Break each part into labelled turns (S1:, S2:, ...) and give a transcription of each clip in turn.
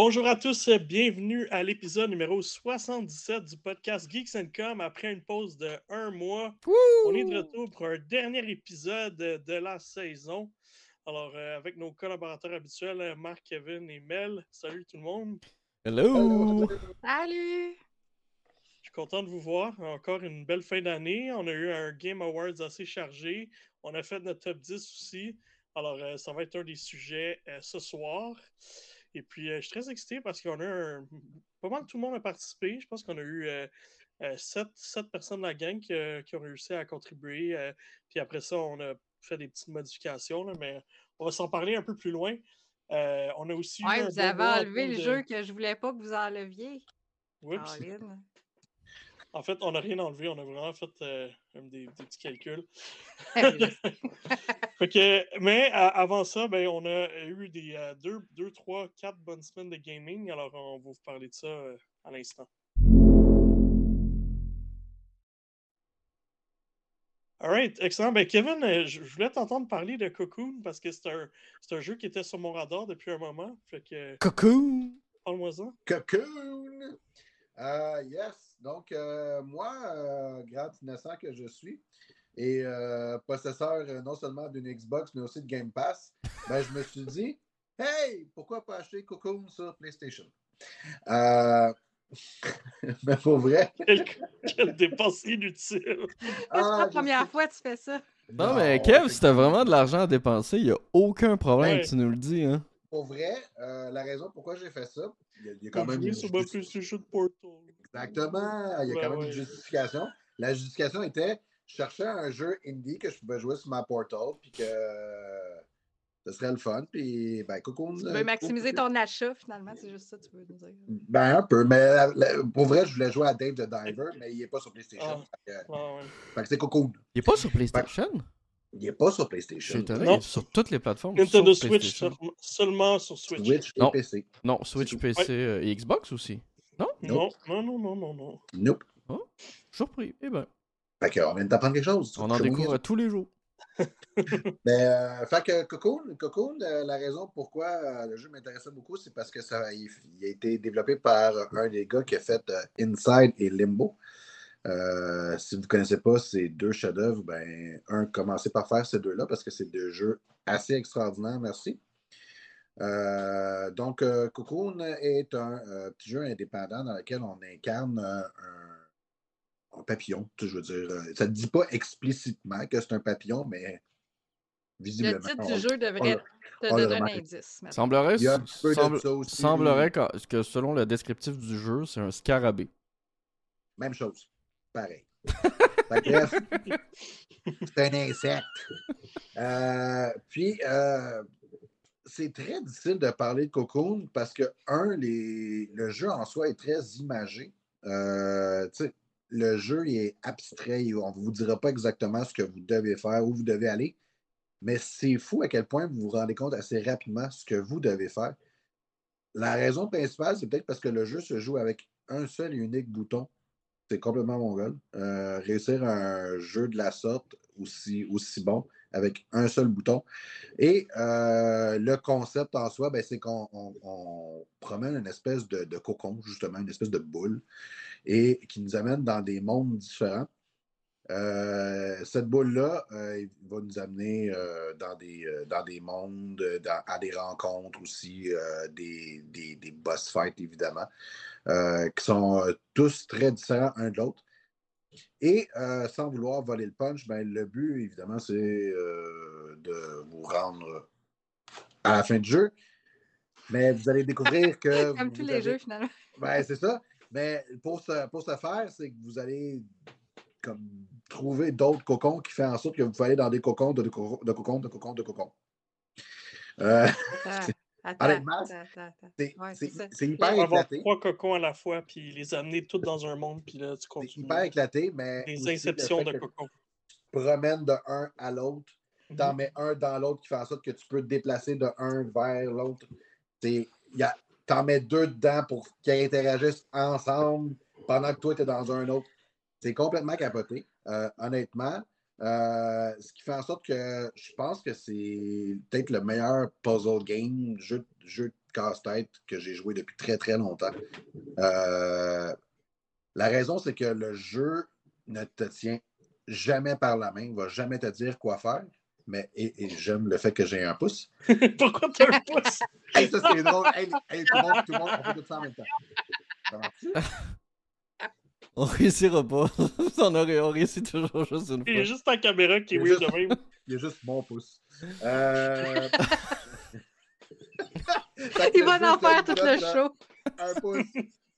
S1: Bonjour à tous, bienvenue à l'épisode numéro 77 du podcast Geeks Com. Après une pause de un mois, on est de retour pour un dernier épisode de la saison. Alors, euh, avec nos collaborateurs habituels, euh, Marc, Kevin et Mel. Salut tout le monde.
S2: Hello!
S3: Salut!
S1: Je suis content de vous voir. Encore une belle fin d'année. On a eu un Game Awards assez chargé. On a fait notre top 10 aussi. Alors, euh, ça va être un des sujets ce soir. Et puis, je suis très excité parce qu'on a un... pas mal tout le monde a participé. Je pense qu'on a eu sept, personnes de la gang qui, qui ont réussi à contribuer. puis après ça, on a fait des petites modifications, mais on va s'en parler un peu plus loin. Euh, on a aussi.
S3: Ouais, vous avez enlevé le jeu que je voulais pas que vous enleviez.
S1: Oups. En fait, on n'a rien enlevé, on a vraiment fait euh, des, petits calculs. mais avant ça, ben, on a eu des euh, deux, deux, trois, quatre bonnes semaines de gaming. Alors, on va vous parler de ça à l'instant. Alright, excellent. Ben, Kevin, euh, je voulais t'entendre parler de Cocoon parce que c'est un, un, jeu qui était sur mon radar depuis un moment. Fait que...
S2: Cocoon!
S1: Ça.
S4: Cocoon! Euh, yes. Donc, euh, moi, grand innocent que je suis, et possesseur non seulement d'une Xbox, mais aussi de Game Pass, ben, je me suis dit, hey, pourquoi pas acheter Cocoon sur PlayStation? Mais pour vrai.
S1: Quelle, dépense inutile.
S3: Ah, c'est la première fois que tu fais ça.
S2: Non, mais Kev, si t'as vraiment de l'argent à dépenser, il n'y a aucun problème, tu nous le dis. Hein.
S4: Pour vrai, euh, la raison pourquoi j'ai fait ça, il y, a quand même.
S1: Une Portal.
S4: Exactement, il y a quand même une justification. La justification était je cherchais un jeu indie que je pouvais jouer sur ma Portal, puis que ce serait le fun. Puis, ben, Cocoon.
S3: Tu veux maximiser ton achat, finalement, c'est juste ça que tu veux nous dire.
S4: Ben, un peu. Mais pour vrai, je voulais jouer à Dave the Diver, mais il n'est pas sur PlayStation.
S1: Ah.
S4: Fait que c'est Cocoon.
S2: Il n'est pas sur PlayStation?
S4: Il n'est pas sur PlayStation.
S2: Non. sur toutes les plateformes.
S1: Nintendo Switch seulement sur Switch.
S4: Switch et
S2: non.
S4: PC.
S2: Non, Switch, PC euh, et Xbox aussi. Non?
S1: Non, non, non, non, non, non.
S4: Nope.
S2: Oh, surpris. Eh ben.
S4: Fait qu'on vient d'apprendre quelque chose.
S2: On en découvre tous les jours.
S4: Mais, euh, fait que Cocoon, Cocoon euh, la raison pourquoi euh, le jeu m'intéressait beaucoup, c'est parce que ça il, a été développé par un des gars qui a fait Inside et Limbo. Si vous ne connaissez pas ces deux chefs-d'œuvre, ben, un, commencez par faire ces deux-là parce que c'est deux jeux assez extraordinaires, merci. donc, Cocoon est un petit jeu indépendant dans lequel on incarne un papillon, je veux dire. Euh, ça ne dit pas explicitement que c'est un papillon, mais visiblement.
S3: Le titre du jeu devrait te donner un indice.
S2: Semblerait, semblerait que, selon le descriptif du jeu, c'est un scarabée.
S4: Même chose. Pareil. c'est un insecte. Euh, puis, euh, c'est très difficile de parler de Cocoon parce que, un, les, le jeu en soi est très imagé. Euh, le jeu est abstrait. On ne vous dira pas exactement ce que vous devez faire, où vous devez aller. Mais c'est fou à quel point vous vous rendez compte assez rapidement ce que vous devez faire. La raison principale, c'est peut-être parce que le jeu se joue avec un seul et unique bouton. C'est complètement mongol. Euh, réussir un jeu de la sorte aussi, aussi bon avec un seul bouton. Et euh, le concept en soi, ben, c'est qu'on promène une espèce de, de, cocon, justement, une espèce de boule et qui nous amène dans des mondes différents. Euh, cette boule-là euh, va nous amener euh, dans, des, dans des mondes, à des rencontres aussi, des, des, boss fights évidemment, qui sont tous très différents un de l'autre. Et sans vouloir voler le punch, ben, le but évidemment c'est de vous rendre à la fin du jeu. Mais vous allez découvrir que.
S3: Comme tous les jeux finalement.
S4: Ben, c'est ça. Mais pour ce, pour faire, c'est que vous allez comme, trouver d'autres cocons qui font en sorte que vous allez dans des cocons, de, cocons, de cocons, de cocons, de cocons.
S3: Euh, attends,
S4: c'est hyper éclaté.
S1: avoir trois cocons à la fois, puis les amener tous dans un monde, puis là, tu continues.
S4: C'est hyper éclaté, mais.
S1: Des inceptions de cocons.
S4: Tu promènes de un à l'autre, tu en mhm. mets un dans l'autre qui fait en sorte que tu peux te déplacer de un vers l'autre. Il y a t'en mets deux dedans pour qu'ils interagissent ensemble pendant que toi, tu es dans un autre. C'est complètement capoté, euh, honnêtement. Euh, ce qui fait en sorte que je pense que c'est peut-être le meilleur puzzle game, jeu, jeu de casse-tête que j'ai joué depuis très très longtemps. Euh, la raison, c'est que le jeu ne te tient jamais par la main, ne va jamais te dire quoi faire. Mais et, j'aime le fait que j'ai un pouce.
S1: Pourquoi tu as un pouce?
S4: hey, ça c'est drôle. Hey, tout, le monde, tout le monde, on fait tout ça en même temps.
S2: On réussira pas. on, aurait, on réussit toujours juste une fois.
S1: Il y a juste ta caméra qui est weird de même.
S4: Il y a juste mon pouce. Euh...
S3: Il va en faire tout le show.
S4: Un pouce.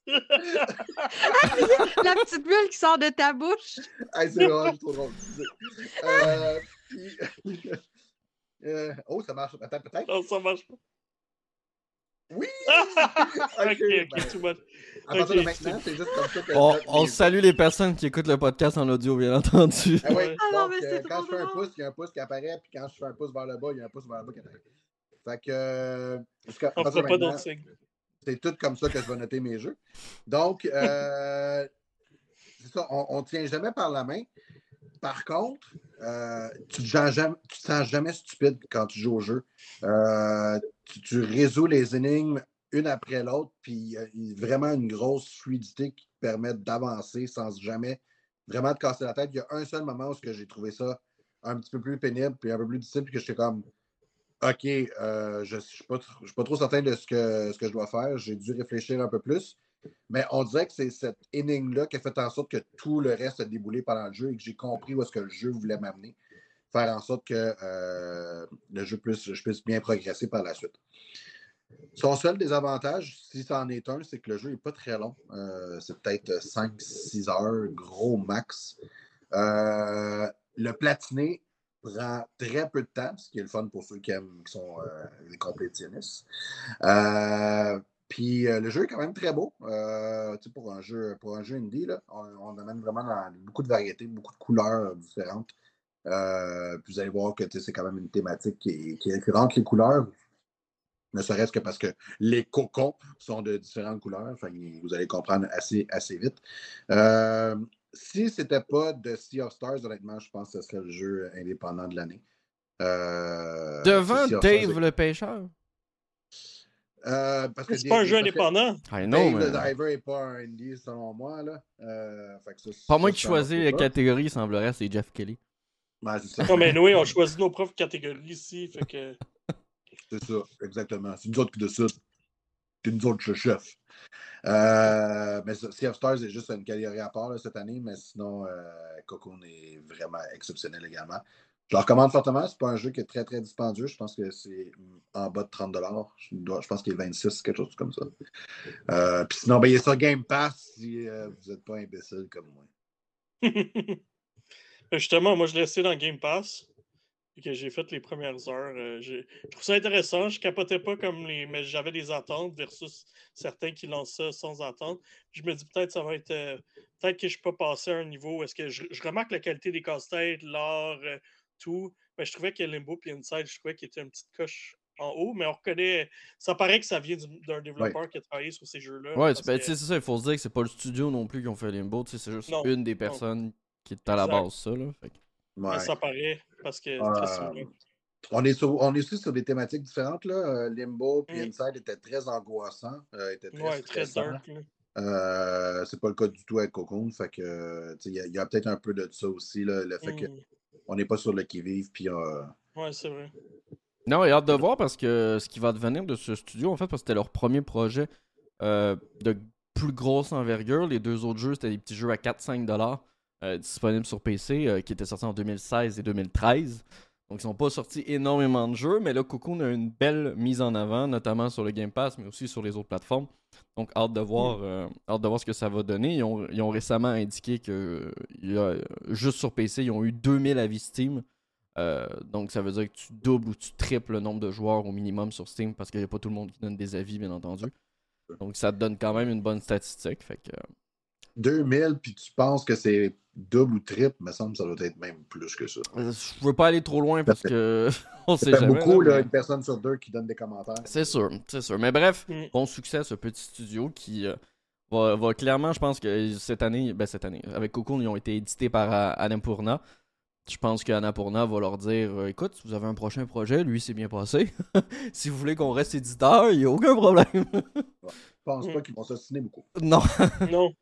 S3: La petite bulle qui sort de ta bouche.
S4: Hey, c'est vraiment trop drôle. Euh, euh, oh, ça marche. Attends, peut-être.
S1: Non, ça marche pas.
S4: Oui!
S1: ok, ok, tout bon.
S4: À partir de maintenant, c'est juste comme ça que.
S2: On, on salue les personnes qui écoutent le podcast en audio, bien entendu.
S4: Ah oui,
S3: Ah non,
S4: donc,
S3: mais
S4: euh, quand je fais un pouce, il y a un pouce qui apparaît, puis quand je fais un pouce vers le bas, il y a un pouce vers le bas qui apparaît. Fait que. euh, parce qu'à
S1: On
S4: partir
S1: fera
S4: de
S1: pas signes.
S4: c'est tout comme ça que je vais noter mes jeux. Donc, euh, c'est ça, on ne tient jamais par la main. Par contre, euh, tu ne te, sens jamais- stupide quand tu joues au jeu. Euh, tu, résous les énigmes une après l'autre, puis une- vraiment une grosse fluidité qui te permet d'avancer sans jamais vraiment te casser la tête. Il y a un seul moment où j'ai trouvé ça un petit peu plus pénible, puis un peu plus difficile, puis que j'étais comme OK, euh, je ne suis pas trop certain de ce que, ce que je dois faire. J'ai dû réfléchir un peu plus. Mais on dirait que c'est cette énigme-là qui a fait en sorte que tout le reste a déboulé pendant le jeu et que j'ai compris où est-ce que le jeu voulait m'amener. Faire en sorte que euh, le jeu puisse, je puisse bien progresser par la suite. Son seul désavantage, si c'en est un, c'est que le jeu n'est pas très long. Euh, c'est peut-être 5-6 heures, gros max. Euh, le platiné prend très peu de temps, ce qui est le fun pour ceux qui aiment, qui sont des complétionnistes. Puis euh, le jeu est quand même très beau. Euh, pour, un jeu, pour un jeu indie, là, on, on amène vraiment dans beaucoup de variétés, beaucoup de couleurs différentes. Euh, puis vous allez voir que c'est quand même une thématique qui est, qui est récurrente, les couleurs. Ne serait-ce que parce que les cocons sont de différentes couleurs. Vous allez comprendre assez, assez vite. Si c'était pas de Sea of Stars, honnêtement, je pense que ce serait le jeu indépendant de l'année.
S2: Devant Dave
S4: Stars,
S2: le pêcheur.
S4: Euh, parce que
S1: C'est pas un jeu indépendant.
S2: I know, mais...
S4: le Diver n'est pas un indie, selon moi. Là. Euh, fait que ça,
S2: Pas
S4: ça,
S2: moi qui choisis la catégorie, il semblerait, c'est Jeff Kelly.
S4: Ouais, c'est ça.
S1: Non, mais Noé, on choisit nos propres catégories ici. Fait que.
S4: C'est ça, exactement. C'est nous autres qui décident. C'est nous autres chef. Euh, mais Sea of Stars est juste une catégorie à part là, cette année, mais sinon, euh, Cocoon est vraiment exceptionnel également. Je le recommande fortement. C'est pas un jeu qui est très, très dispendieux. Je pense que c'est en bas de 30 Je, dois- je pense qu'il est 26, quelque chose comme ça. Euh, Puis sinon, ben, il est sur Game Pass si euh, vous n'êtes pas imbécile comme moi.
S1: Justement, moi, je l'ai essayé dans Game Pass. Et que j'ai fait les premières heures. euh, je trouve ça intéressant. Je capotais pas comme les. Mais j'avais des attentes versus certains qui lancent ça sans attente. Je me dis peut-être ça va être. peut-être que je peux passer à un niveau. Est-ce que je, remarque la qualité des casse-têtes, l'art, tout. Mais je trouvais que Limbo et Inside, je trouvais qu'il était une petite coche en haut, mais on reconnaît. Ça paraît que ça vient du- d'un développeur qui a travaillé sur ces jeux-là.
S2: Ouais, ben,
S1: que-
S2: c'est ça, il faut se dire que c'est pas le studio non plus qui ont fait Limbo, c'est juste
S1: Non,
S2: une des
S1: non.
S2: personnes qui est à la
S1: Exact.
S2: base, ça, là. Fait que-
S4: Ouais.
S1: mais ça paraît parce que.
S4: Euh, On est, sur- on est aussi sur des thématiques différentes. Là. Euh, Limbo et
S1: Mm.
S4: Inside étaient très angoissants. euh, étaient très
S1: Ouais, très dark.
S4: Euh, c'est pas le cas du tout avec Cocoon. Fait que, il y a, peut-être un peu de ça aussi, là, le fait
S1: Mm.
S4: Qu'on n'est pas sur le qui-vive. Puis, euh,
S1: Ouais, c'est vrai.
S2: Non, et hâte de voir parce que ce qui va devenir de ce studio, en fait, parce que c'était leur premier projet euh, de plus grosse envergure. Les deux autres jeux, c'était des petits jeux à 4-5 dollars euh, disponibles sur PC euh, qui étaient sortis en 2016 et 2013. Donc, ils n'ont pas sorti énormément de jeux, mais là, Cocoon a une belle mise en avant, notamment sur le Game Pass, mais aussi sur les autres plateformes. Donc, hâte de voir, euh, hâte de voir ce que ça va donner. Ils ont, ils ont récemment indiqué que euh, il y a, euh, juste sur PC, ils ont eu 2000 avis Steam. Euh, donc, ça veut dire que tu doubles ou tu triples le nombre de joueurs au minimum sur Steam parce qu'il n'y a pas tout le monde qui donne des avis, bien entendu. Donc, ça te donne quand même une bonne statistique. Fait que,
S4: 2000, puis tu penses que c'est double ou triple, me semble que ça doit être même plus que ça.
S2: euh, je veux pas aller trop loin parce que on sait jamais.
S4: beaucoup,
S2: là,
S4: là,
S2: mais-
S4: une personne sur deux qui donne des commentaires.
S2: C'est sûr, c'est sûr. Mais bref,
S1: Mm.
S2: bon succès à ce petit studio qui euh, va, va clairement, je pense que cette année, ben cette année, avec Cocoon, ils ont été édités par euh, Annapurna. je pense qu'Annapurna va leur dire écoute, vous avez un prochain projet, lui c'est bien passé. si vous voulez qu'on reste éditeur, il n'y a aucun problème.
S4: Je pense pas qu'ils vont s'assiner beaucoup.
S2: non.
S1: Non.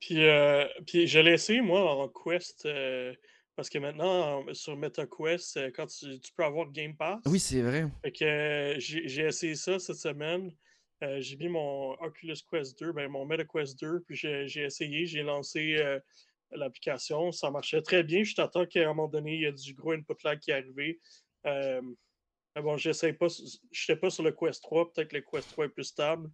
S1: Puis, euh, puis j'ai laissé, moi, en Quest, euh, parce que maintenant, en- sur MetaQuest, euh, quand tu, tu peux avoir Game Pass.
S2: Oui, c'est vrai.
S1: Fait que euh, j'ai essayé ça cette semaine. Euh, j'ai mis mon Oculus Quest 2, ben, mon MetaQuest 2, puis j'ai essayé, j'ai lancé l'application. Ça marchait très bien. Je t'attends qu'à un moment donné, il y a du gros input lag qui est arrivé. Mais bon, j'essaie pas. Je n'étais pas sur le Quest 3, peut-être que le Quest 3 est plus stable.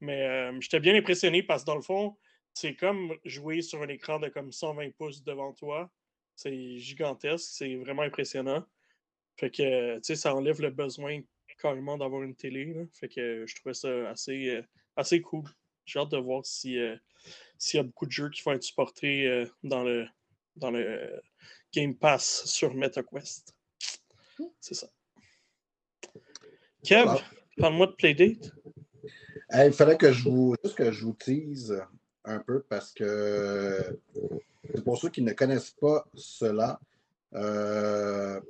S1: Mais j'étais bien impressionné parce que dans le fond, c'est comme jouer sur un écran de comme 120 pouces devant toi. C'est gigantesque, c'est vraiment impressionnant. Fait que, tu sais, ça enlève le besoin carrément d'avoir une télé. là. Fait que je trouvais ça assez, euh, assez cool. J'ai hâte de voir si, euh, s'il y a beaucoup de jeux qui vont être supportés euh, dans le, dans le euh, Game Pass sur MetaQuest. C'est ça. Kev, parle-moi de Playdate.
S4: Hey, il fallait que je vous, juste que je vous tease un peu parce que pour ceux qui ne connaissent pas cela, euh,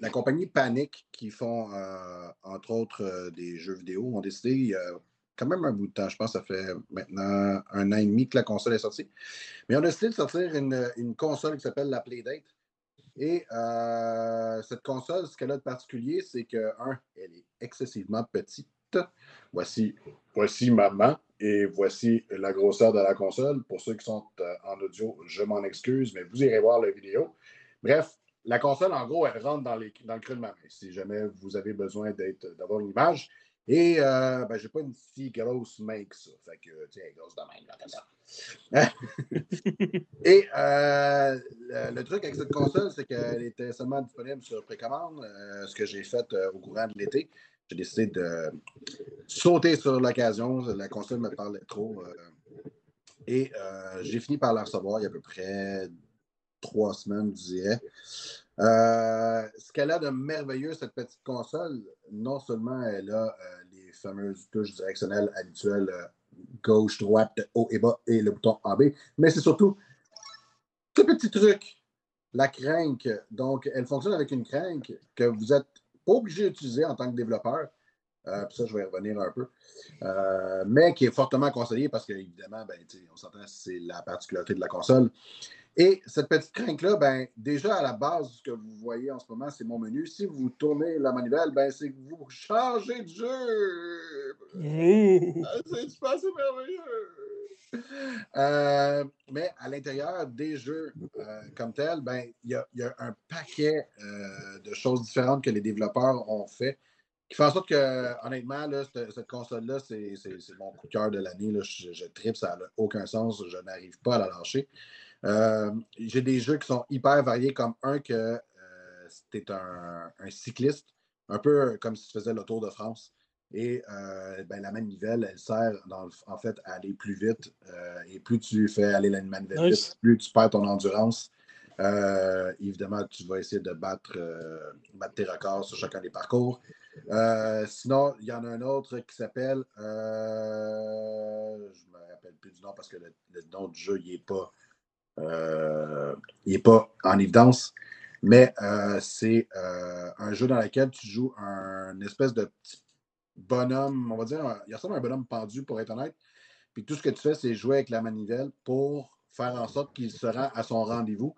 S4: la compagnie Panic, qui font euh, entre autres euh, des jeux vidéo, ont décidé il y a quand même un bout de temps, je pense que ça fait maintenant un an et demi que la console est sortie, mais on a décidé de sortir une, console qui s'appelle la Playdate. Et euh, cette console, ce qu'elle a de particulier, c'est que, un, elle est excessivement petite. Voici voici maman et voici la grosseur de la console. Pour ceux qui sont euh, en audio, je m'en excuse, mais vous irez voir la vidéo. Bref, la console, en gros, elle rentre dans, les- dans le creux de ma main, si jamais vous avez besoin d'avoir une image. Et euh, ben, j'ai pas une si grosse main que ça. Fait que, tiens, grosse de même, là, comme ça. Et euh, le, le truc avec cette console, c'est qu'elle était seulement disponible sur précommande. Euh, ce que j'ai fait au courant de l'été, j'ai décidé de sauter sur l'occasion. La console me parlait trop. euh, et euh, j'ai fini par la recevoir il y a à peu près trois semaines, je dirais. Euh, ce qu'elle a de merveilleux, cette petite console, non seulement elle a les fameuses touches directionnelles habituelles, gauche, droite, haut et bas, et le bouton AB, mais c'est surtout ce petit truc, la crank. Donc, elle fonctionne avec une crank que vous n'êtes pas obligé d'utiliser en tant que développeur. Euh, puis ça, je vais y revenir un peu. Euh, mais qui est fortement conseillé parce qu'évidemment, ben, on s'entend, c'est la particularité de la console. Et cette petite crank-là, ben, déjà à la base, ce que vous voyez en ce moment, c'est mon menu. Si vous tournez la manivelle, ben, c'est que vous changez de jeu. Ah, C'est super, c'est merveilleux. Euh, mais à l'intérieur des jeux euh, comme tel, ben, il y, a, y a un paquet euh, de choses différentes que les développeurs ont fait qui fait en sorte que, honnêtement, là, cette, cette console-là, c'est mon coup de cœur de l'année. Je, je tripe, ça n'a aucun sens. Je n'arrive pas à la lâcher. Euh, J'ai des jeux qui sont hyper variés, comme un que euh, c'était un, un cycliste, un peu comme si tu faisais le Tour de France. Et euh, ben, la manivelle, elle sert dans en fait à aller plus vite. euh, et plus tu fais aller la manivelle
S1: Nice.
S4: vite, plus tu perds ton endurance. Évidemment, tu vas essayer de battre, battre tes records sur chacun des parcours. Sinon, il y en a un autre qui s'appelle. je ne me rappelle plus du nom parce que le, le nom du jeu, il n'est pas, il est pas en évidence. Mais euh, c'est euh, un jeu dans lequel tu joues un espèce de petit bonhomme, on va dire, un- il ressemble à un bonhomme pendu pour être honnête. Puis tout ce que tu fais, c'est jouer avec la manivelle pour faire en sorte qu'il se rend à son rendez-vous,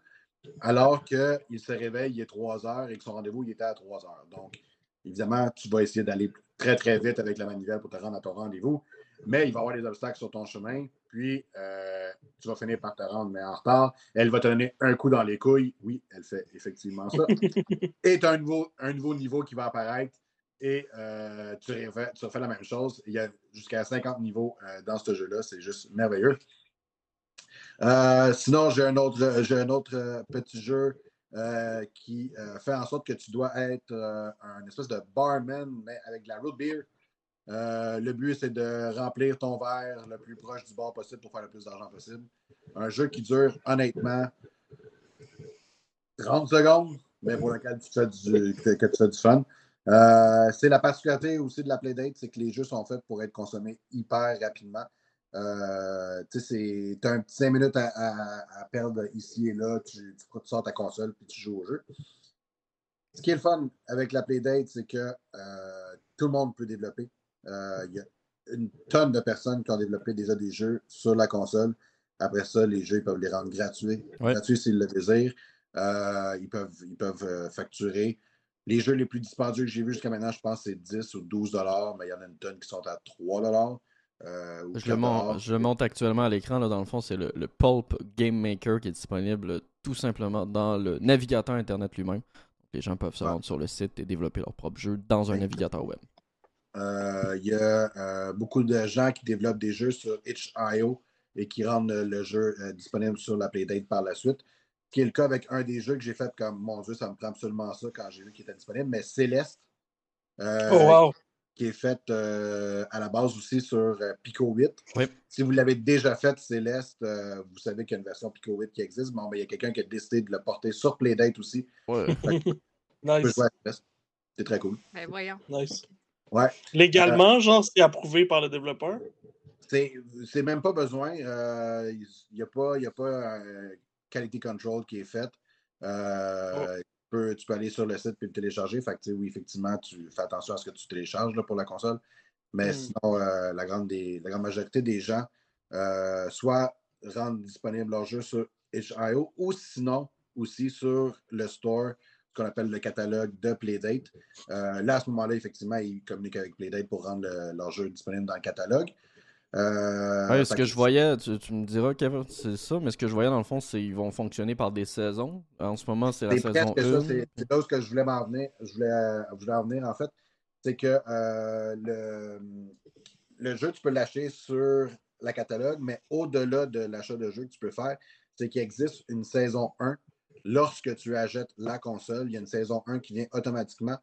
S4: alors qu'il se réveille, il est 3 heures et que son rendez-vous, il était à 3 heures. Donc, évidemment, tu vas essayer d'aller très, très vite avec la manivelle pour te rendre à ton rendez-vous, mais il va y avoir des obstacles sur ton chemin, puis euh, tu vas finir par te rendre, mais en retard. Elle va te donner un coup dans les couilles. Oui, elle fait effectivement ça. et tu as un nouveau, un nouveau niveau qui va apparaître. Et euh, tu, refais, tu refais la même chose. Il y a jusqu'à 50 niveaux euh, dans ce jeu-là. C'est juste merveilleux. Sinon, j'ai un autre, j'ai un autre petit jeu qui fait en sorte que tu dois être un espèce de barman, mais avec de la root beer. Euh, le but, c'est de remplir ton verre le plus proche du bar possible pour faire le plus d'argent possible. Un jeu qui dure honnêtement 30 secondes, mais pour lequel tu fais du, que, tu fais du fun. Euh, c'est la particularité aussi de la Playdate, c'est que les jeux sont faits pour être consommés hyper rapidement. Euh, tu as un petit 5 minutes à, perdre ici et là, tu, tu, sors ta console puis tu joues au jeu. Ce qui est le fun avec la Playdate, c'est que tout le monde peut développer. Euh, il y a une tonne de personnes qui ont développé déjà des jeux sur la console. Après ça, les jeux, ils peuvent les rendre gratuits. Gratuits s'ils le désirent. ils peuvent, ils peuvent facturer. Les jeux les plus dispendieux que j'ai vus jusqu'à maintenant, je pense c'est 10 ou 12 mais il y en a une tonne qui sont à 3
S2: euh, je, le monte, actuellement à l'écran. Dans le fond, c'est le, Pulp Game Maker qui est disponible tout simplement dans le navigateur Internet lui-même. Les gens peuvent se rendre sur le site et développer leur propre jeu dans un navigateur web.
S4: Euh, il y a euh, beaucoup de gens qui développent des jeux sur itch.io et qui rendent le, jeu disponible sur la Playdate par la suite qui est le cas avec un des jeux que j'ai fait comme mon Dieu, ça me prend absolument ça quand j'ai vu qu'il était disponible, mais Céleste.
S1: Euh, oh,
S4: qui est fait euh, à la base aussi sur euh, Pico 8. Si vous l'avez déjà fait, Céleste, vous savez qu'il y a une version Pico 8 qui existe. Bon, mais il y a quelqu'un qui a décidé de le porter sur Playdate aussi.
S1: nice.
S4: C'est très cool.
S3: Ben, voyons.
S1: Nice.
S4: Ouais.
S1: Légalement, genre, c'est approuvé par le développeur?
S4: C'est même pas besoin. Il n'y a pas, y a pas quality control qui est faite. Euh, oh. tu, peux, aller sur le site et le télécharger. Fait que, oui, effectivement, tu fais attention à ce que tu télécharges là, pour la console. Mais hmm. sinon, euh, la, grande des, la grande majorité des gens euh, soit rendent disponible leur jeu sur itch.io ou sinon aussi sur le store, qu'on appelle le catalogue de Playdate. là, à ce moment-là, effectivement, ils communiquent avec Playdate pour rendre leur jeu disponible dans le catalogue.
S2: Euh, ce que je voyais, tu, me diras, Kevin, c'est ça, mais ce que je voyais dans le fond, c'est qu'ils vont fonctionner par des saisons. En ce moment, c'est la saison 1.
S4: C'est là où que je voulais m'en venir. Je voulais, euh, je voulais en venir, en fait. C'est que euh, le, le jeu, tu peux l'acheter sur la catalogue, mais au-delà de l'achat de jeu que tu peux faire, c'est qu'il existe une saison 1. Lorsque tu achètes la console, il y a une saison 1 qui vient automatiquement.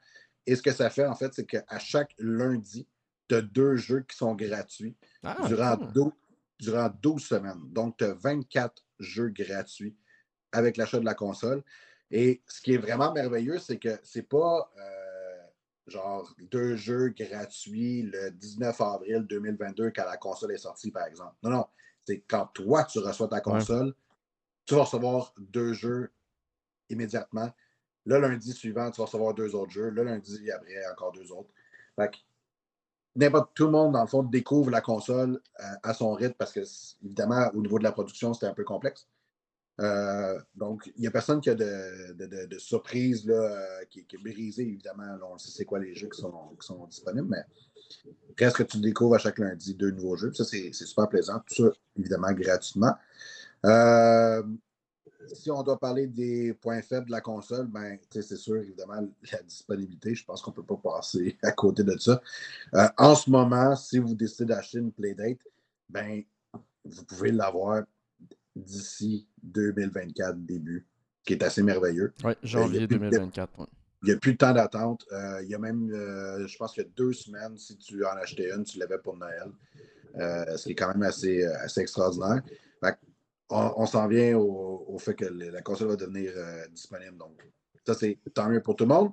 S4: Et ce que ça fait, en fait, c'est qu'à chaque lundi, tu as deux jeux qui sont gratuits ah, durant, 12, semaines. Donc, tu as 24 jeux gratuits avec l'achat de la console. Et ce qui est vraiment merveilleux, c'est que c'est pas euh, genre deux jeux gratuits le 19 avril 2022 quand la console est sortie, par exemple. Non, non. C'est quand toi, tu reçois ta console, tu vas recevoir deux jeux immédiatement. Le lundi suivant, tu vas recevoir deux autres jeux. Le lundi après, encore deux autres. Fait n'importe tout le monde, dans le fond, découvre la console euh, à, son rythme parce que, évidemment, au niveau de la production, c'était un peu complexe. Euh, donc, il n'y a personne qui a de, surprise là, euh, qui, est brisée, évidemment. on sait c'est quoi les jeux qui sont, qui sont disponibles, mais reste que tu découvres à chaque lundi deux nouveaux jeux. Ça, c'est super plaisant. Tout ça, évidemment, gratuitement si on doit parler des points faibles de la console, ben, c'est sûr, évidemment, la disponibilité. Je pense qu'on ne peut pas passer à côté de ça. Euh, en ce moment, si vous décidez d'acheter une Playdate, ben, vous pouvez l'avoir d'ici 2024 début, qui est assez merveilleux.
S2: Oui, janvier 2024.
S4: Il n'y a plus de temps d'attente. Euh, il y a même, euh, je pense qu'il y a deux semaines, si tu en achetais une, tu l'avais pour Noël. ce qui est quand même assez, assez extraordinaire on, s'en vient au, fait que la console va devenir euh, disponible. Donc, ça, c'est tant mieux pour tout le monde.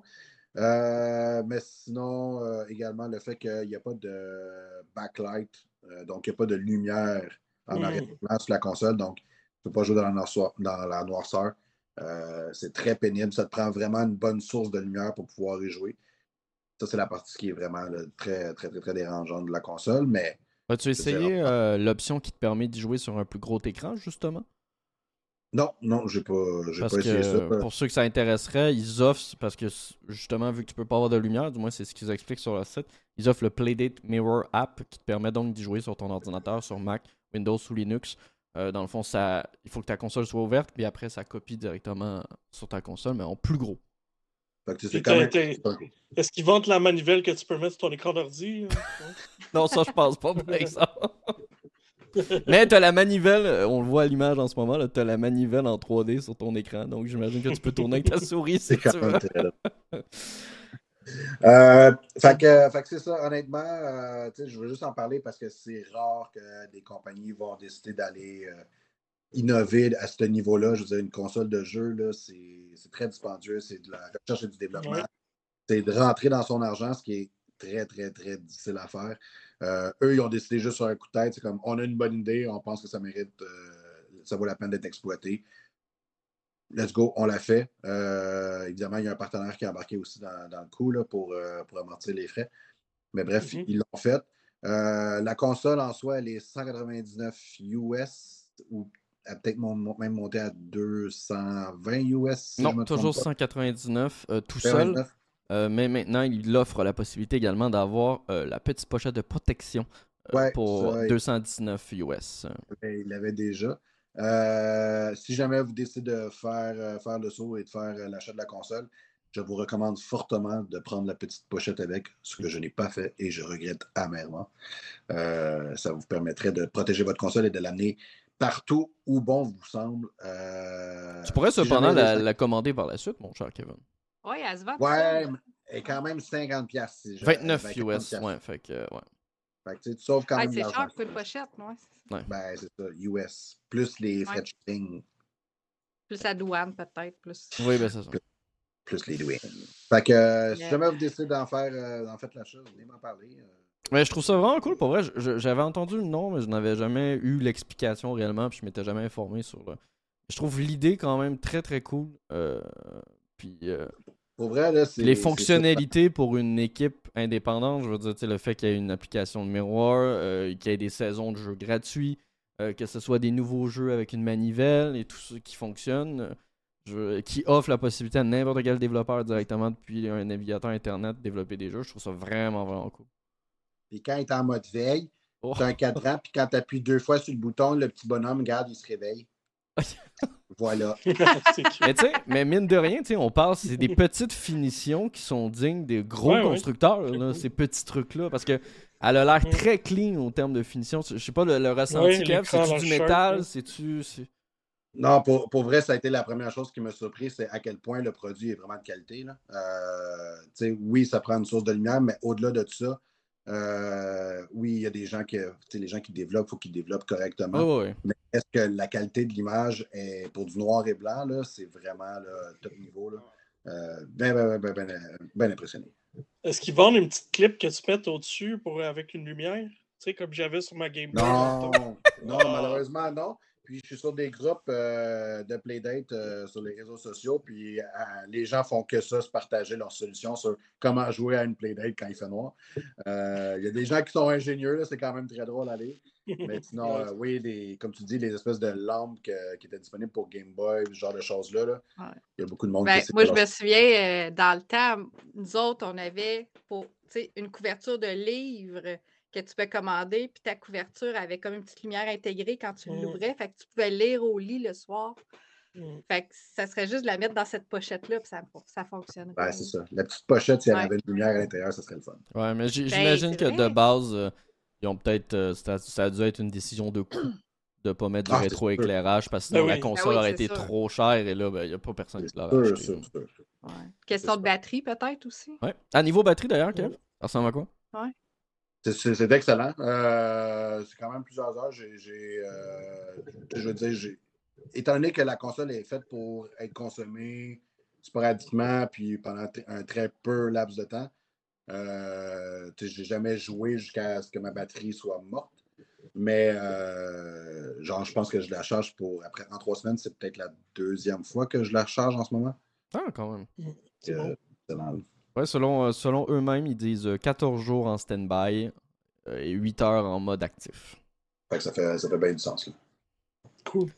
S4: Euh, mais sinon, euh, également, le fait qu'il n'y a pas de backlight, donc il n'y a pas de lumière en mm. arrière-plan sur la console. Donc, tu ne peux pas jouer dans la noirceur. Dans la noirceur. c'est très pénible. Ça te prend vraiment une bonne source de lumière pour pouvoir y jouer. Ça, c'est la partie qui est vraiment très, très, très, très dérangeante de la console. Mais
S2: As-tu essayé euh, l'option qui te permet d'y jouer sur un plus gros écran, justement?
S4: Non, non, j'ai pas, pas essayé ça.
S2: Pour ceux que ça intéresserait, ils offrent, parce que justement, vu que tu peux pas avoir de lumière, du moins c'est ce qu'ils expliquent sur le site, ils offrent le Playdate Mirror App qui te permet donc d'y jouer sur ton ordinateur, sur Mac, Windows ou Linux. Euh, dans le fond, ça, il faut que ta console soit ouverte, puis après, ça copie directement sur ta console, mais en plus gros.
S1: Est-ce qu'ils vendent la manivelle que tu peux mettre sur ton écran d'ordi?
S2: Hein? non, ça, je pense pas, par exemple. Mais tu as la manivelle, euh, on le voit à l'image en ce moment, tu as la manivelle en 3D sur ton écran, donc j'imagine que tu peux tourner avec ta souris si tu veux.
S4: euh, fait que, c'est ça, honnêtement, euh, je veux juste en parler parce que c'est rare que des compagnies vont décider d'aller euh, innover à ce niveau-là. Je veux dire, une console de jeu, c'est très dispendieux, c'est de la recherche et du développement. C'est de rentrer dans son argent, ce qui est très, très, très difficile à faire. Euh, eux, ils ont décidé juste sur un coup de tête. C'est comme on a une bonne idée, on pense que ça mérite, euh, ça vaut la peine d'être exploité. Let's go, on l'a fait. Euh, évidemment, il y a un partenaire qui a embarqué aussi dans, dans le coup là, pour, pour amortir les frais. Mais bref,
S1: Mhm.
S4: ils l'ont fait. la console en soi, elle est 199 US ou a peut-être même monté à 220 US. si
S2: Non, toujours
S4: pas.
S2: 199 euh, tout seul.
S4: 199.
S2: Euh, mais maintenant, il offre la possibilité également d'avoir euh, la petite pochette de protection
S4: Ouais,
S2: pour
S4: ça,
S2: 219 US.
S4: Mais Il l'avait déjà. Si jamais vous décidez de faire, faire le saut et de faire l'achat de la console, je vous recommande fortement de prendre la petite pochette avec, ce que je n'ai pas fait et je regrette amèrement. Euh, ça vous permettrait de protéger votre console et de l'amener partout où bon vous semble. Euh,
S2: Tu pourrais cependant la, commander par la suite, mon cher Kevin.
S3: Oui, elle se vend.
S4: Ouais, est quand même 50$. piastres, si je-
S2: 29
S4: ben,
S2: US,
S4: 50$.
S2: ouais, fait que, ouais.
S4: Fait que, tu sais, tu sauves quand même
S3: c'est cher pour une pochette, ouais.
S4: Ben, c'est ça, US. Plus les frais
S3: Ouais.
S4: de shipping.
S3: Plus la douane, peut-être. Plus...
S2: Oui, ben c'est ça.
S4: plus les douanes. Fait que euh, si jamais vous décidez d'en faire, euh, d'en faire l'achat, venez m'en parler. Euh.
S2: Mais je trouve ça vraiment cool, pour vrai. J'avais entendu le nom, mais je n'avais jamais eu l'explication réellement, puis je m'étais jamais informé sur le. Je trouve l'idée quand même très très cool. euh, Puis euh,
S4: Pour vrai, là,
S2: les fonctionnalités pour une équipe indépendante, je veux dire, tu sais, le fait qu'il y ait une application de miroir, euh, qu'il y ait des saisons de jeux gratuits, euh, que ce soit des nouveaux jeux avec une manivelle et tout ça qui fonctionne, euh, je- qui offre la possibilité à n'importe quel développeur directement depuis un navigateur internet de développer des jeux, je trouve ça vraiment vraiment cool.
S4: Puis quand il est en mode veille,
S2: Oh.
S4: c'est un cadran, puis quand tu appuies deux fois sur le bouton, le petit bonhomme, regarde, il se réveille. voilà.
S2: Mais tu sais, mais mine de rien, tu sais, on parle, c'est des petites finitions qui sont dignes des gros
S1: Ouais,
S2: constructeurs,
S1: Très
S2: là,
S1: cool.
S2: ces petits trucs-là, parce que elle a l'air très clean au terme de finition. Je sais pas le, le ressenti
S1: Ouais,
S2: c'est-tu du métal, c'est-tu... c'est-
S4: Non, pour, pour vrai, ça a été la première chose qui m'a surpris, c'est à quel point le produit est vraiment de qualité. Là. Euh, tu sais, oui, ça prend une source de lumière, mais au-delà de tout ça, euh, oui, il y a des gens qui, tu sais, les gens qui développent, il faut qu'ils développent correctement.
S2: Ah.
S4: Mais est-ce que la qualité de l'image est pour du noir et blanc, là, c'est vraiment là, top niveau. Là? Euh, ben, ben, ben, ben, ben, ben impressionné.
S1: Est-ce qu'ils vendent une petite clip que tu mets au-dessus pour, avec une lumière? Tu sais, comme j'avais sur ma Game Boy.
S4: Non, non,
S1: Ah.
S4: malheureusement, non. Puis je suis sur des groupes euh, de Playdate euh, sur les réseaux sociaux, puis euh, les gens font que ça, se partager leurs solutions sur comment jouer à une Playdate quand il fait noir. Euh, Il y a des gens qui sont ingénieux, c'est quand même très drôle à lire. Mais sinon, euh, oui, les- comme tu dis, les espèces de lampes que- qui étaient disponibles pour Game Boy, ce genre de choses-là, là, il
S3: Ouais.
S4: y a beaucoup de monde
S3: Ben,
S4: qui
S3: moi, je
S4: leur-
S3: me souviens, euh, dans le temps, nous autres, on avait pour une couverture de livre que tu peux commander, puis ta couverture avait comme une petite lumière intégrée quand tu
S1: Mm.
S3: l'ouvrais, fait que tu pouvais lire au lit le soir.
S1: Mm.
S3: Fait que ça serait juste de la mettre dans cette pochette-là, puis ça, ça fonctionnerait.
S4: Ouais, c'est ça. La petite pochette, si elle
S3: Ouais.
S4: avait une lumière à l'intérieur, ça serait le fun.
S2: Ouais, mais
S3: Ben,
S2: j'imagine que de base, euh, ils ont peut-être... euh, ça, ça a dû être une décision de coût de pas mettre du
S4: Ah,
S2: rétroéclairage, parce que
S1: Ben
S2: sinon la console
S3: Ben oui,
S2: aurait été
S3: sûr.
S2: trop chère, et là, ben, il n'y a pas personne qui l'aurait acheté.
S4: sûr, sûr.
S3: Ouais. Question de batterie, peut-être aussi.
S2: Ouais. À niveau batterie, d'ailleurs, Kev,
S1: Ouais.
S2: ça ressemble à quoi?
S4: C'est- C'est excellent. Euh, c'est quand même plusieurs heures. J'ai, euh, je veux dire, j'ai, étant donné que la console est faite pour être consommée sporadiquement, puis pendant t- un très peu laps de temps, euh, j'ai jamais joué jusqu'à ce que ma batterie soit morte. Mais euh, genre, je pense que je la charge pour après en trois semaines, c'est peut-être la deuxième fois que je la recharge en ce moment.
S2: Ah, quand même.
S1: C'est
S4: Euh,
S1: bon.
S2: Ouais, selon, euh, selon eux-mêmes, ils disent euh, 14 jours en stand-by euh, et 8 heures en mode actif.
S4: fait que ça fait, ça fait bien du sens. Là.
S1: Cool.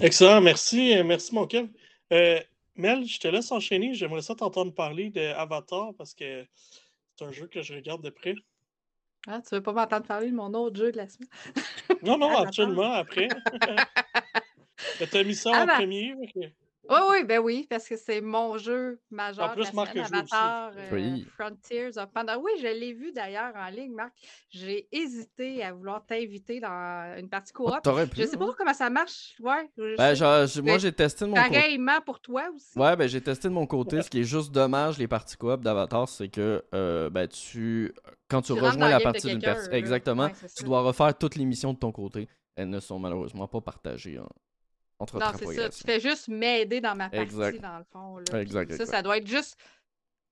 S1: Excellent, merci. euh, Merci, mon Kev. Euh, Mel, je te laisse enchaîner. J'aimerais ça t'entendre parler d'Avatar parce que c'est un jeu que je regarde de près.
S3: Ah, tu veux pas m'entendre parler de mon autre jeu de la semaine?
S1: Non, non, absolument, après. Tu as mis ça en premier.
S3: Oui, oui, ben oui, parce que c'est mon jeu majeur.
S1: En plus,
S3: la
S1: Marc
S3: semaine. Avatar, euh,
S2: Oui.
S3: Frontiers of Pandora. Oui, je l'ai vu d'ailleurs en ligne, Marc. J'ai hésité à vouloir t'inviter dans une partie coop.
S2: Ah, T'aurais pu.
S3: je sais pas
S2: hein.
S3: comment ça marche. Ouais, je
S2: Ben, genre, j'ai- moi, j'ai testé de mon côté.
S3: Pareillement pour toi aussi.
S2: Ouais, ben j'ai testé de mon côté. Ce qui est juste dommage, les parties coop d'Avatar, c'est que euh, ben, tu, quand tu, rejoins la partie d'une personne, exactement,
S3: Ouais,
S2: tu
S3: ça.
S2: dois refaire toutes les missions de ton côté. Elles ne sont malheureusement pas partagées en- entre
S3: Non, c'est ça. Tu fais juste m'aider dans ma partie,
S2: Exact.
S3: dans le fond. Là.
S2: Exact,
S3: Ça, ça doit être juste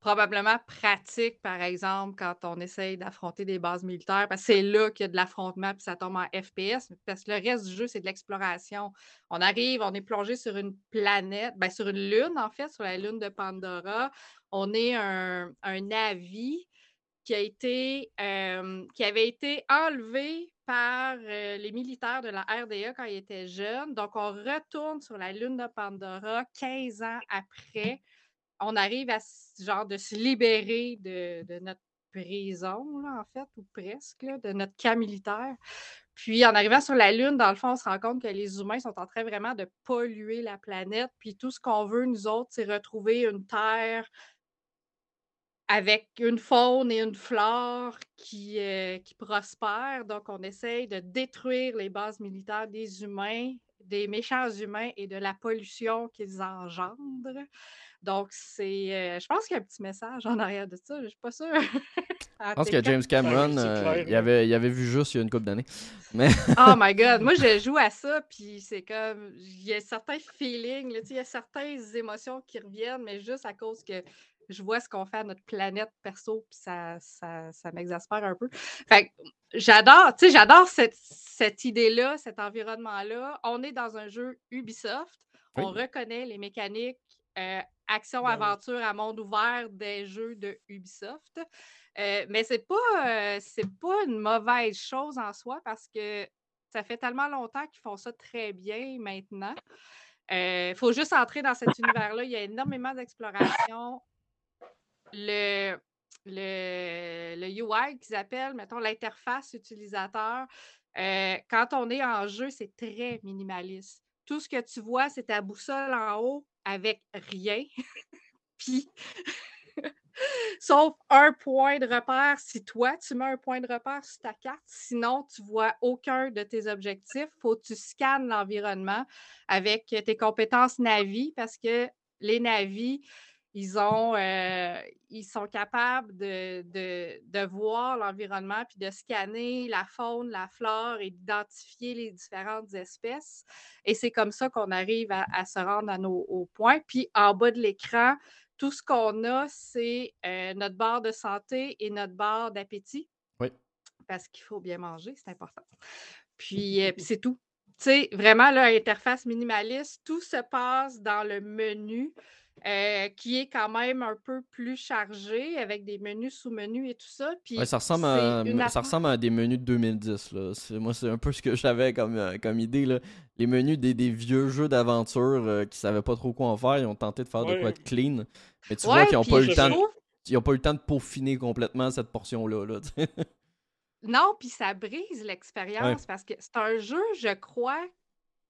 S3: probablement pratique, par exemple, quand on essaye d'affronter des bases militaires, parce que c'est là qu'il y a de l'affrontement, puis ça tombe en FPS, parce que le reste du jeu, c'est de l'exploration. On arrive, on est plongé sur une planète, ben, sur une lune, en fait, sur la lune de Pandora. On est un, un navire qui, a été, euh, qui avait été enlevé par euh, les militaires de la RDA quand ils étaient jeunes. Donc, on retourne sur la lune de Pandora 15 ans après on arrive à genre de se libérer de, notre prison, là, en fait, ou presque, de notre camp militaire. Puis en arrivant sur la Lune, dans le fond, on se rend compte que les humains sont en train vraiment de polluer la planète. Puis tout ce qu'on veut, nous autres, c'est retrouver une Terre avec une faune et une flore qui, euh, qui prospèrent. Donc, on essaye de détruire les bases militaires des humains, des méchants humains et de la pollution qu'ils engendrent. Donc, c'est. Euh, je pense qu'il y a un petit message en arrière de ça. Je ne suis pas sûre.
S2: je pense que James Cameron, euh, il, avait, il avait vu juste il y a une couple d'années. Mais...
S3: oh my God! Moi, je joue à ça, puis c'est comme. Il y a certains feelings, il y a certaines émotions qui reviennent, mais juste à cause que je vois ce qu'on fait à notre planète perso, puis ça, ça, ça m'exaspère un peu. Fait j'adore, tu sais, j'adore cette, cette idée-là, cet environnement-là. On est dans un jeu Ubisoft. On reconnaît les mécaniques euh, action-aventure à monde ouvert des jeux de Ubisoft. Euh, mais c'est pas, euh, c'est pas une mauvaise chose en soi parce que ça fait tellement longtemps qu'ils font ça très bien maintenant. Il faut juste entrer dans cet univers-là. Il y a énormément d'exploration. Le, le, le UI qu'ils appellent, mettons, l'interface utilisateur, quand on est en jeu, c'est très minimaliste. Tout ce que tu vois, c'est ta boussole en haut avec rien. Puis, sauf un point de repère si toi, tu mets un point de repère sur ta carte. Sinon, tu vois aucun de tes objectifs. Faut que tu scannes l'environnement avec tes compétences Navi parce que les Navis, ils, ont, euh, ils sont capables de, de, voir l'environnement puis de scanner la faune, la flore et d'identifier les différentes espèces. Et c'est comme ça qu'on arrive à, se rendre à nos points. Puis en bas de l'écran, tout ce qu'on a, c'est euh, notre barre de santé et notre barre d'appétit.
S2: Oui.
S3: Parce qu'il faut bien manger, c'est important. Puis, euh, puis c'est tout. Tu sais, vraiment, l'interface minimaliste, tout se passe dans le menu. Euh, qui est quand même un peu plus chargé avec des menus sous-menus et tout ça. Puis
S2: ça, ressemble à, ça ressemble à des menus de 2010. Là. Moi, c'est un peu ce que j'avais comme, euh, comme idée. Là. Les menus des, des vieux jeux d'aventure euh, qui savaient pas trop quoi en faire. Ils ont tenté de faire de quoi être clean. Mais tu vois qu'ils n'ont pas, eu le temps de, pas eu le temps de peaufiner complètement cette portion-là. Là,
S3: non, puis ça brise l'expérience parce que c'est un jeu, je crois,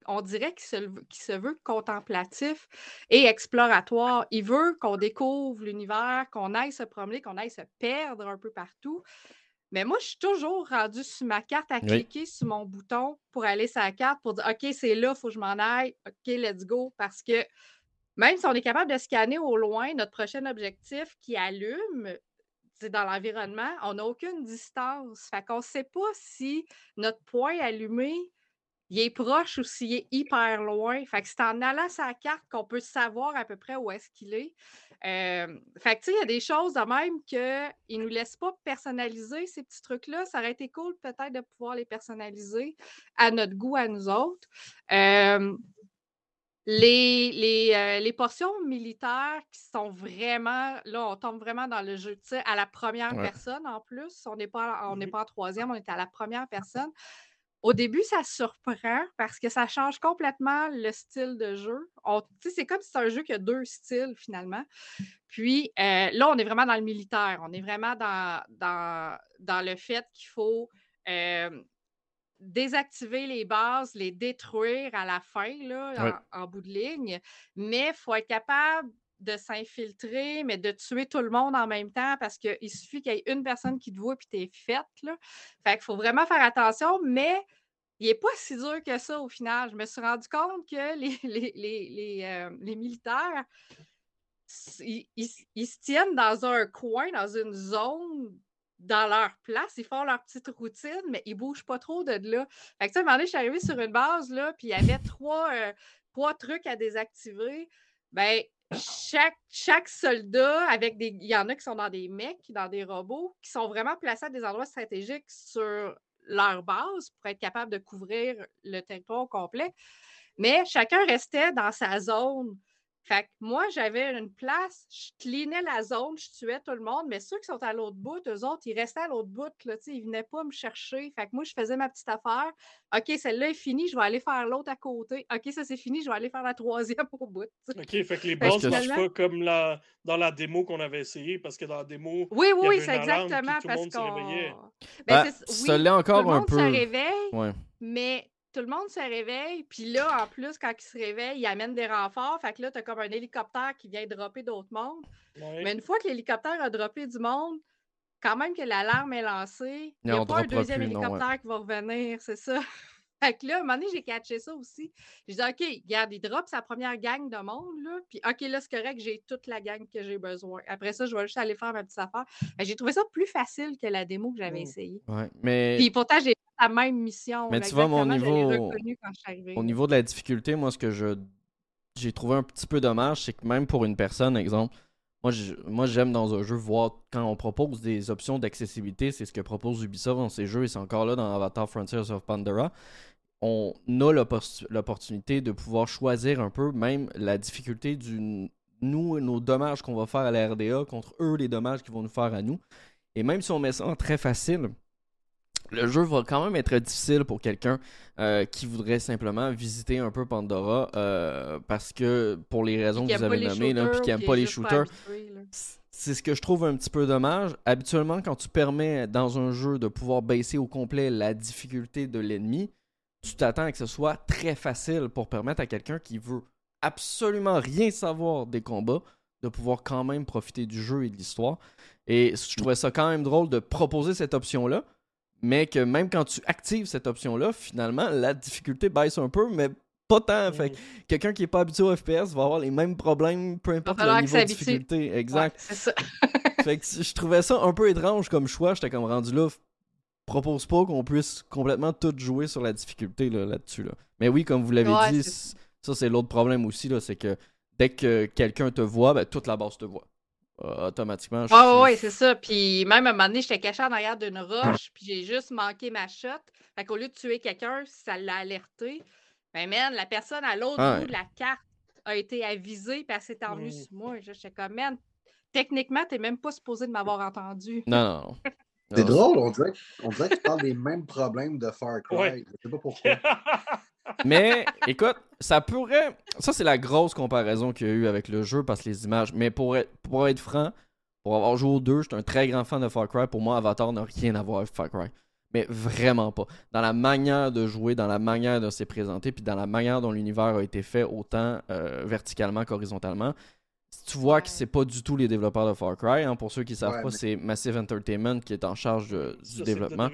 S3: on dirait qu'il se, veut contemplatif et exploratoire. Il veut qu'on découvre l'univers, qu'on aille se promener, qu'on aille se perdre un peu partout. Mais moi, je suis toujours rendue sur ma carte à cliquer sur mon bouton pour aller sur la carte pour dire OK, c'est là, il faut que je m'en aille. OK, let's go. Parce que même si on est capable de scanner au loin notre prochain objectif qui allume, c'est dans l'environnement, on n'a aucune distance. Fait qu'on ne sait pas si notre point allumé il est proche ou s'il est hyper loin. Fait que c'est en allant sa carte qu'on peut savoir à peu près où est-ce qu'il est. Euh, fait que, tu sais, il y a des choses de même qu'ils ne nous laissent pas personnaliser ces petits trucs-là. Ça aurait été cool peut-être de pouvoir les personnaliser à notre goût, à nous autres. Euh, les, les, euh, les, portions militaires qui sont vraiment, là, on tombe vraiment dans le jeu de à la première personne en plus. On n'est pas, on n'est pas en troisième, on est à la première personne. Au début, ça surprend parce que ça change complètement le style de jeu. C'est comme si c'est un jeu qui a deux styles finalement. Puis euh, là, on est vraiment dans le militaire. On est vraiment dans, dans, le fait qu'il faut euh, désactiver les bases, les détruire à la fin, là, en, bout de ligne. Mais il faut être capable de s'infiltrer, mais de tuer tout le monde en même temps parce qu'il suffit qu'il y ait une personne qui te voit et t'es faite. Là. Fait qu'il faut vraiment faire attention, mais il n'est pas si dur que ça au final. Je me suis rendu compte que les, les, euh, militaires, ils, se tiennent dans un coin, dans une zone dans leur place, ils font leur petite routine, mais ils ne bougent pas trop de là. Fait que, tu un moment donné, je suis arrivée sur une base, là, puis il y avait trois, euh, trois trucs à désactiver. ben, chaque, soldat, avec des. Il y en a qui sont dans des mecs, dans des robots, qui sont vraiment placés à des endroits stratégiques sur leur base pour être capable de couvrir le territoire complet. Mais chacun restait dans sa zone. Fait que moi, j'avais une place, je cleanais la zone, je tuais tout le monde, mais ceux qui sont à l'autre bout, eux autres, ils restaient à l'autre bout, là, ils ne venaient pas me chercher. Fait que moi, je faisais ma petite affaire. OK, celle-là est finie, je vais aller faire l'autre à côté. OK, ça c'est fini, je vais aller faire la troisième au bout.
S1: OK, fait que les boss ne marchent pas comme la... dans la démo qu'on avait essayé, parce que dans la démo.
S3: Oui, oui, oui, c'est exactement parce qu'on.
S2: Ben, ben, ça l'est encore un peu.
S3: Ça réveille, ouais. mais tout le monde se réveille. Puis là, en plus, quand ils se réveillent, ils amènent des renforts. Fait que là, tu as comme un hélicoptère qui vient dropper d'autres mondes. Mais une fois que l'hélicoptère a droppé du monde, quand même que l'alarme est lancée, il n'y a pas un deuxième hélicoptère qui va revenir, c'est ça. Fait que là, à un moment donné, j'ai catché ça aussi. J'ai dit, OK, regarde, il drop sa première gang de monde, là. Puis, OK, là, c'est correct, j'ai toute la gang que j'ai besoin. Après ça, je vais juste aller faire ma petite affaire. J'ai trouvé ça plus facile que la démo que j'avais mmh. essayé.
S2: Ouais, mais...
S3: Puis pourtant, j'ai la même mission.
S2: Mais tu vois, mon niveau. Au niveau de la difficulté, moi, ce que je j'ai trouvé un petit peu dommage, c'est que même pour une personne, exemple, moi, j'aime dans un jeu voir quand on propose des options d'accessibilité, c'est ce que propose Ubisoft dans ces jeux et c'est encore là dans Avatar Frontiers of Pandora on a l'opportunité de pouvoir choisir un peu même la difficulté du nous nos dommages qu'on va faire à la RDA contre eux les dommages qu'ils vont nous faire à nous. Et même si on met ça en très facile, le jeu va quand même être difficile pour quelqu'un euh, qui voudrait simplement visiter un peu Pandora euh, parce que pour les raisons que vous avez nommées, puis qui n'aime pas les shooters. C'est ce que je trouve un petit peu dommage. Habituellement, quand tu permets dans un jeu de pouvoir baisser au complet la difficulté de l'ennemi, tu t'attends à que ce soit très facile pour permettre à quelqu'un qui veut absolument rien savoir des combats de pouvoir quand même profiter du jeu et de l'histoire. Et je trouvais ça quand même drôle de proposer cette option-là, mais que même quand tu actives cette option-là, finalement, la difficulté baisse un peu, mais pas tant. Fait quelqu'un qui n'est pas habitué au FPS va avoir les mêmes problèmes, peu importe le niveau de difficulté. Exact.
S3: ça.
S2: fait que je trouvais ça un peu étrange comme choix. J'étais comme rendu là propose pas qu'on puisse complètement tout jouer sur la difficulté là-dessus. Là, Mais oui, comme vous l'avez dit, ça c'est l'autre problème aussi, là, c'est que dès que quelqu'un te voit, ben, toute la base te voit. Euh, automatiquement.
S3: Ah oui, c'est ça. Puis même à un moment donné, j'étais caché en arrière d'une roche, puis j'ai juste manqué ma shot. Fait qu'au lieu de tuer quelqu'un, ça l'a alerté. Ben man, la personne à l'autre bout de la carte a été avisée, puis elle s'est envenue sur moi. J'étais comme, man, techniquement, t'es même pas supposé de m'avoir entendu.
S2: Non, non.
S4: C'est drôle, on dirait, on dirait que tu parles des mêmes problèmes de Far Cry. Je sais pas pourquoi.
S2: Mais écoute, ça pourrait. Ça, c'est la grosse comparaison qu'il y a eu avec le jeu parce que les images. Mais pour être, pour être franc, pour avoir joué aux deux, je suis un très grand fan de Far Cry. Pour moi, Avatar n'a rien à voir avec Far Cry. Mais vraiment pas. Dans la manière de jouer, dans la manière de se présenter, puis dans la manière dont l'univers a été fait, autant euh, verticalement qu'horizontalement, tu vois que c'est pas du tout les développeurs de Far Cry. Hein. Pour ceux qui savent pas, c'est Massive Entertainment qui est en charge du développement.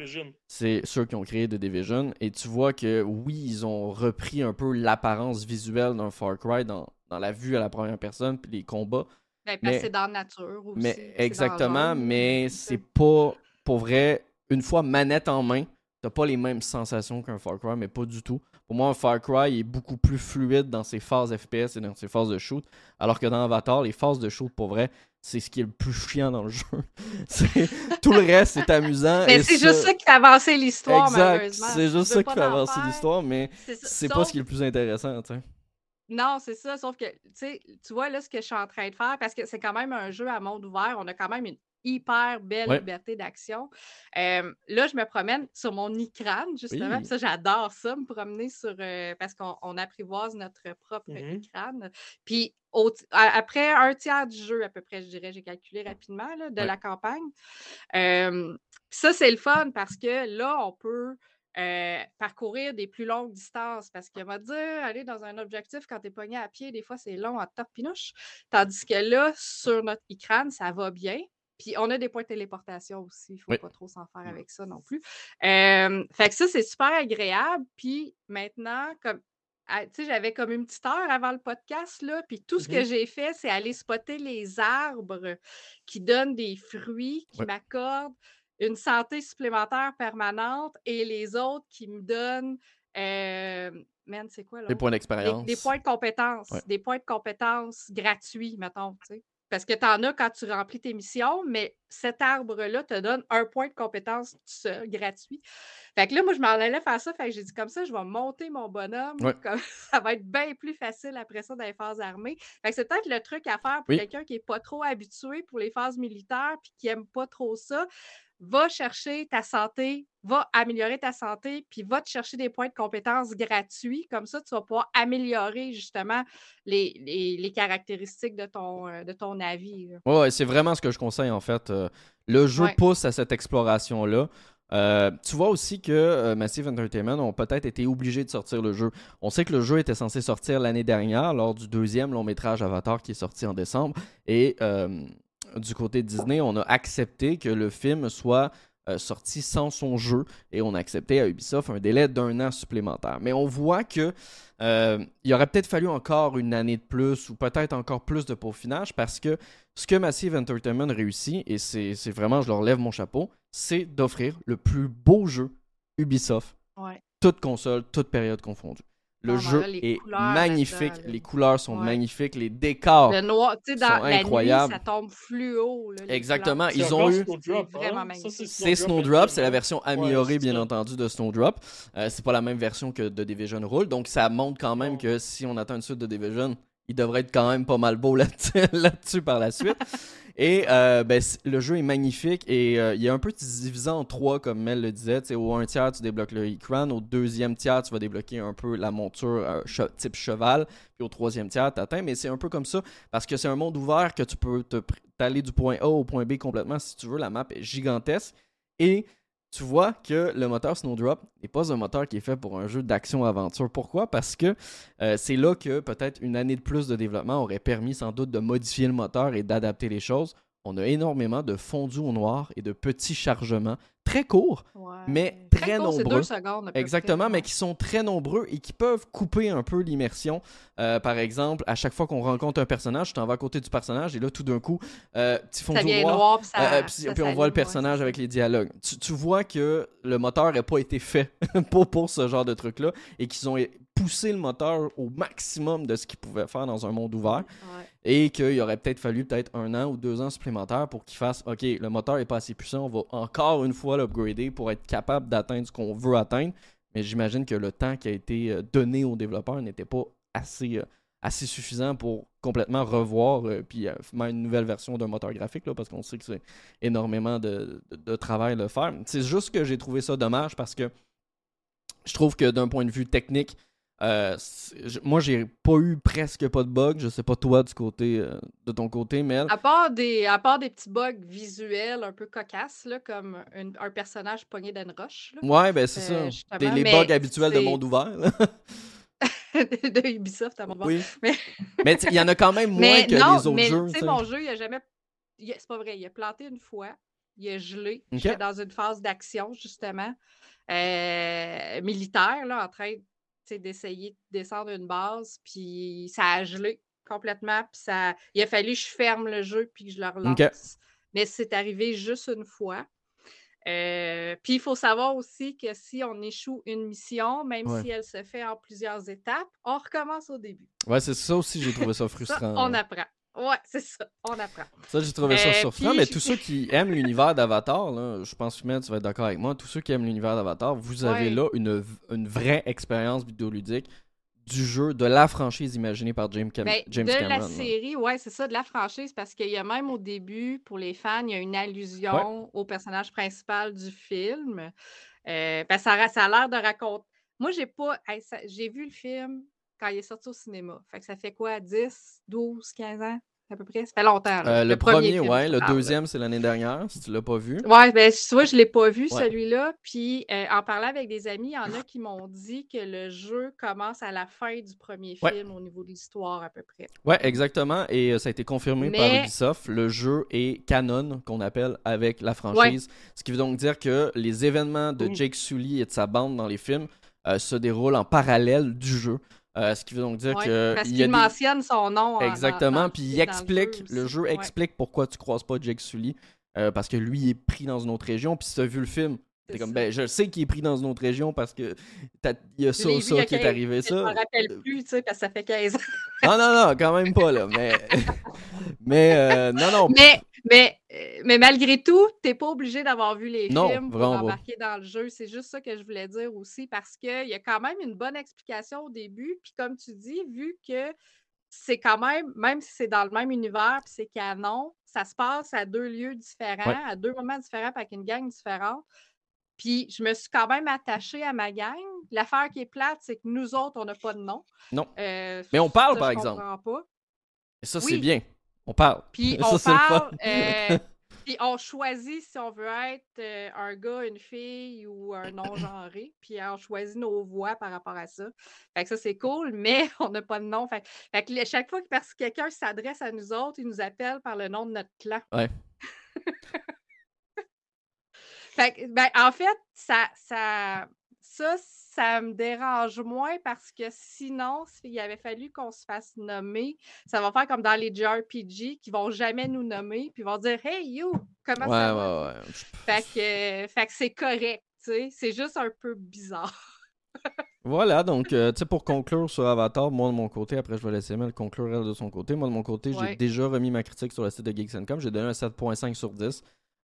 S2: C'est ceux qui ont créé The Division. Et tu vois que oui, ils ont repris un peu l'apparence visuelle d'un Far Cry dans, la vue à la première personne puis les combats.
S3: Ben, mais c'est dans la nature aussi.
S2: Mais exactement, mais c'est pas pour vrai. Une fois manette en main, t'as pas les mêmes sensations qu'un Far Cry, mais pas du tout. Pour moi, un Far Cry est beaucoup plus fluide dans ses phases FPS et dans ses phases de shoot, alors que dans Avatar, les phases de shoot, pour vrai, c'est ce qui est le plus chiant dans le jeu. Tout le reste, c'est amusant.
S3: Mais c'est juste ça qui fait avancer l'histoire, malheureusement.
S2: C'est juste ça qui fait avancer l'histoire, mais c'est pas ce qui est le plus intéressant,
S3: Non, c'est ça, sauf que, tu vois, là, ce que je suis en train de faire, parce que c'est quand même un jeu à monde ouvert, on a quand même une hyper belle liberté d'action. là, je me promène sur mon écran, justement. Ça, j'adore ça, me promener sur. parce qu'on apprivoise notre propre mmh écran. Puis, après un tiers du jeu, à peu près, je dirais, j'ai calculé rapidement, de la campagne. ça, c'est le fun parce que là, on peut. parcourir des plus longues distances parce qu'on va dire aller dans un objectif quand tu es pogné à pied, des fois c'est long en torpinouche. Tandis que là, sur notre écran, ça va bien. Puis on a des points de téléportation aussi. Il ne faut pas trop s'en faire avec ça non plus. fait que ça, c'est super agréable. Puis maintenant, comme ah, tu sais, j'avais comme une petite heure avant le podcast, là, puis tout ce que mmh j'ai fait, c'est aller spotter les arbres qui donnent des fruits, qui m'accordent une santé supplémentaire permanente et les autres qui me donnent man, c'est quoi là?
S2: Des points d'expérience.
S3: des points de compétences.
S2: Ouais.
S3: Des points de compétences gratuits, mettons. Parce que tu en as quand tu remplis tes missions, mais cet arbre-là te donne un point de compétence seul, gratuit. Fait que là, moi, je m'en allais faire ça. Fait que j'ai dit comme ça, je vais monter mon bonhomme.
S2: Ouais.
S3: Comme, ça va être bien plus facile après ça dans les phases armées. Fait que c'est peut-être le truc à faire pour
S2: Oui.
S3: quelqu'un qui n'est pas trop habitué pour les phases militaires puis qui n'aime pas trop ça. Va chercher ta santé, va améliorer ta santé, puis va te chercher des points de compétences gratuits. Comme ça, tu vas pouvoir améliorer justement les, les- les caractéristiques de ton, euh, de ton avis.
S2: ouais, c'est vraiment ce que je conseille en fait. Euh, le jeu
S3: Ouais.
S2: pousse à cette exploration-là. Euh, tu vois aussi que euh, Massive Entertainment ont peut-être été obligés de sortir le jeu. On sait que le jeu était censé sortir l'année dernière lors du deuxième long métrage Avatar qui est sorti en décembre. Et euh, du côté de Disney, on a accepté que le film soit euh, sorti sans son jeu et on a accepté à Ubisoft un délai d'un an supplémentaire. Mais on voit que euh, il aurait peut-être fallu encore une année de plus ou peut-être encore plus de peaufinage parce que ce que Massive Entertainment réussit, et c'est c'est vraiment, je leur lève mon chapeau, c'est d'offrir le plus beau jeu Ubisoft,
S3: Ouais.
S2: toute console, toute période confondue. Le jeu est magnifique,
S3: là.
S2: les couleurs sont
S3: Ouais.
S2: magnifiques, les décors.
S3: Le noir, tu sais, dans
S2: sont
S3: la
S2: incroyables.
S3: nuit, ça tombe fluo. là,
S2: Exactement,
S3: couleurs.
S2: ils
S1: C'est
S2: ont eu-
S1: Snowdrop,
S3: C'est vraiment
S1: hein?
S2: C'est Snowdrop, c'est la version améliorée,
S1: Ouais,
S2: bien
S1: ça.
S2: entendu, de Snowdrop. Euh, c'est pas la même version que de Division Rule, donc ça montre quand même
S1: Oh.
S2: que si on attend une suite de Division, il devrait être quand même pas mal beau là-dessus par la suite. Et euh, ben, le jeu est magnifique et euh, il est un peu divisé en trois, comme Mel le disait. Au un tiers, tu débloques le écran. Au deuxième tiers, tu vas débloquer un peu la monture euh, type cheval. Puis au troisième tiers, tu atteins. Mais c'est un peu comme ça parce que c'est un monde ouvert que tu peux t'aller du point A au point B complètement si tu veux. La map est gigantesque. Et tu vois que le moteur Snowdrop n'est pas un moteur qui est fait pour un jeu d'action-aventure. Pourquoi? Parce que euh, c'est là que peut-être une année de plus de développement aurait permis sans doute de modifier le moteur et d'adapter les choses. On a énormément de fondus au noir et de petits chargements très courts,
S3: Ouais.
S2: mais
S3: Très
S2: très
S3: court, c'est
S2: nombreux.
S3: deux secondes.
S2: Exactement,
S3: près,
S2: mais qui sont très nombreux et qui peuvent couper un peu l'immersion. Euh, par exemple, à chaque fois qu'on rencontre un personnage, tu t'en vas à côté du personnage et là, tout d'un coup, euh, petit fond
S3: Ça
S2: du
S3: vient
S2: noir.
S3: noir, puis ça.
S2: Euh, euh, puis,
S3: ça
S2: puis on voit le
S3: ouais,
S2: personnage avec les dialogues. Tu, tu vois que le moteur n'a pas été fait pour, pour ce genre de truc-là et qu'ils ont poussé le moteur au maximum de ce qu'ils pouvaient faire dans un monde ouvert
S3: Ouais.
S2: et qu'il aurait peut-être fallu peut-être un an ou deux ans supplémentaires pour qu'ils fassent OK, le moteur est pas assez puissant, on va encore une fois l'upgrader pour être capable d'atteindre ce qu'on veut atteindre. Mais j'imagine que le temps qui a été euh, donné aux développeurs n'était pas assez, euh, assez suffisant pour complètement revoir euh, puis euh, faire une nouvelle version d'un moteur graphique là, parce qu'on sait que c'est énormément de, de- de travail le faire. C'est juste que j'ai trouvé ça dommage parce que je trouve que d'un point de vue technique, euh, moi j'ai pas eu presque pas de bugs. Je sais pas toi du côté euh, de ton côté, Mel.
S3: À part, des, à part des petits bugs visuels un peu cocasses, là, comme une- un personnage pogné dans une roche. là,
S2: Ouais, ben c'est
S3: Euh,
S2: ça. Des, les
S3: mais
S2: bugs habituels de monde ouvert.
S3: de Ubisoft à mon
S2: oui.
S3: Mais-
S2: Mais il y en a quand même moins
S3: Mais
S2: que
S3: non,
S2: les autres
S3: mais
S2: jeux.
S3: tu sais, mon jeu, il a jamais. C'est pas vrai, il a planté une fois, il a gelé. J'étais dans une phase d'action, justement, militaire, là, en train d'essayer de descendre une base, puis ça a gelé complètement, puis ça... il a fallu que je ferme le jeu, puis que je le relance. Mais c'est arrivé juste une fois. Euh, puis il faut savoir aussi que si on échoue une mission, même
S2: Ouais.
S3: si elle se fait en plusieurs étapes, on recommence au début.
S2: Ouais, c'est ça aussi, j'ai trouvé ça
S3: Ça,
S2: frustrant.
S3: on apprend. Ouais, c'est ça, on apprend.
S2: Ça, j'ai trouvé ça
S3: Euh, puis-
S2: mais tous ceux qui aiment l'univers d'Avatar, là, je pense que tu vas être d'accord avec moi, tous ceux qui aiment l'univers d'Avatar, vous avez
S3: Ouais.
S2: là une, une vraie expérience vidéoludique du jeu, de la franchise imaginée par James, Cam- James
S3: de
S2: Cameron.
S3: la série, ouais, c'est ça, de la franchise, parce qu'il y a même au début, pour les fans, il y a une allusion au personnage principal du film. Euh, ben, ça, a l'air de raconter. Moi, j'ai pas. hey, j'ai vu le film quand il est sorti au cinéma. Fait que ça fait quoi, 10, 12, 15 ans à peu près? Ça fait longtemps. là.
S2: Euh, le, premier,
S3: film,
S2: ouais, le
S3: parle,
S2: deuxième, c'est l'année dernière, si tu l'as pas vu.
S3: Ouais, ben, tu vois, je ne l'ai pas vu,
S2: Ouais.
S3: celui-là. Puis, euh, en parlant avec des amis, il y en a qui m'ont dit que le jeu commence à la fin du premier
S2: Ouais.
S3: film au niveau de l'histoire, à peu près.
S2: Ouais, exactement. Et euh, ça a été confirmé par Ubisoft. Le jeu est canon, qu'on appelle, avec la franchise. Ce qui veut donc dire que les événements de
S1: Ouh.
S2: Jake Sully et de sa bande dans les films se déroulent en parallèle du jeu. Euh, ce qui veut donc dire
S3: Ouais,
S2: que
S3: parce qu'il
S2: des-
S3: mentionne son nom. dans-
S2: Exactement, puis il
S3: le
S2: explique, le jeu explique pourquoi tu croises pas Jake Sully. euh, parce que lui il est pris dans une autre région. Puis si tu as vu le film, T'es comme,
S3: ça.
S2: ben, je sais qu'il est pris dans une autre région parce que il y a
S3: Je
S2: ça, ça qui est
S3: 15
S2: arrivé,
S3: Je me
S2: ça.
S3: rappelle plus, tu sais, parce que ça fait 15 ans.
S2: Non, non, non, quand même pas, là. Mais, mais euh, non, non.
S3: Mais, mais, mais malgré tout, t'es pas obligé d'avoir vu les
S2: Non,
S3: films pour
S2: pas.
S3: embarquer dans le jeu. C'est juste ça que je voulais dire aussi, parce qu'il y a quand même une bonne explication au début. Puis comme tu dis, vu que c'est quand même, même si c'est dans le même univers, puis c'est canon, ça se passe à deux lieux différents,
S2: Ouais.
S3: à deux moments différents, avec une gang différente. Puis je me suis quand même attachée à ma gang. L'affaire qui est plate, c'est que nous autres, on n'a pas de nom.
S2: Non.
S3: Euh,
S2: Mais on parle,
S3: ça,
S2: par
S3: je
S2: exemple.
S3: pas.
S2: Et ça,
S3: Oui.
S2: c'est bien. On parle.
S3: Puis
S2: Ça,
S3: on parle, euh, puis on choisit si on veut être euh, un gars, une fille ou un non-genré. Puis on choisit nos voix par rapport à ça. Fait que ça, c'est cool, mais on n'a pas de nom. Fait, fait que chaque fois que parce que quelqu'un s'adresse à nous autres, il nous appelle par le nom de notre clan.
S2: Ouais.
S3: Fait que, ben, en fait, ça, ça, ça, ça me dérange moins parce que sinon, s'il avait fallu qu'on se fasse nommer, ça va faire comme dans les JRPG qui vont jamais nous nommer, puis vont dire Hey you, comment
S2: Ouais,
S3: ça va?
S2: ouais, ouais.
S3: Fait que, fait que c'est correct, tu sais. C'est juste un peu bizarre.
S2: Voilà, donc, euh, tu sais, pour conclure sur Avatar, moi de mon côté, après je vais laisser Mel conclure elle de son côté. Moi de mon côté, j'ai déjà remis ma critique sur le site de Geeks Com. J'ai donné un 7.5 sur 10.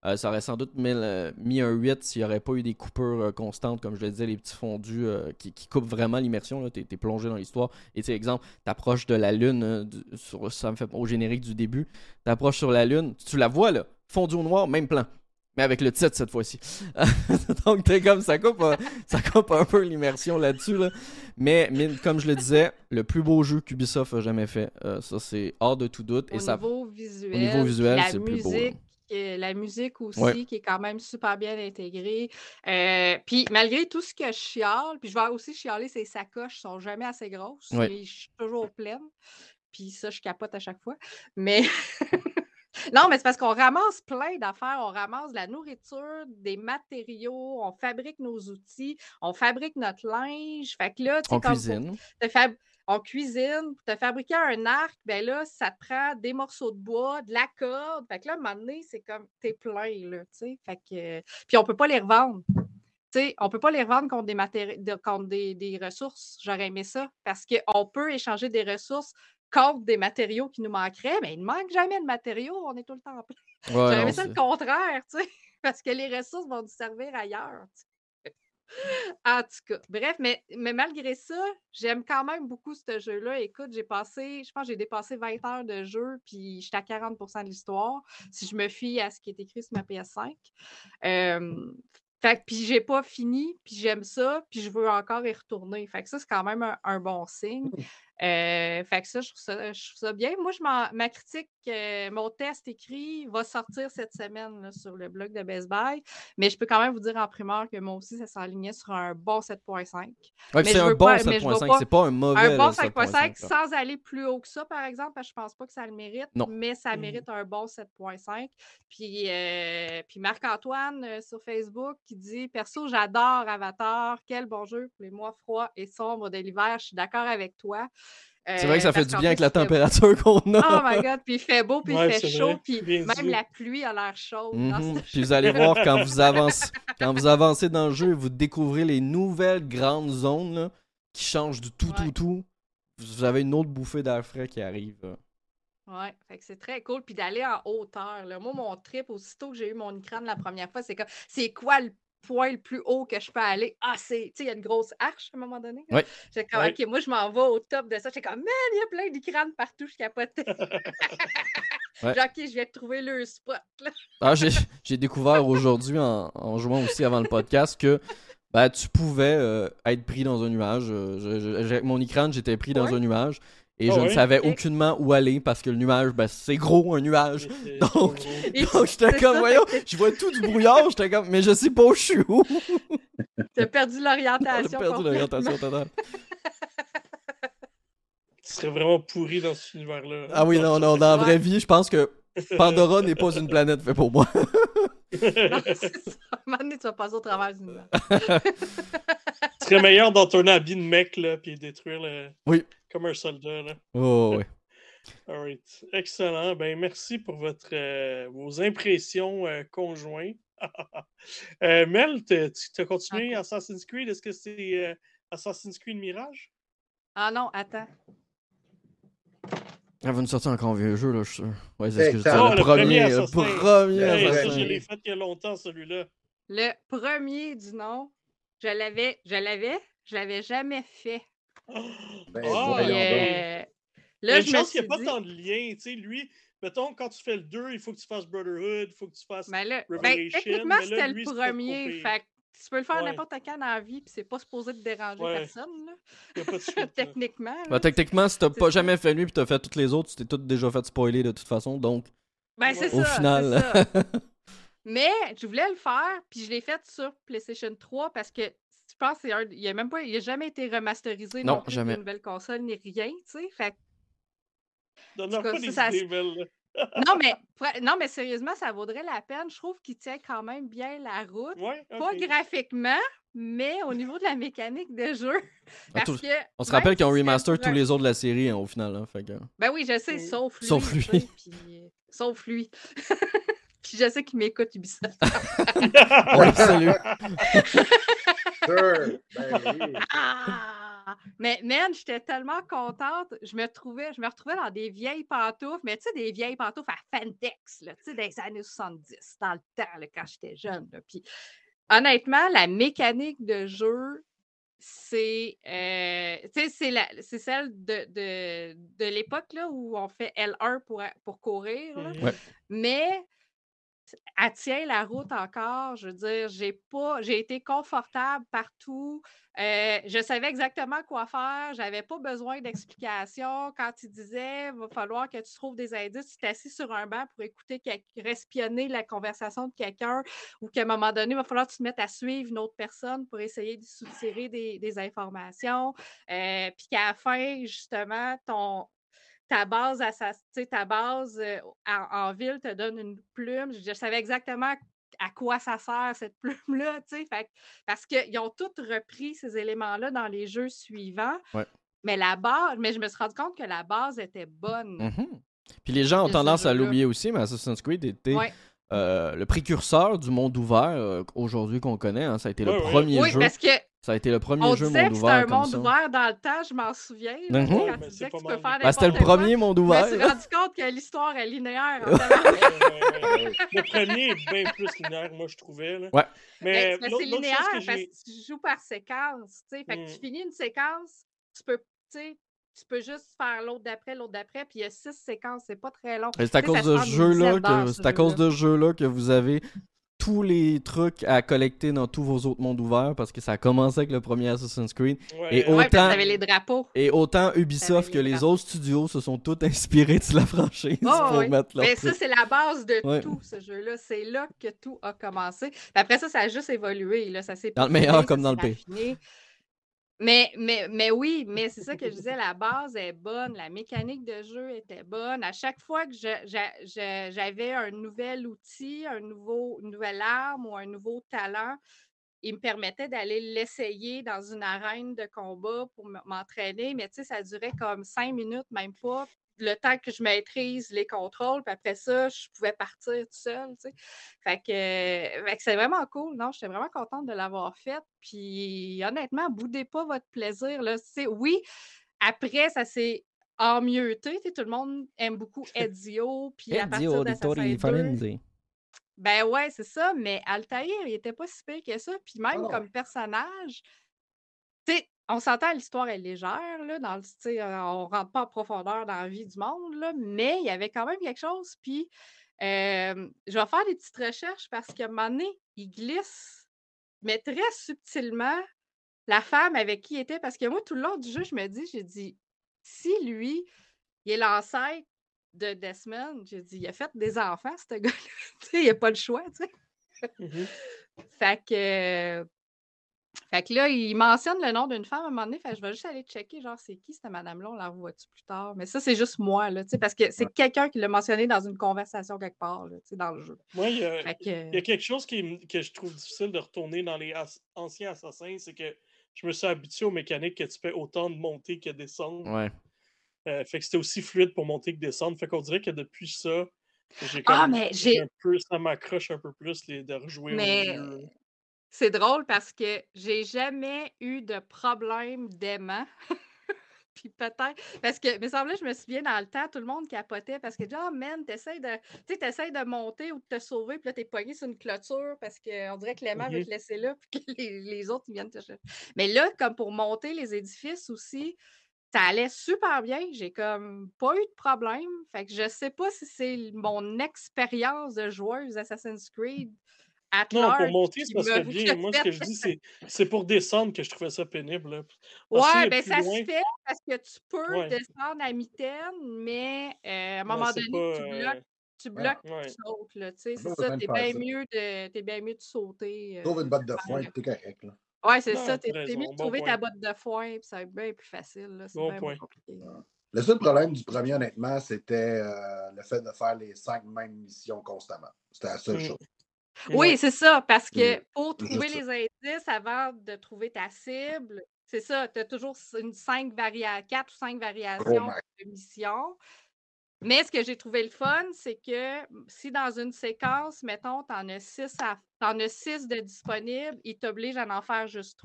S2: Euh, ça aurait sans doute mis, le- mis un 8 s'il n'y aurait pas eu des coupures euh, constantes, comme je le disais, les petits fondus euh, qui, qui coupent vraiment l'immersion. T'es es plongé dans l'histoire. Et tu sais, exemple, t'approches de la lune, euh, du- sur, ça me fait au générique du début, t'approches sur la lune, tu la vois là, fondu au noir, même plan. Mais avec le titre cette fois-ci. Donc t'es comme ça coupe, euh, ça coupe un peu l'immersion là-dessus. Là. Mais, mais comme je le disais, le plus beau jeu qu'Ubisoft a jamais fait. Euh, ça c'est hors de tout doute.
S3: Au
S2: Et ça,
S3: niveau visuel,
S2: niveau visuel, c'est le plus beau, là.
S3: La musique aussi,
S2: Ouais.
S3: qui est quand même super bien intégrée. Euh, puis malgré tout ce que je chiale, puis je vais aussi chialer, ces sacoches sont jamais assez grosses,
S2: Ouais.
S3: mais je suis toujours pleine. Puis ça, je capote à chaque fois. Mais non, mais c'est parce qu'on ramasse plein d'affaires. On ramasse de la nourriture, des matériaux, on fabrique nos outils, on fabrique notre linge. Fait que là, tu sais, comme
S2: cuisine.
S3: On cuisine, pour te fabriquer un arc, ben là, ça te prend des morceaux de bois, de la corde. Fait que là, à un moment donné, c'est comme, t'es plein, là, tu sais. Fait que, puis on peut pas les revendre. Tu sais, on peut pas les revendre contre des, matéri- de- contre des, des ressources. J'aurais aimé ça. Parce qu'on peut échanger des ressources contre des matériaux qui nous manqueraient, mais il ne manque jamais de matériaux. On est tout le temps plein.
S2: Ouais,
S3: J'aurais aimé ça
S2: c'est-
S3: le contraire, tu sais, parce que les ressources vont nous servir ailleurs. En tout cas, bref, mais, mais malgré ça, j'aime quand même beaucoup ce jeu-là. Écoute, j'ai passé, je pense j'ai dépassé 20 heures de jeu, puis j'étais à 40% de l'histoire, si je me fie à ce qui est écrit sur ma PS5. Euh, fait puis j'ai pas fini, puis j'aime ça, puis je veux encore y retourner. Fait que ça, c'est quand même un bon signe. Euh, fait que ça je, trouve ça, je trouve ça bien. Moi, je ma critique, euh, mon test écrit va sortir cette semaine là, sur le blog de Best Buy, mais je peux quand même vous dire en primeur que moi aussi, ça s'alignait sur un bon 7.5.
S2: Ouais,
S3: mais
S2: puis c'est un bon
S3: pas- mais je veux
S2: 7.5,
S3: pas-
S2: c'est pas un mauvais
S3: Un bon
S2: là,
S3: 7.5
S2: là.
S3: sans aller plus haut que ça, par exemple, parce que je pense pas que ça le mérite,
S2: Non.
S3: mais ça mérite un bon 7.5. Puis, euh, puis Marc-Antoine sur Facebook qui dit Perso, j'adore Avatar, quel bon jeu pour les mois froids et sombres de l'hiver. Je suis d'accord avec toi.
S2: C'est vrai que ça
S3: Euh,
S2: fait du bien avec la température qu'on
S3: Oh
S2: a.
S3: my god, puis il fait beau, puis
S1: Ouais,
S3: il fait
S1: c'est
S3: chaud, puis même la pluie a l'air chaude.
S2: Mhm. Puis vous allez voir quand vous avancez, quand vous avancez dans le jeu et vous découvrez les nouvelles grandes zones là, qui changent du tout,
S3: Ouais.
S2: tout, tout. Vous avez une autre bouffée d'air frais qui arrive. là.
S3: Ouais, fait que c'est très cool. Puis d'aller en hauteur. Là. Moi, mon trip, aussitôt que j'ai eu mon écran la première fois, c'est comme c'est quoi le point le plus haut que je peux aller? Ah, c'est. Tu sais, il y a une grosse arche à un moment donné.
S2: Ouais.
S3: J'étais comme,
S1: Ouais.
S3: OK, moi, je m'en vais au top de ça. J'étais comme, man, il y a plein d'écrans partout, je capotais.
S2: Ouais.
S3: Genre, OK, je vais trouver le spot. Là.
S2: Ah, j'ai j'ai découvert aujourd'hui en, en jouant aussi avant le podcast que ben, tu pouvais euh, être pris dans un nuage. Euh, je- je- j'ai- mon écran, j'étais pris dans
S3: Ouais.
S2: un nuage et
S1: Ah
S2: je ne savais aucunement où aller parce que le nuage, ben, c'est gros un nuage. Donc- Donc j'étais comme, voyons, je vois tout du brouillard, j'étais comme, mais je sais pas où je suis où.
S3: T'as perdu
S2: J'ai
S3: l'orientation.
S2: perdu
S3: complètement.
S2: l'orientation totale.
S1: Tu serais vraiment pourri dans cet univers-là.
S2: Ah oui, non, non, dans la vraie vie, je pense que Pandora n'est pas une planète faite pour moi.
S3: Non, c'est ça. À un moment donné, tu vas passer au travers du nuage.
S1: Tu serais meilleur dans ton habit de mec, là, puis détruire le.
S2: Oui.
S1: Comme un soldat, là.
S2: Oh, ouais.
S1: Alright. Excellent. Ben, merci pour votre, euh, vos impressions euh, conjointes. Euh, Mel, tu as continué Assassin's Creed? Est-ce que c'est euh, Assassin's Creed Mirage?
S3: Ah non, attends.
S2: Elle va nous sortir encore un vieux jeu, là, je suis sûr. Ouais, c'est ce que je
S4: Exactement.
S2: disais.
S1: Oh,
S2: Le premier, le premier
S1: Hey, ça, je l'ai fait il y a longtemps, celui-là.
S3: Le premier du nom, je l'avais, je l'avais, je l'avais jamais fait.
S4: Ben,
S3: Puis, euh,
S1: a
S3: là, je
S1: chance qu'il n'y a pas
S3: dit,
S1: tant de liens. Tu sais, lui, mettons, quand tu fais le 2, il faut que tu fasses Brotherhood, il faut que tu fasses.
S3: ben là, ben, techniquement, c'était le premier. Fait tu peux le faire
S1: Ouais.
S3: n'importe quand dans la vie, puis c'est pas supposé te déranger
S1: Ouais.
S3: personne, là.
S1: Il n'y a pas de suite.
S3: techniquement. là.
S2: Bah, techniquement, si t'as pas
S3: ça.
S2: jamais fait lui puis t'as fait toutes les autres, tu t'es toutes déjà fait spoiler de toute façon, donc
S3: Ben, c'est
S2: au
S3: ça.
S2: final.
S3: c'est. Mais je voulais le faire, puis je l'ai fait sur PlayStation 3 parce que je pense qu'il il a même pas, il a jamais été remasterisé
S2: Non,
S3: non, plus
S2: jamais.
S3: sur une nouvelle console ni rien, tu sais. Fait que- cas,
S1: des
S3: ça, ça-
S1: idées,
S3: non mais non mais sérieusement, ça vaudrait la peine. Je trouve qu'il tient quand même bien la route,
S1: Ouais,
S3: pas graphiquement, mais au niveau de la mécanique de jeu.
S2: Ah,
S3: Parce
S2: tout-
S3: que
S2: On se rappelle qu'ils ont remaster tous
S3: un-
S2: les autres de la série hein, au final. Hein, fait que...
S3: Ben oui, je sais, sauf lui.
S2: Sauf
S3: sais,
S2: lui.
S3: puis, euh, sauf lui. puis je sais qu'il m'écoute Ubisoft.
S2: Ouais, salut.
S4: Sure. Ben oui.
S3: Ah! Mais man, j'étais tellement contente. Je me trouvais, je me retrouvais dans des vieilles pantoufles, mais tu sais, des vieilles pantoufles à Fantex, là, tu sais, des années 70, dans le temps, là, quand j'étais jeune. là. Puis honnêtement, la mécanique de jeu, c'est euh, tu sais, c'est la- c'est celle de, de, de l'époque là, où on fait L1 pour, pour courir. là.
S2: Ouais.
S3: Mais elle tient la route encore. Je veux dire, j'ai pas, j'ai été confortable partout. Euh, je savais exactement quoi faire. J'avais pas besoin d'explications. Quand il disait, va falloir que tu trouves des indices, tu t'assis sur un banc pour écouter, respionner la conversation de quelqu'un, ou qu'à un moment donné, il va falloir que tu te mettes à suivre une autre personne pour essayer de soutirer des, des informations. Euh, puis qu'à la fin, justement, ton, ta base, à sa- tu sais, ta base euh, en, en ville te donne une plume. Je, je savais exactement à quoi ça sert, cette plume-là, tu sais. Parce qu'ils ont tous repris ces éléments-là dans les jeux suivants.
S2: Ouais.
S3: Mais la base, mais je me suis rendu compte que la base était bonne.
S2: Mhm. Puis les gens ont tendance à l'oublier aussi, mais Assassin's Creed était
S3: Ouais.
S2: euh, le précurseur du monde ouvert euh, aujourd'hui qu'on connaît. hein. Ça a été
S1: Ouais,
S2: le
S1: ouais.
S2: premier
S3: Oui,
S2: jeu.
S3: parce que
S2: Ça a été le premier
S3: on
S2: jeu monde
S3: que c'était
S2: ouvert
S3: un
S2: comme
S3: monde
S2: ça.
S3: ouvert dans le temps, je m'en souviens.
S2: Mhm.
S3: quand tu disais que tu peux faire
S2: Ben, c'était le premier monde
S3: Je me
S2: ouvert.
S3: suis rendu compte que l'histoire est linéaire. en.
S1: Le premier est bien plus linéaire, moi, je trouvais. Là.
S2: Ouais.
S3: Ben,
S1: Mais
S3: c'est linéaire
S1: chose que
S3: parce
S1: j'ai.
S3: que tu joues par séquence. tu sais. Fait que tu
S1: Mm.
S3: finis une séquence, tu peux, tu sais, tu peux juste faire l'autre d'après, l'autre d'après, puis il y a six séquences, c'est pas très long.
S2: C'est à cause ce jeu-là que de ce jeu-là que vous avez tous les trucs à collecter dans tous vos autres mondes ouverts parce que ça a commencé avec le premier Assassin's Creed
S1: Ouais,
S2: Et
S3: Ouais, parce
S2: autant-
S3: que t'avais les drapeaux.
S2: et autant Ubisoft que
S3: les
S2: autres studios se sont tous inspirés de la franchise
S3: Oh,
S2: pour
S3: oui.
S2: mettre leur
S3: Mais ça,
S2: truc.
S3: c'est la base de
S2: Ouais.
S3: tout, ce jeu-là. C'est là que tout a commencé. Puis après ça, ça a juste évolué. Là. Ça s'est
S2: Dans le meilleur
S3: ça
S2: comme dans le pire.
S3: Mais, mais, mais oui, mais c'est ça que je disais, la base est bonne, la mécanique de jeu était bonne. À chaque fois que j'avais un nouvel outil, un nouveau, une nouvelle arme ou un nouveau talent, il me permettait d'aller l'essayer dans une arène de combat pour m'entraîner. Mais tu sais, ça durait comme cinq minutes, même pas. Le temps que je maîtrise les contrôles, puis après ça, je pouvais partir tout seul, tu sais. Fait que, euh, c'est vraiment cool. Non, j'étais vraiment contente de l'avoir fait. Puis honnêtement, boudez pas votre plaisir. Là. C'est- Oui, après, ça s'est tu sais, Tout le monde aime beaucoup Ezio. Puis à
S2: Ezio
S3: partir
S2: Auditore
S3: d'Assassin's 2,
S2: Firenze.
S3: ben ouais, c'est ça, mais Altaïr, il était pas si pire que ça. Puis même
S4: non.
S3: comme personnage, tu sais, on s'entend, l'histoire est légère, là, dans le, on rentre pas en profondeur dans la vie du monde, là, mais il y avait quand même quelque chose. Puis euh, je vais faire des petites recherches parce qu'à un moment donné, il glisse, mais très subtilement, la femme avec qui il était. Parce que moi, tout le long du jeu, je me dis, j'ai dit, si lui, il est l'ancêtre de Desmond, j'ai dit, il a fait des enfants, ce gars-là. Il a pas le choix, tu sais.
S1: mhm.
S3: Fait que, fait que là, il mentionne le nom d'une femme à un moment donné. Fait que je vais juste aller checker, genre, c'est qui cette madame-là? On la revoit-tu plus tard? Mais ça, c'est juste moi, là, tu sais, parce que c'est quelqu'un qui l'a mentionné dans une conversation quelque part, là, tu sais, dans le jeu.
S1: Moi, il y a,
S3: Fait
S1: il y a
S3: que,
S1: quelque chose qui, que je trouve difficile de retourner dans les as- anciens assassins, c'est que je me suis habitué aux mécaniques que tu fais autant de monter que descendre.
S2: Ouais.
S1: Euh, fait que c'était aussi fluide pour monter que descendre. Fait qu'on dirait que depuis ça,
S3: Ah, mais j'ai.
S1: Ça m'accroche un peu plus les, de rejouer
S3: mais... C'est drôle parce que j'ai jamais eu de problème d'aimant. Puis peut-être. Parce que, me semblait, je me souviens dans le temps, tout le monde capotait parce que, genre, oh, man, t'essayes de. Tu sais, de monter ou de te sauver, puis là, t'es pogné sur une clôture parce qu'on dirait que l'aimant veut te laisser là, puis que les, les, autres, ils viennent te chercher. Mais là, comme pour monter les édifices aussi, ça allait super bien. J'ai comme pas eu de problème. Fait que je sais pas si c'est mon expérience de joueuse Assassin's Creed.
S1: At non, pour monter, ça serait bien. Moi, ce que je dis, c'est pour descendre que je trouvais ça pénible.
S3: Ouais, ben ça se fait parce que tu peux descendre à mitaine, mais euh, à un moment donné, tu bloques. Tu bloques, tu sautes, C'est ça, t'es bien, mieux de, bien mieux de sauter.
S4: Euh, Trouve une botte de foin, t'es correct. Là.
S3: Ouais, c'est ça. T'es mieux de trouver ta botte de foin, puis ça va être bien plus facile. C'est bien moins compliqué.
S4: Le seul problème du premier, honnêtement, c'était euh, le fait de faire les cinq mêmes missions constamment. C'était la seule mmh. chose.
S3: Oui, c'est ça, parce que pour trouver les indices avant de trouver ta cible, c'est ça, tu as toujours une cinq quatre ou cinq variations de missions. Mais ce que j'ai trouvé le fun, c'est que si dans une séquence, mettons, tu en as six, as six de disponibles, il t'oblige à en faire juste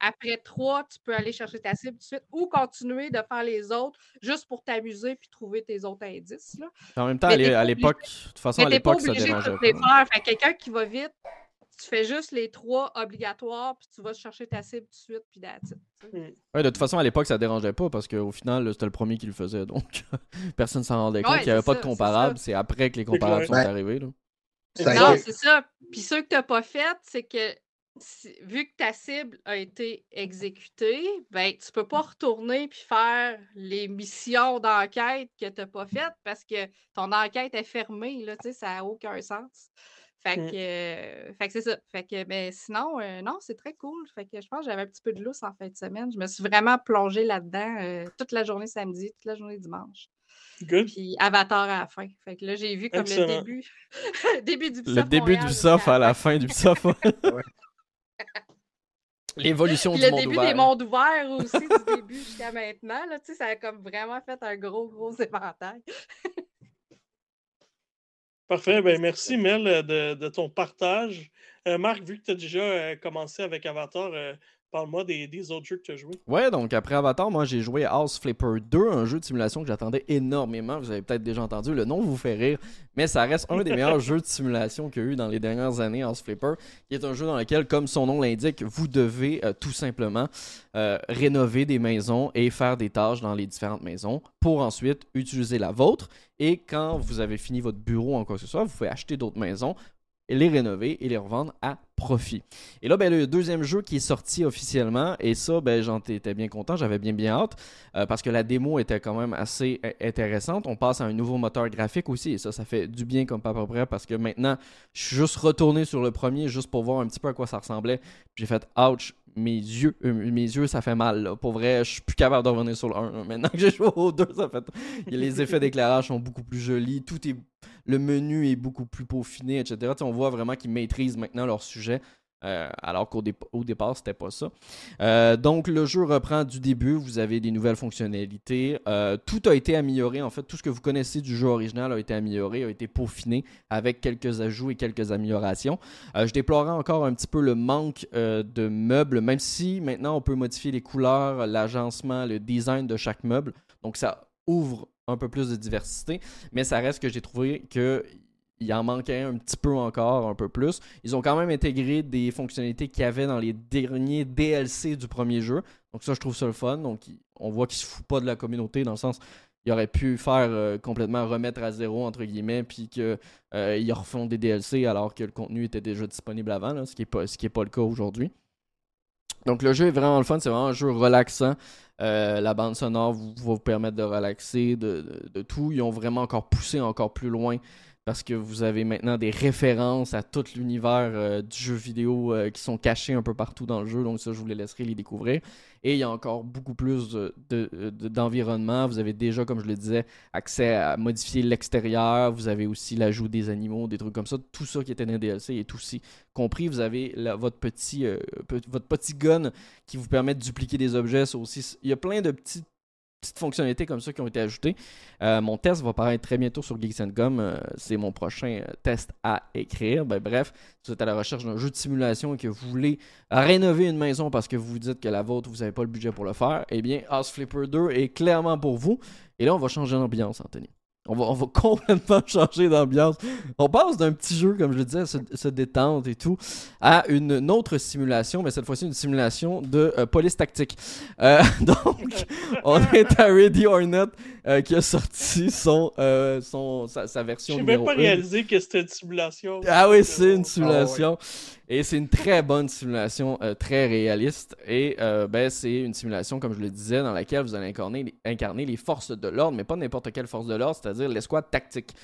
S3: Après trois, tu peux aller chercher ta cible tout de suite ou continuer de faire les autres juste pour t'amuser puis trouver tes autres indices. Là.
S2: En même temps, à l'époque, de toute façon, à l'époque, ça dérangeait
S3: pas. Fait quelqu'un qui va vite, tu fais juste les trois obligatoires, puis tu vas chercher ta cible tout de suite, puis that's
S2: Ouais, de toute façon, à l'époque, ça dérangeait pas parce qu'au final, c'était le premier qui le faisait. Donc, personne s'en rendait compte qu'il n'y avait pas de comparable. C'est après que les comparables sont arrivés. Là.
S3: Non, c'est ça. Puis ceux que tu n'as pas fait, c'est que vu que ta cible a été exécutée, ben, tu peux pas retourner puis faire les missions d'enquête que tu n'as pas faites parce que ton enquête est fermée. Là, ça n'a aucun sens. Fait que, euh, fait que c'est ça. Fait que, ben, sinon, euh, non, c'est très cool. Fait que je pense que j'avais un petit peu de lousse en fin de semaine. Je me suis vraiment plongée là-dedans euh, toute la journée samedi, toute la journée dimanche.
S1: Good.
S3: Puis Avatar à la fin. Fait que là, j'ai vu comme le début, début du
S2: Le début du soft à la fin du soft. L'évolution du monde ouvert.
S3: Le début des mondes ouverts aussi, du début jusqu'à maintenant. Là, ça a comme vraiment fait un gros, gros éventail.
S1: Parfait. Ben, merci, Mel, de, de ton partage. Euh, Marc, vu que tu as déjà euh, commencé avec Avatar, euh, Parle-moi des, autres jeux que tu as joués.
S2: Ouais, donc après Avatar, moi j'ai joué House Flipper 2, un jeu de simulation que j'attendais énormément. Vous avez peut-être déjà entendu, le nom vous fait rire, mais ça reste un des meilleurs jeux de simulation qu'il y a eu dans les dernières années, House Flipper, qui est un jeu dans lequel, comme son nom l'indique, vous devez euh, tout simplement euh, rénover des maisons et faire des tâches dans les différentes maisons pour ensuite utiliser la vôtre. Et quand vous avez fini votre bureau en quoi que ce soit, vous pouvez acheter d'autres maisons les rénover et les revendre à profit. Et là, ben, le deuxième jeu qui est sorti officiellement, et ça, ben, j'en étais bien content, j'avais bien bien hâte, euh, parce que la démo était quand même assez euh, intéressante. On passe à un nouveau moteur graphique aussi, et ça, ça fait du bien comme pas à peu près, parce que maintenant, je suis juste retourné sur le premier, juste pour voir un petit peu à quoi ça ressemblait. J'ai fait, ouch, mes yeux, euh, mes yeux, ça fait mal. Pour vrai, je suis plus capable de revenir sur le 1. Maintenant que j'ai joué au 2, ça fait. Les effets d'éclairage sont beaucoup plus jolis. Tout est. Le menu est beaucoup plus peaufiné, etc. on voit vraiment qu'ils maîtrisent maintenant leur sujet. Euh, alors qu'au au départ, c'était pas ça. Euh, donc, le jeu reprend du début. Vous avez des nouvelles fonctionnalités. Euh, tout a été amélioré. En fait, tout ce que vous connaissez du jeu original a été amélioré, a été peaufiné avec quelques ajouts et quelques améliorations. je déplorais encore un petit peu le manque de meubles, même si maintenant on peut modifier les couleurs, l'agencement, le design de chaque meuble. Donc, ça ouvre un peu plus de diversité, mais ça reste que j'ai trouvé que il en manquait un petit peu encore, un peu plus. Ils ont quand même intégré des fonctionnalités qu'il y avait dans les derniers DLC du premier jeu. Donc ça, je trouve ça le fun. Donc on voit qu'ils se foutent pas de la communauté dans le sens il aurait pu faire euh, complètement remettre à zéro entre guillemets puis qu'ils euh, refont des DLC alors que le contenu était déjà disponible avant, ce qui n'est pas, ce qui est pas le cas aujourd'hui. Donc le jeu est vraiment le fun, c'est vraiment un jeu relaxant. Euh, la bande sonore va vous permettre de relaxer, de, de, tout. Ils ont vraiment encore poussé encore plus loin parce que vous avez maintenant des références à tout l'univers euh, du jeu vidéo euh, qui sont cachés un peu partout dans le jeu. Donc ça, je vous les laisserai les découvrir. Et il y a encore beaucoup plus d'environnement. vous avez déjà, comme je le disais, accès à modifier l'extérieur. Vous avez aussi l'ajout des animaux, des trucs comme ça. Tout ça qui était dans les DLC est aussi compris. Vous avez votre, petit, euh, votre petit gun qui vous permet de dupliquer des objets. aussi. Il y a plein de petits petites fonctionnalités comme ça qui ont été ajoutées. Euh, mon test va paraître très bientôt sur Geeks euh, c'est mon prochain test à écrire. Ben, bref, si vous êtes à la recherche d'un jeu de simulation et que vous voulez rénover une maison parce que vous vous dites que la vôtre, vous n'avez pas le budget pour le faire, eh bien, House Flipper 2 est clairement pour vous. Et là, on va changer d'ambiance, Anthony. On va, complètement changer d'ambiance. On passe d'un petit jeu, comme je le disais, se, se détente et tout, à une, autre simulation, mais cette fois-ci une simulation de euh, police tactique. Euh, donc, on est à Ready or Not euh, qui a sorti son, son, sa, version.
S1: Je n'ai même pas réalisé que c'était une simulation.
S2: Ah oui, c'est une simulation. Et c'est une très bonne simulation, très réaliste. Et ben, c'est une simulation, comme je le disais, dans laquelle vous allez incarner, les forces de l'ordre, mais pas n'importe quelle force de l'ordre, c'est-à-dire l'escouade tactique.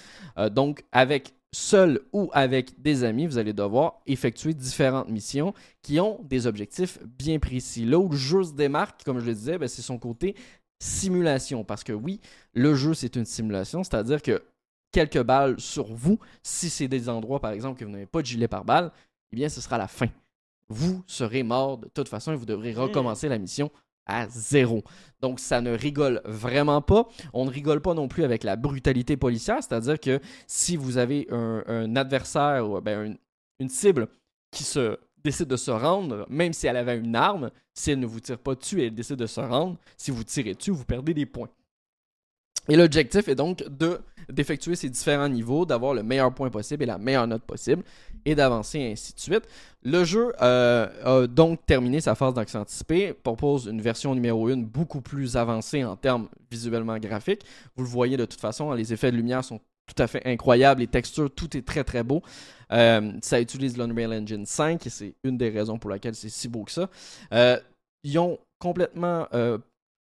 S2: donc, avec seul ou avec des amis, vous allez devoir effectuer différentes missions qui ont des objectifs bien précis. Là où le jeu se démarque, comme je le disais, ben, c'est son côté simulation. Parce que oui, le jeu, c'est une simulation, c'est-à-dire que quelques balles sur vous, si c'est des endroits, par exemple, que vous n'avez pas de gilet par balle, eh bien, ce sera la fin. Vous serez mort de toute façon et vous devrez recommencer la mission à zéro. Donc ça ne rigole vraiment pas. On ne rigole pas non plus avec la brutalité policière, c'est-à-dire que si vous avez un, adversaire ou ben, une, cible qui se décide de se rendre, même si elle avait une arme, si elle ne vous tire pas dessus et elle décide de se rendre, si vous tirez dessus, vous perdez des points. Et l'objectif est donc de d'effectuer ces différents niveaux, d'avoir le meilleur point possible et la meilleure note possible, et d'avancer ainsi de suite. Le jeu euh, a donc terminé sa phase d'accès anticipé, propose une version numéro 1 beaucoup plus avancée en termes visuellement graphiques. Vous le voyez de toute façon, les effets de lumière sont tout à fait incroyables, les textures, tout est très très beau. Euh, ça utilise l'Unreal Engine 5 et c'est une des raisons pour laquelle c'est si beau que ça. Euh, ils ont complètement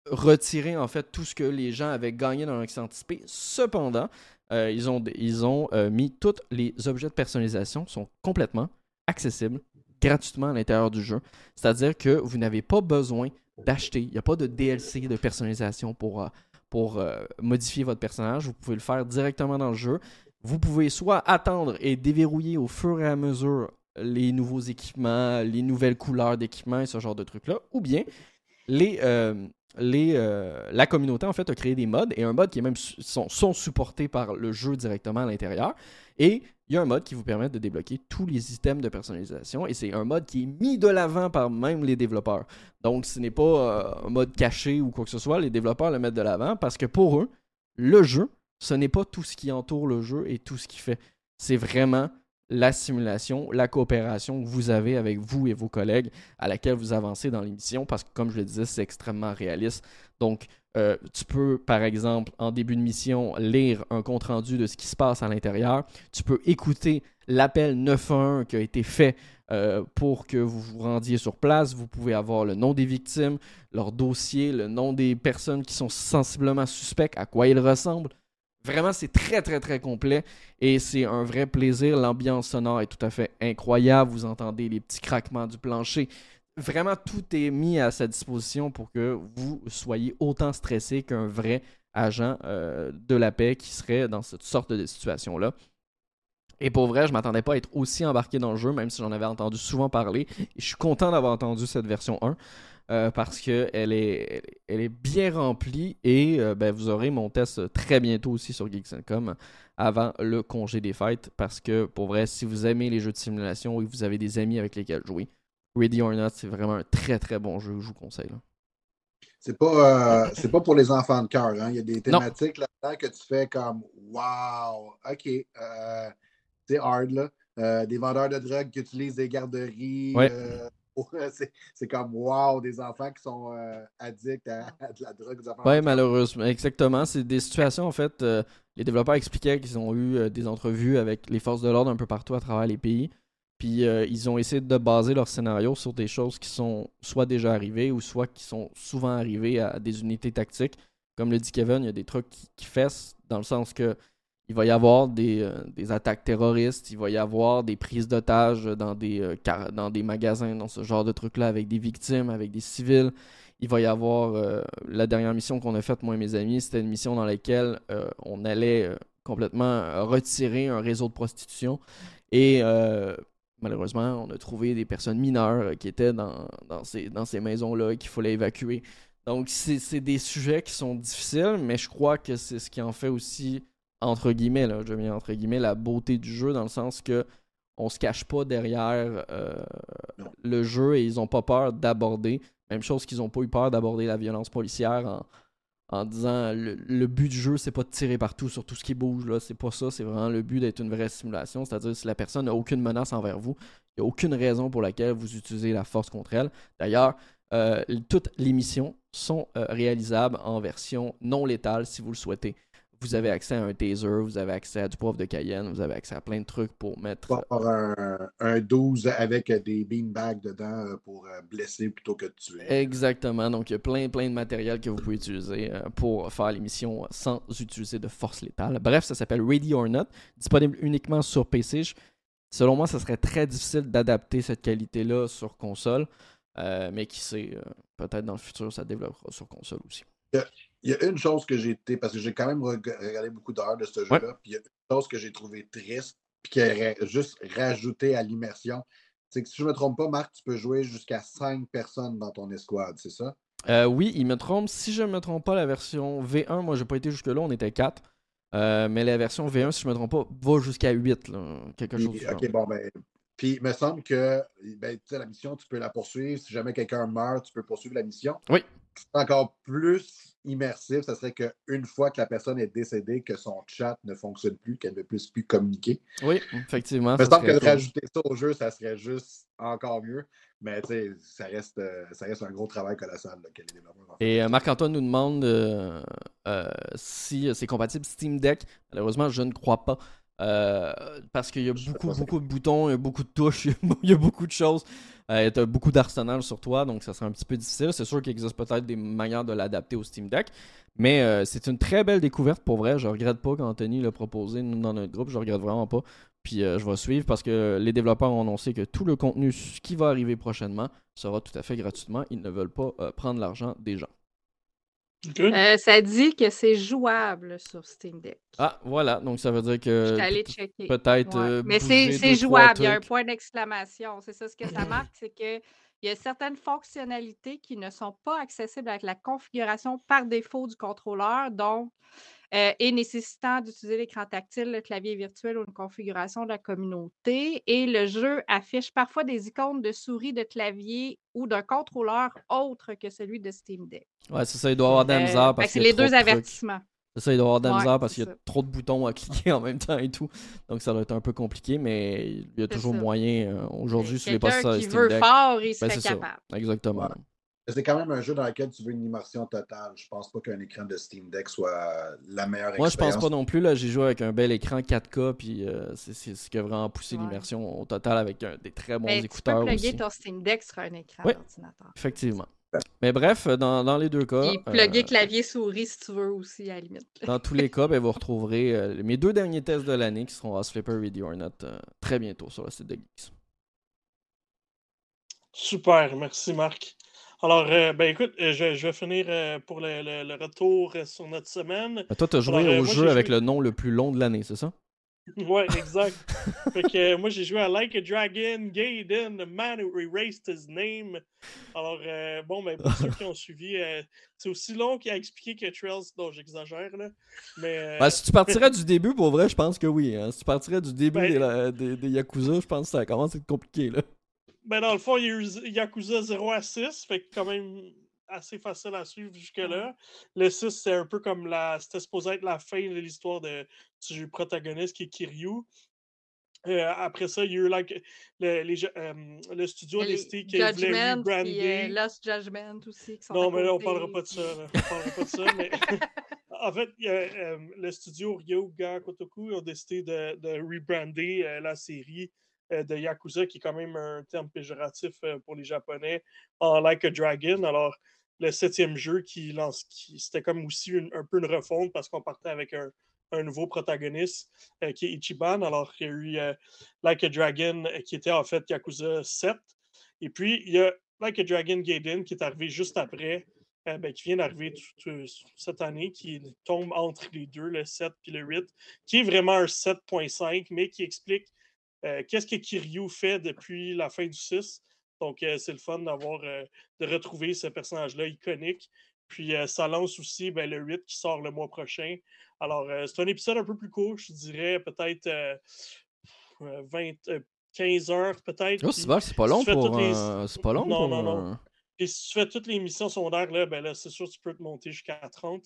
S2: retiré en fait tout ce que les gens avaient gagné dans l'accès anticipé. Cependant, ils ont, ils ont mis tous les objets de personnalisation sont complètement accessible gratuitement à l'intérieur du jeu. C'est-à-dire que vous n'avez pas besoin d'acheter. Il n'y a pas de DLC de personnalisation pour, euh, euh, modifier votre personnage. Vous pouvez le faire directement dans le jeu. Vous pouvez soit attendre et déverrouiller au fur et à mesure les nouveaux équipements, les nouvelles couleurs d'équipements et ce genre de trucs-là, ou bien les, euh, les, la communauté en fait a créé des modes et un mode qui est même sont, sont supportés par le jeu directement à l'intérieur. Et il y a un mode qui vous permet de débloquer tous les items de personnalisation et c'est un mode qui est mis de l'avant par même les développeurs. Donc ce n'est pas euh, un mode caché ou quoi que ce soit, les développeurs le mettent de l'avant parce que pour eux, le jeu, ce n'est pas tout ce qui entoure le jeu et tout ce qui fait. C'est vraiment la simulation, la coopération que vous avez avec vous et vos collègues à laquelle vous avancez dans l'émission parce que comme je le disais, c'est extrêmement réaliste. Donc euh, tu peux, par exemple, en début de mission, lire un compte-rendu de ce qui se passe à l'intérieur. Tu peux écouter l'appel 911 qui a été fait euh, pour que vous vous rendiez sur place. Vous pouvez avoir le nom des victimes, leur dossier, le nom des personnes qui sont sensiblement suspects, à quoi ils ressemblent. Vraiment, c'est très, très, très complet et c'est un vrai plaisir. L'ambiance sonore est tout à fait incroyable. Vous entendez les petits craquements du plancher vraiment tout est mis à sa disposition pour que vous soyez autant stressé qu'un vrai agent euh, de la paix qui serait dans cette sorte de situation-là. Et pour vrai, je m'attendais pas à être aussi embarqué dans le jeu, même si j'en avais entendu souvent parler. Et je suis content d'avoir entendu cette version 1 euh, parce qu'elle est, elle est bien remplie et euh, ben, vous aurez mon test très bientôt aussi sur Geeks.com avant le congé des fêtes parce que pour vrai, si vous aimez les jeux de simulation et que vous avez des amis avec lesquels jouer, Ready or Not, c'est vraiment un très très bon jeu, je vous conseille.
S4: C'est pas, euh, pas pour les enfants de cœur. Hein. Il y a des thématiques là-dedans que tu fais comme Wow, OK, euh, c'est hard là. Euh, des vendeurs de drogue qui utilisent des garderies. c'est comme wow, des enfants qui sont addicts à, de la drogue.
S2: Oui, malheureusement, exactement. C'est des situations, en fait, les développeurs expliquaient qu'ils ont eu des entrevues avec les forces de l'ordre un peu partout à travers les pays. Puis euh, ils ont essayé de baser leur scénario sur des choses qui sont soit déjà arrivées ou soit qui sont souvent arrivées à des unités tactiques. Comme le dit Kevin, il y a des trucs qui, fessent dans le sens que il va y avoir des, euh, attaques terroristes, il va y avoir des prises d'otages dans, des euh, dans des magasins, dans ce genre de trucs-là, avec des victimes, avec des civils. Il va y avoir la dernière mission qu'on a faite, moi et mes amis, c'était une mission dans laquelle on allait complètement retirer un réseau de prostitution. Et malheureusement, on a trouvé des personnes mineures qui étaient dans, ces, dans ces maisons-là qu'il fallait évacuer. Donc, c'est des sujets qui sont difficiles, mais je crois que c'est ce qui en fait aussi, entre guillemets, là, je mets entre guillemets, la beauté du jeu, dans le sens que on se cache pas derrière euh, le jeu et ils ont pas peur d'aborder. Même chose qu'ils ont pas eu peur d'aborder la violence policière en, en disant le, but du jeu, c'est pas de tirer partout sur tout ce qui bouge. là C'est pas ça. C'est vraiment le but d'être une vraie simulation. C'est-à-dire, si la personne n'a aucune menace envers vous, il n'y a aucune raison pour laquelle vous utilisez la force contre elle. D'ailleurs, euh, toutes les missions sont euh, réalisables en version non létale si vous le souhaitez vous avez accès à un taser, vous avez accès à du poivre de Cayenne, vous avez accès à plein de trucs pour mettre.
S4: Pour un, un 12 avec des beanbags dedans euh, pour euh, blesser plutôt que de tuer.
S2: Exactement. Donc, il y a plein, plein de matériel que vous pouvez utiliser euh, pour faire l'émission sans utiliser de force létale. Bref, ça s'appelle Ready or Not, disponible uniquement sur PC. Selon moi, ça serait très difficile d'adapter cette qualité-là sur console. mais qui sait, peut-être dans le futur, ça développera sur console aussi.
S4: Il y a une chose que j'ai été, parce que j'ai quand même regardé beaucoup d'heures de ce jeu-là, puis il y a une chose que j'ai trouvé triste, puis qui a juste rajouté à l'immersion. C'est que si je ne me trompe pas, Marc, tu peux jouer jusqu'à 5 personnes dans ton escouade, c'est ça?
S2: Euh, oui, il me trompe. Si je ne me trompe pas, la version V1, moi, j'ai pas été jusque-là, on était 4. Euh, mais la version V1, si je ne me trompe pas, va jusqu'à 8, quelque chose
S4: Ok, bon, ben. Puis il me semble que ben, la mission, tu peux la poursuivre. Si jamais quelqu'un meurt, tu peux poursuivre la mission.
S2: Oui.
S4: C'est encore plus immersif, ça serait qu'une fois que la personne est décédée, que son chat ne fonctionne plus, qu'elle ne puisse plus communiquer.
S2: Oui, effectivement.
S4: Je pense que de rajouter ça au jeu, ça serait juste encore mieux. Mais ça reste, euh, ça reste un gros travail colossal que les développeurs
S2: Et euh, Marc-Antoine nous demande euh, si c'est compatible Steam Deck. Malheureusement, je ne crois pas. Parce qu'il y a beaucoup, beaucoup de boutons, il y a beaucoup de touches, il y a beaucoup de choses. Euh, tu as beaucoup d'arsenal sur toi, donc ça serait un petit peu difficile. C'est sûr qu'il existe peut-être des manières de l'adapter au Steam Deck. Mais euh, c'est une très belle découverte pour vrai. Je regrette pas qu'Anthony l'a proposé dans notre groupe. Je regrette vraiment pas. Puis euh, je vais suivre parce que les développeurs ont annoncé que tout le contenu qui va arriver prochainement sera tout à fait gratuitement. Ils ne veulent pas prendre l'argent des gens.
S3: Euh, ça dit que c'est jouable sur Steam Deck.
S2: Ah, voilà. Donc, ça veut dire que. Peut-être.
S3: Euh, Mais c'est jouable. Il y a un point d'exclamation. C'est ça ce que ça marque. C'est qu'il y a certaines fonctionnalités qui ne sont pas accessibles avec la configuration par défaut du contrôleur. Donc, euh, et nécessitant d'utiliser l'écran tactile, le clavier virtuel ou une configuration de la communauté. Et le jeu affiche parfois des icônes de souris, de clavier ou d'un contrôleur autre que celui de Steam Deck.
S2: Ouais, c'est ça, il doit avoir des
S3: euh, parce C'est les deux avertissements.
S2: C'est ça, il doit avoir des parce qu'il y a trop de boutons à cliquer en même temps et tout. Donc ça doit être un peu compliqué, mais il y a toujours moyen. Euh, aujourd'hui, si tu pas ça,
S3: qui veut fort, il ben, serait capable.
S2: Exactement.
S4: C'est quand même un jeu dans lequel tu veux une immersion totale. Je pense pas qu'un écran de Steam Deck soit la meilleure
S2: Moi,
S4: je
S2: pense pas non plus. Là, j'ai joué avec un bel écran 4K, puis euh, c'est ce qui a vraiment poussé l'immersion au total avec des très bons écouteurs. Tu peux
S3: plugger ton Steam Deck sur un écran d'ordinateur.
S2: Effectivement. Mais bref, dans, dans les deux cas.
S3: Et plugger euh, clavier souris si tu veux aussi, à la limite.
S2: dans tous les cas, ben, vous retrouverez euh, mes deux derniers tests de l'année qui seront à Flipper Ready or Not très bientôt sur le site de Geeks.
S1: Super, merci Marc. Alors, euh, ben écoute, euh, je, vais finir euh, pour le, retour sur notre semaine.
S2: toi, tu as joué au jeu avec le nom le plus long de l'année, c'est ça?
S1: Ouais, exact. fait que moi, j'ai joué à Like a Dragon, Gaiden, The Man Who Erased His Name. Alors, bon, ben, pour ceux qui ont suivi, c'est aussi long qu'il a expliqué que Trails, non, j'exagère, là. Mais.
S2: Ben, si tu partirais du début, pour vrai, je pense que oui. Hein. Si tu partirais du début ben des, des, Yakuza, je pense que ça commence à être compliqué, là.
S1: Ben, dans le fond, il y a eu Yakuza 0 à 6, fait quand même assez facile à suivre jusque-là. Le 6, c'est un peu comme la. C'était supposé être la fin de l'histoire de, du protagoniste qui est Kiryu. Euh, après ça, il y a eu like, le, les, euh, le studio
S3: a
S1: décidé
S3: qu'il voulait rebrander. Euh, Lost Judgment aussi. Qui sont
S1: non, mais là, on parlera pas de ça. On parlera pas de ça. mais... en fait, le studio Ryoga Kotoku a décidé de, de rebrander la série de Yakuza, qui est quand même un terme péjoratif euh, pour les Japonais, en Like a Dragon. Alors, le septième jeu qui lance, qui, c'était comme aussi un peu une refonte parce qu'on partait avec un, nouveau protagoniste euh, qui est Ichiban. Alors, il y a eu Like a Dragon qui était en fait Yakuza 7. Et puis, il y a Like a Dragon Gaiden qui est arrivé juste après, ben, qui vient d'arriver cette année, qui tombe entre les deux, le 7 et le 8, qui est vraiment un 7.5, mais qui explique euh, qu'est-ce que Kiryu fait depuis la fin du 6. Donc, euh, c'est le fun d'avoir, euh, de retrouver ce personnage-là iconique. Puis ça lance aussi ben, le 8 qui sort le mois prochain. Alors, c'est un épisode un peu plus court, je dirais peut-être 20, 15 heures peut-être.
S2: Oh, c'est pas long pour. C'est pas long
S1: Non, non, non. Puis si tu fais toutes les missions secondaires, là, ben là, c'est sûr que tu peux te monter jusqu'à 30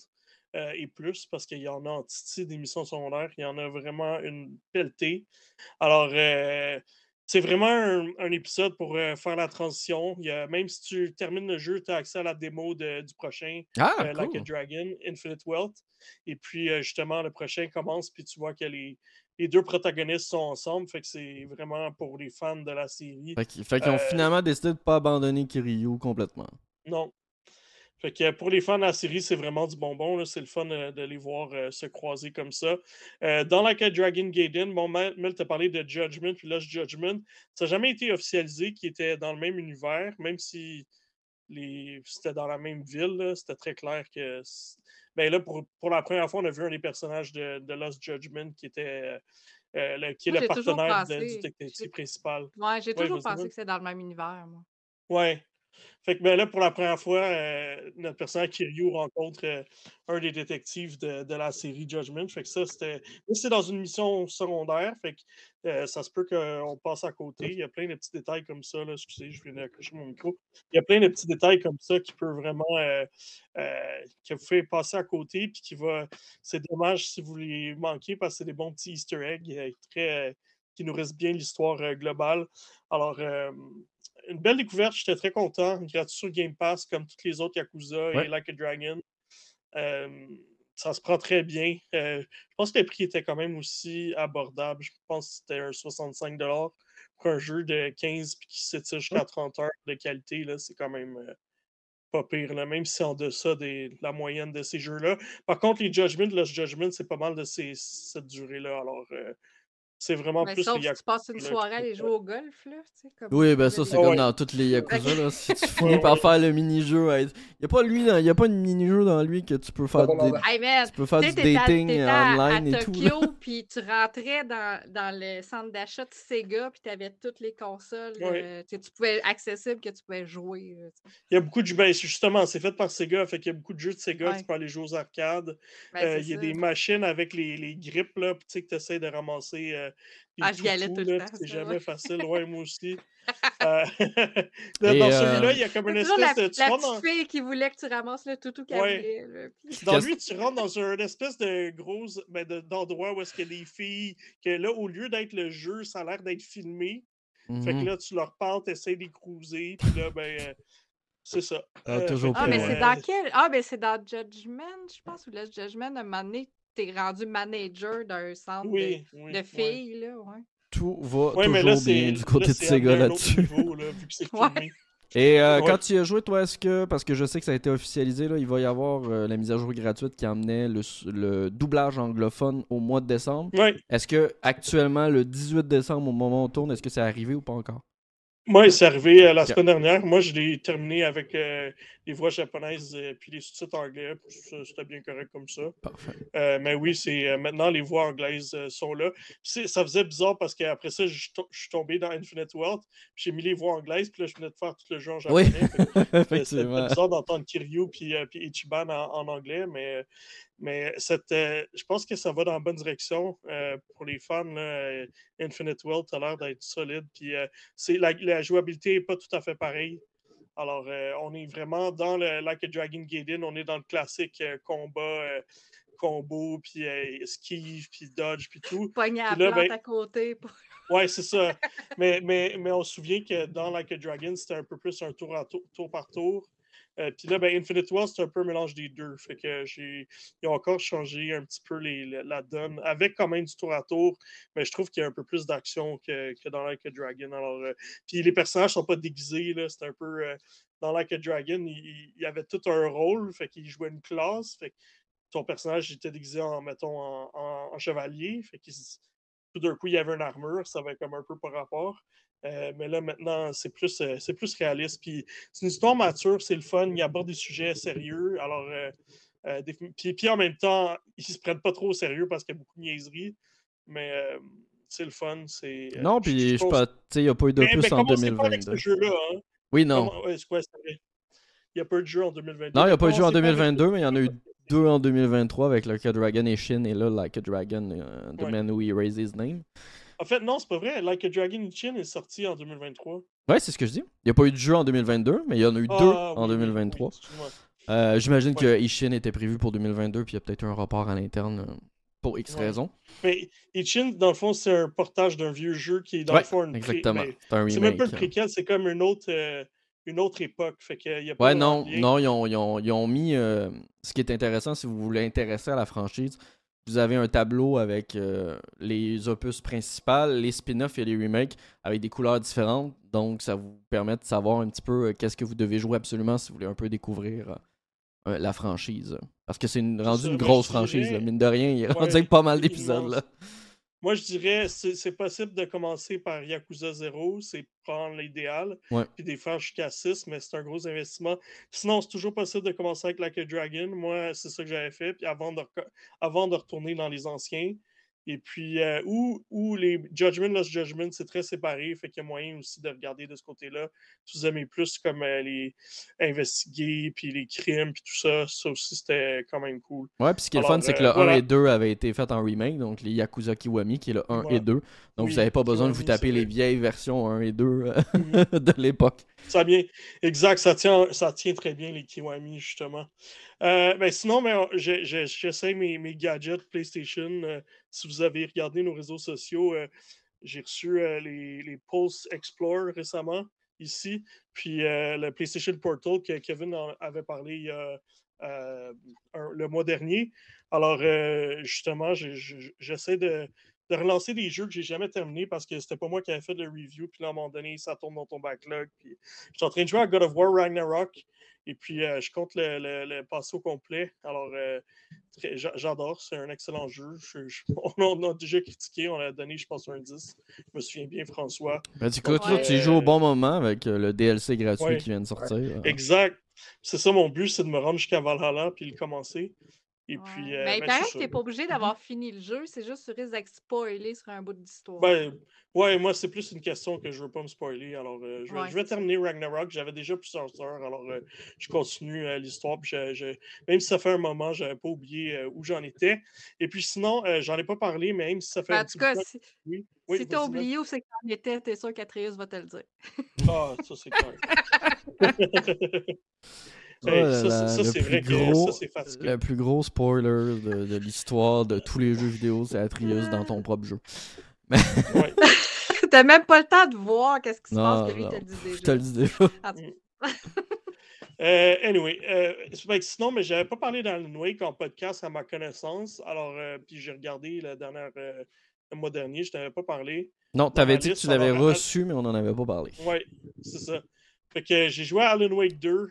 S1: et plus parce qu'il y en a en titi des missions secondaires. Il y en a vraiment une pelletée. Alors, c'est vraiment un, épisode pour faire la transition. Il y a, même si tu termines le jeu, tu as accès à la démo de, du prochain,
S2: ah,
S1: Like a Dragon, Infinite Wealth. Et puis, justement, le prochain commence, puis tu vois que les, les deux protagonistes sont ensemble. Fait que c'est vraiment pour les fans de la série.
S2: Fait qu'ils ont finalement décidé de ne pas abandonner Kiryu complètement.
S1: Non. Fait que pour les fans de la série, c'est vraiment du bonbon. C'est le fun euh, de les voir euh, se croiser comme ça. Euh, dans la quête Dragon Gaiden, bon, Mel t'a parlé de Judgment puis Lost Judgment. Ça n'a jamais été officialisé qu'ils étaient dans le même univers, même si les... c'était dans la même ville. C'était très clair que. Ben là, pour, pour, la première fois, on a vu un des personnages de, de Lost Judgment qui était. le, qui est le partenaire du détective principal.
S3: Ouais, j'ai toujours pensé que c'était dans le même univers, moi.
S1: Ouais. Fait que ben là, pour la première fois, euh, notre personnage Kiryu rencontre euh, un des détectives de, la série Judgment. Fait que ça, c'était. C'est dans une mission secondaire. Fait que euh, ça se peut qu'on passe à côté. Il y a plein de petits détails comme ça. Là. Excusez, je viens d'accrocher mon micro. Il y a plein de petits détails comme ça qui peuvent vraiment. qui vous fait passer à côté. Puis qui va. C'est dommage si vous les manquez parce que c'est des bons petits Easter eggs qui nourrissent bien l'histoire globale. Alors une belle découverte. J'étais très content. Gratuit sur Game Pass, comme toutes les autres Yakuza et Like a Dragon. ça se prend très bien. Euh, je pense que le prix était quand même aussi abordable. Je pense que c'était un 65 pour un jeu de 15 puis qui s'étire jusqu'à 30 heures de qualité. C'est quand même euh, pas pire, là, même si c'est en deçà de la moyenne de ces jeux-là. Par contre, les Judgment, le Judgment, c'est pas mal de ces, cette durée-là. Alors, euh, c'est vraiment
S3: mais
S1: plus
S3: sauf si tu passes une soirée à aller jouer au golf, là. Comme
S2: oui, ben ça, c'est comme dans toutes les Yakuza, là. Si tu finis par faire le mini-jeu, il n'y a pas lui, y a pas de mini-jeu dans lui que tu peux faire, des... tu peux faire du dating online et tout.
S3: Puis tu rentrais dans, dans le centre d'achat de Sega, puis tu avais toutes les consoles euh, tu pouvais accessibles que tu pouvais jouer.
S1: il y a beaucoup de ben, justement, c'est fait par Sega, fait qu'il y a beaucoup de jeux de Sega, tu peux aller jouer aux arcades. Ben, euh, il y a des machines avec les, les grippes, là, tu sais, que tu essaies de ramasser euh,
S3: ah, j'y allais tout le temps.
S1: C'est jamais facile. Ouais, moi aussi. Euh, dans celui-là, il y a comme une espèce
S3: de.
S1: Tu
S3: la petite dans... fille qui voulait que tu ramasses le toutou qu'elle ouais.
S1: Dans lui, tu rentres dans une espèce de gros ben, d'endroit où est-ce que les filles, que là, au lieu d'être le jeu, ça a l'air d'être filmé. Fait que mm-hmm. là, tu leur parles, tu essaies de les cruiser, puis là, ben. Euh, c'est ça.
S2: Ah, euh, toujours
S3: ah mais c'est dans quel. Ah, ben c'est dans Judgment, je pense, ou le Judgment, à un moment donné, t'es rendu manager d'un centre de, filles, là, ouais.
S2: Tout va toujours bien du côté de Sega là-dessus. Et euh, quand tu y as joué, toi, est-ce que, parce que je sais que ça a été officialisé, là, il va y avoir euh, la mise à jour gratuite qui amenait le, le doublage anglophone au mois de décembre. Est-ce que actuellement, le 18 décembre, au moment où on tourne, est-ce que c'est arrivé ou pas encore?
S1: Moi, c'est arrivé euh, la semaine dernière. Moi, je l'ai terminé avec euh, les voix japonaises et puis les sous-titres anglais. C'était bien correct comme ça. Euh, mais oui, c'est maintenant les voix anglaises sont là. Ça faisait bizarre parce qu'après ça, je, suis tombé dans Infinite Wealth. J'ai mis les voix anglaises. Puis là, je venais de faire tout le jeu en japonais.
S2: Oui. C'était
S1: bizarre d'entendre Kiryu puis, puis Ichiban en, anglais. Mais je pense que ça va dans la bonne direction pour les fans. Infinite World a l'air d'être solide. Puis la, la, jouabilité n'est pas tout à fait pareille. Alors, on est vraiment dans le Like a Dragon Gaiden, on est dans le classique combat, combo, puis esquive, puis dodge, puis tout.
S3: Pogner à la ben à côté. Pour...
S1: Ouais, c'est ça. mais, mais, mais on se souvient que dans Like a Dragon, c'était un peu plus un tour, à tour, tour par tour. Euh, puis là, ben, Infinite Wall, c'est un peu un mélange des deux. Fait que j'ai. Ils ont encore changé un petit peu les, la, donne, avec quand même du tour à tour, mais je trouve qu'il y a un peu plus d'action que, que, dans Like a Dragon. Alors, euh, puis les personnages sont pas déguisés, là. C'est un peu. Euh, dans Like a Dragon, il, y avait tout un rôle, fait qu'il jouait une classe. Fait que ton personnage était déguisé en, mettons, en, chevalier. Fait tout d'un coup, il y avait une armure, ça avait comme un peu par rapport. Euh, mais là, maintenant, c'est plus, euh, c'est plus réaliste. Puis c'est une histoire mature, c'est le fun. Il aborde des sujets sérieux. Alors, euh, puis, en même temps, ils se prennent pas trop au sérieux parce qu'il y a beaucoup de niaiseries. Mais c'est le fun. C'est,
S2: non, puis je il n'y a pas eu de plus en 2022.
S1: Pas ce jeu-là, hein?
S2: Oui, non.
S1: il Il n'y a pas eu de jeu en 2022.
S2: Non, il n'y a pas eu de jeu en
S1: Commencez pas avec-
S2: 2022, mais il y en a eu deux en 2023 avec Like a Dragon et Shin. Et là, Like a Dragon, The
S1: Ouais.
S2: Man Who Erased His Name.
S1: En fait, non, c'est pas vrai. Like a Dragon Chin est sorti en 2023.
S2: Ouais, c'est ce que je dis. Il n'y a pas eu de jeu en 2022, mais il y en a eu
S1: Ah,
S2: deux
S1: oui,
S2: en
S1: oui,
S2: 2023.
S1: oui, excuse-moi.
S2: Euh, J'imagine que. Ishin était prévu pour 2022, puis il y a peut-être eu un report à l'interne euh, pour X
S1: Ouais.
S2: raisons.
S1: Mais Ichin, dans le fond, c'est un portage d'un vieux jeu qui est dans
S2: Ouais,
S1: le fond une
S2: exactement. C'est
S1: même pas le préquel, c'est comme une autre, euh, une autre époque. Fait que y a pas
S2: Ouais, non, non, ils ont, ils ont- ils ont mis. euh, ce qui est intéressant, si vous voulez intéresser à la franchise, vous avez un tableau avec euh, les opus principaux, les spin-offs et les remakes avec des couleurs différentes. Donc, ça vous permet de savoir un petit peu euh, qu'est-ce que vous devez jouer absolument si vous voulez un peu découvrir euh, la franchise. Parce que c'est une, rendu une grosse franchise, là. mine de rien. Il est rendu
S1: Ouais,
S2: avec pas mal d'épisodes.
S1: Moi, je dirais, c'est c'est possible de commencer par Yakuza 0, c'est prendre l'idéal,
S2: Ouais.
S1: puis des faire jusqu'à 6, mais c'est un gros investissement. Sinon, c'est toujours possible de commencer avec Like a Dragon. Moi, c'est ça que j'avais fait, puis avant de, reco- avant de retourner dans les anciens. Et puis, euh, ou, ou les Judgment, Lost Judgment, c'est très séparé, fait qu'il y a moyen aussi de regarder de ce côté-là. Si vous aimez plus comme euh, les investiguer, puis les crimes, puis tout ça, ça aussi, c'était quand même cool.
S2: Ouais, puis ce qui est le fun, c'est que
S1: euh,
S2: le 1
S1: voilà.
S2: et 2 avaient été faits en remake, donc les Yakuza Kiwami, qui est le 1 et
S1: Voilà.
S2: 2. Donc
S1: Oui,
S2: vous n'avez pas besoin de vous taper les vieilles versions 1 et 2 euh,
S1: Mhm.
S2: de l'époque.
S1: Ça bien, exact, ça tient, ça tient très bien les Kiwami, justement. Euh, ben sinon, ben, j'essaie mes, gadgets PlayStation. euh, si vous avez regardé nos réseaux sociaux, euh, j'ai reçu les, Pulse Explore récemment ici, puis le PlayStation Portal que Kevin avait parlé le mois dernier. Alors, justement, j'essaie de, relancer des jeux que j'ai jamais terminés parce que c'était pas moi qui avais fait le review. Puis là, à un moment donné, ça tombe dans ton backlog. Puis je suis en train de jouer à God of War Ragnarok. Et puis, euh, je compte le, le- le passer au complet. Alors, euh, j'adore. C'est un excellent jeu. Je- je- on, a déjà critiqué. On a donné, je pense, un 10. Je me souviens bien, François.
S2: Ben, du coup,
S3: Ouais.
S2: toi, tu y joues au bon moment avec euh, le DLC gratuit
S1: Ouais.
S2: qui vient de sortir.
S1: Exact. C'est ça mon but, c'est de me rendre jusqu'à Valhalla puis le commencer. Et
S3: Ouais.
S1: puis. euh,
S3: mais il
S1: ben,
S3: paraît
S1: c'est
S3: que
S1: ça.
S3: t'es pas obligé d'avoir fini le jeu, c'est juste tu risques d'être spoilé sur un bout d'histoire.
S1: Ben, ouais, moi, c'est plus une question que je veux pas me spoiler. Alors, euh, je vais,
S3: Ouais,
S1: je vais
S3: c'est ça.
S1: terminer Ragnarok. J'avais déjà plusieurs heures. Alors, euh, je continue euh, l'histoire. puis je- je- même si ça fait un moment, j'avais pas oublié euh, où j'en étais. Et puis, sinon, euh, j'en ai pas parlé, mais même si ça fait
S3: Ben,
S1: un
S3: en
S1: petit
S3: tout cas,
S1: temps-
S3: si,
S1: Oui, oui,
S3: si t'as
S1: vas-y,
S3: oublié où c'est que t'en étais, t'es sûr qu'Atreus va te le dire.
S1: Ah, ça, c'est clair. Hey, ça, c'est- ça, vrai que
S2: gros-
S1: ça, c'est fatigant.
S2: Le plus gros spoiler de, de l'histoire de tous les jeux vidéo, c'est Atreus dans ton propre jeu.
S1: Ouais.
S3: T'as même pas le temps de voir qu'est-ce qui se
S2: Non,
S3: passe que lui
S2: non.
S3: te le dit
S2: Je te le dis déjà.
S3: Cas.
S1: Euh, anyway, euh, c'est fait que sinon, mais j'avais pas parlé d'Alan Wake en podcast à ma connaissance. Alors, euh, puis j'ai regardé la dernière, euh, le mois dernier, je t'avais pas parlé.
S2: Non, t'avais dit que tu l'avais reçu, mais on n'en avait pas parlé.
S1: Ouais, c'est ça. Fait que j'ai joué à Alan Wake 2.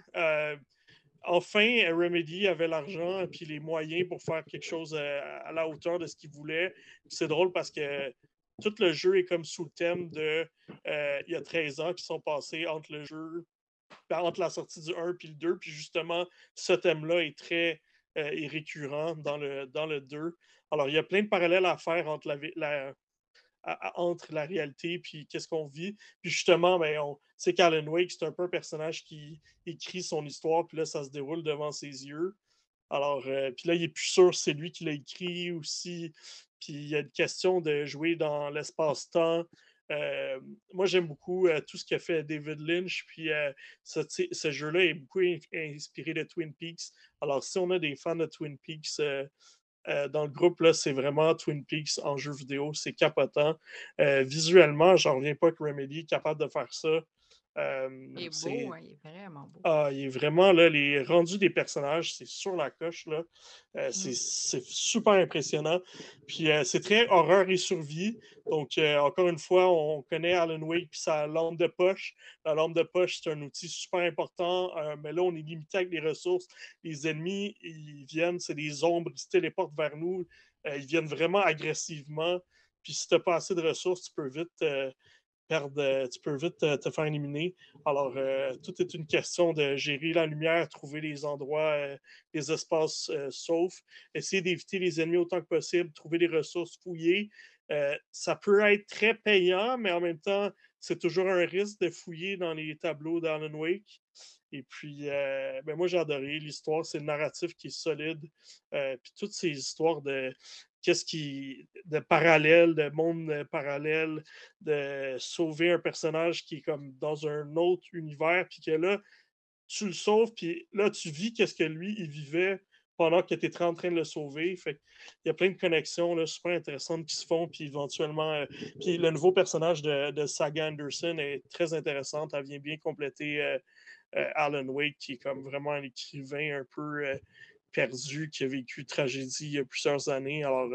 S1: Enfin, Remedy avait l'argent et les moyens pour faire quelque chose à la hauteur de ce qu'il voulait. Puis C'est drôle parce que tout le jeu est comme sous le thème de euh, il y a 13 ans qui sont passés entre le jeu, ben, entre la sortie du 1 puis le 2. Puis justement, ce thème-là est très euh, récurrent dans le, dans le 2. Alors, il y a plein de parallèles à faire entre la, la- entre la réalité puis qu'est-ce qu'on vit. Puis justement, ben, on sait qu'Alan Wake, c'est un peu un personnage qui écrit son histoire, puis là, ça se déroule devant ses yeux. Alors, euh, puis là, il est plus sûr c'est lui qui l'a écrit ou si. Puis il y a une question de jouer dans l'espace-temps. Euh, moi, j'aime beaucoup euh, tout ce qu'a fait David Lynch. Puis ce, jeu-là est beaucoup in- inspiré de Twin Peaks. Alors, si on a des fans de Twin Peaks euh, dans le groupe, là, c'est vraiment Twin Peaks en jeu vidéo. C'est capotant. Euh, visuellement, j'en reviens pas que Remedy est capable de faire ça. Euh,
S3: Il est beau, hein, il est vraiment beau.
S1: ah, il est vraiment là, les rendus des personnages, c'est sur la coche. Là. Euh, c'est,
S3: Mm.
S1: c'est super impressionnant. Puis euh, c'est très horreur et survie. Donc, encore une fois, on connaît Alan Wake puis sa lampe de poche. La lampe de poche, c'est un outil super important, mais là, on est limité avec les ressources. Les ennemis, ils viennent, c'est des ombres, ils se téléportent vers nous. Ils viennent vraiment agressivement. Puis si tu n'as pas assez de ressources, tu peux vite. Euh, tu peux vite euh, te faire éliminer. Alors, euh, tout est une question de gérer la lumière, trouver les endroits, les espaces saufs, essayer d'éviter les ennemis autant que possible, trouver les ressources, fouiller. Ça peut être très payant, mais en même temps, c'est toujours un risque de fouiller dans les tableaux d'Alan Wake. Et puis, ben moi, j'ai adoré l'histoire. C'est le narratif qui est solide. Puis toutes ces histoires de qu'est-ce qui. de parallèle, de monde parallèle, de sauver un personnage qui est comme dans un autre univers, puis que là, tu le sauves, puis là, tu vis qu'est-ce que lui, il vivait pendant que tu étais en train de le sauver. Il y a plein de connexions super intéressantes qui se font, puis éventuellement. Euh, puis le nouveau personnage de, Saga Anderson est très intéressante. Elle vient bien compléter euh, euh, Alan Wake, qui est comme vraiment un écrivain un peu perdu, qui a vécu tragédie il y a plusieurs années. Alors,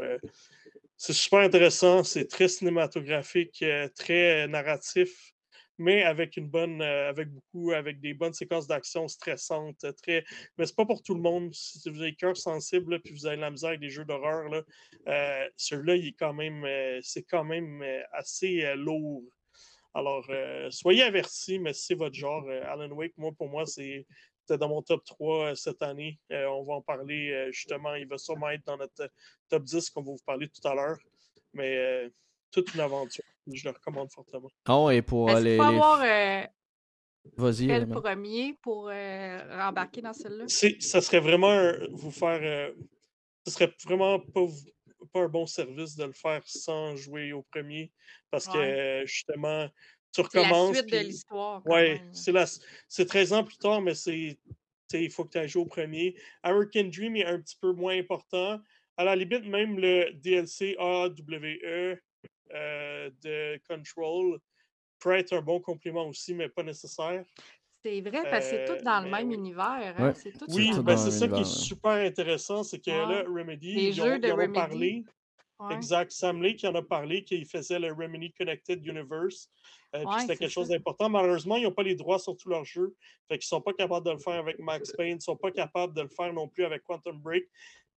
S1: c'est super intéressant, c'est très cinématographique, très narratif mais avec une bonne, euh, avec beaucoup, avec des bonnes séquences d'action stressantes, très. Mais c'est pas pour tout le monde. Si vous avez cœur sensible, puis vous avez la misère avec des jeux d'horreur, là, euh, celui-là, il est quand même, euh, c'est quand même assez lourd. Alors, soyez avertis, mais c'est votre genre. Alan Wake, moi, pour moi, c'est dans mon top 3 cette année. on va en parler justement. Il va sûrement être dans notre top 10 qu'on va vous parler tout à l'heure. Mais toute une aventure. Je le recommande fortement.
S2: Oh, et pour les.
S3: euh,
S2: Vas-y.
S3: quel
S2: Emma.
S3: premier pour euh, rembarquer dans celle-là?
S1: Ça serait vraiment un- vous faire. euh, ce serait vraiment pas, pas un bon service de le faire sans jouer au premier. Parce que
S3: Ouais.
S1: euh, justement, tu
S3: C'est la
S1: recommences.
S3: suite de l'histoire.
S1: Ouais,
S3: même.
S1: c'est la- c'est 13 ans plus tard, mais c'est. Il faut que tu ailles jouer au premier. American Dream est un petit peu moins important. À la limite, même le DLC AWE euh, de Control pourrait être un bon complément aussi, mais pas nécessaire.
S3: C'est vrai, parce que c'est
S1: Euh,
S3: tout dans le même
S1: oui.
S3: univers. hein,
S2: Ouais.
S3: C'est tout
S1: Oui, ben c'est ça qui est super intéressant, c'est que là,
S3: Ouais.
S1: Remedy,
S3: Les
S1: ils, ont, ils en ont parlé.
S3: Ouais.
S1: Exact. Sam Lake qui en a parlé, qu'il faisait le Remedy Connected Universe. euh,
S3: Ouais,
S1: c'était quelque chose d'important. Malheureusement, ils n'ont pas les droits sur tous leurs jeux. Fait qu'ils ne sont pas capables de le faire avec Max Payne. Ils ne sont pas capables de le faire non plus avec Quantum Break.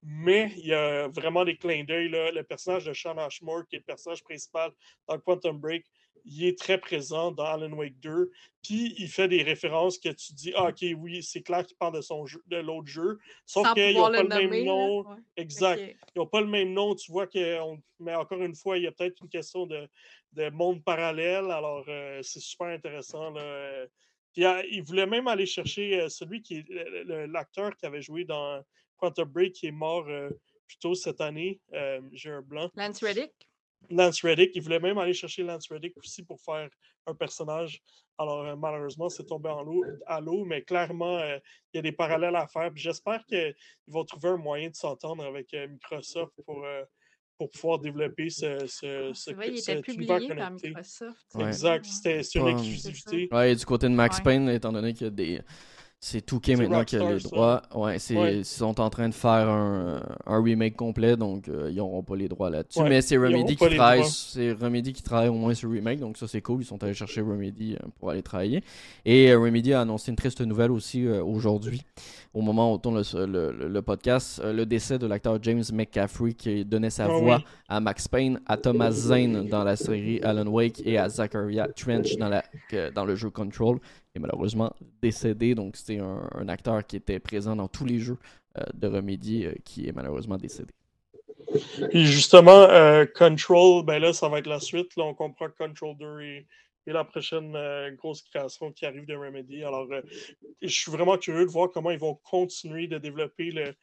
S1: Mais il y a vraiment des clins d'œil. Le personnage de Sean Ashmore, qui est le personnage principal dans Quantum Break, il est très présent dans Alan Wake 2. Puis il fait des références que tu dis, ah, ok, oui, c'est clair qu'il parle de, son jeu, de l'autre jeu. Sauf qu'ils n'ont pas
S3: le
S1: même nom.
S3: Ouais.
S1: Exact ils n'ont pas le même nom. Tu vois que, on- mais encore une fois, il y a peut-être une question de, de monde parallèle. Alors, euh, c'est super intéressant. Là. Euh, Puis, euh, il voulait même aller chercher euh, celui qui est l'acteur qui avait joué dans Quantum Break, qui est mort euh, plus tôt cette année. Euh, J'ai un blanc.
S3: Lance Reddick?
S1: Lance Reddick. Il voulait même aller chercher Lance Reddick aussi pour faire un personnage. Alors, euh, malheureusement, c'est tombé en l'eau, à l'eau, mais clairement, euh, il y a des parallèles à faire. Puis J'espère qu'ils vont trouver un moyen de s'entendre avec euh, Microsoft pour, euh, pour pouvoir développer ce, ce, ce,
S3: vrai, il était publié par. Microsoft.
S2: Ouais.
S1: Exact, c'était une
S2: Ouais.
S1: exclusivité.
S2: Ouais, et du côté de Max
S3: Ouais.
S2: Payne, étant donné qu'il y a des. C'est Touquet maintenant qui a les droits. Ouais, c'est
S1: Ouais.
S2: ils sont en train de faire un, un remake complet, donc euh, ils n'auront pas les droits là-dessus.
S1: Ouais,
S2: Mais c'est Remedy qui travaille, c'est Remedy qui travaille au moins sur le remake, donc ça c'est cool. Ils sont allés chercher Remedy euh, pour aller travailler. Et euh, Remedy a annoncé une triste nouvelle aussi aujourd'hui, au moment où on tourne le, le- podcast, le décès de l'acteur James McCaffrey qui donnait sa
S1: Ah
S2: voix
S1: oui.
S2: à Max Payne, à Thomas Zane dans la série Alan Wake et à Zachariah Trench dans, la, dans le jeu Control. Malheureusement décédé. Donc c'était un, acteur qui était présent dans tous les jeux euh, de Remedy euh, qui est malheureusement décédé.
S1: Puis justement, euh, Control, ben là, ça va être la suite. Là, on comprend que Control 2 est, est la prochaine grosse création qui arrive de Remedy. Alors, je suis vraiment curieux de voir comment ils vont continuer de développer le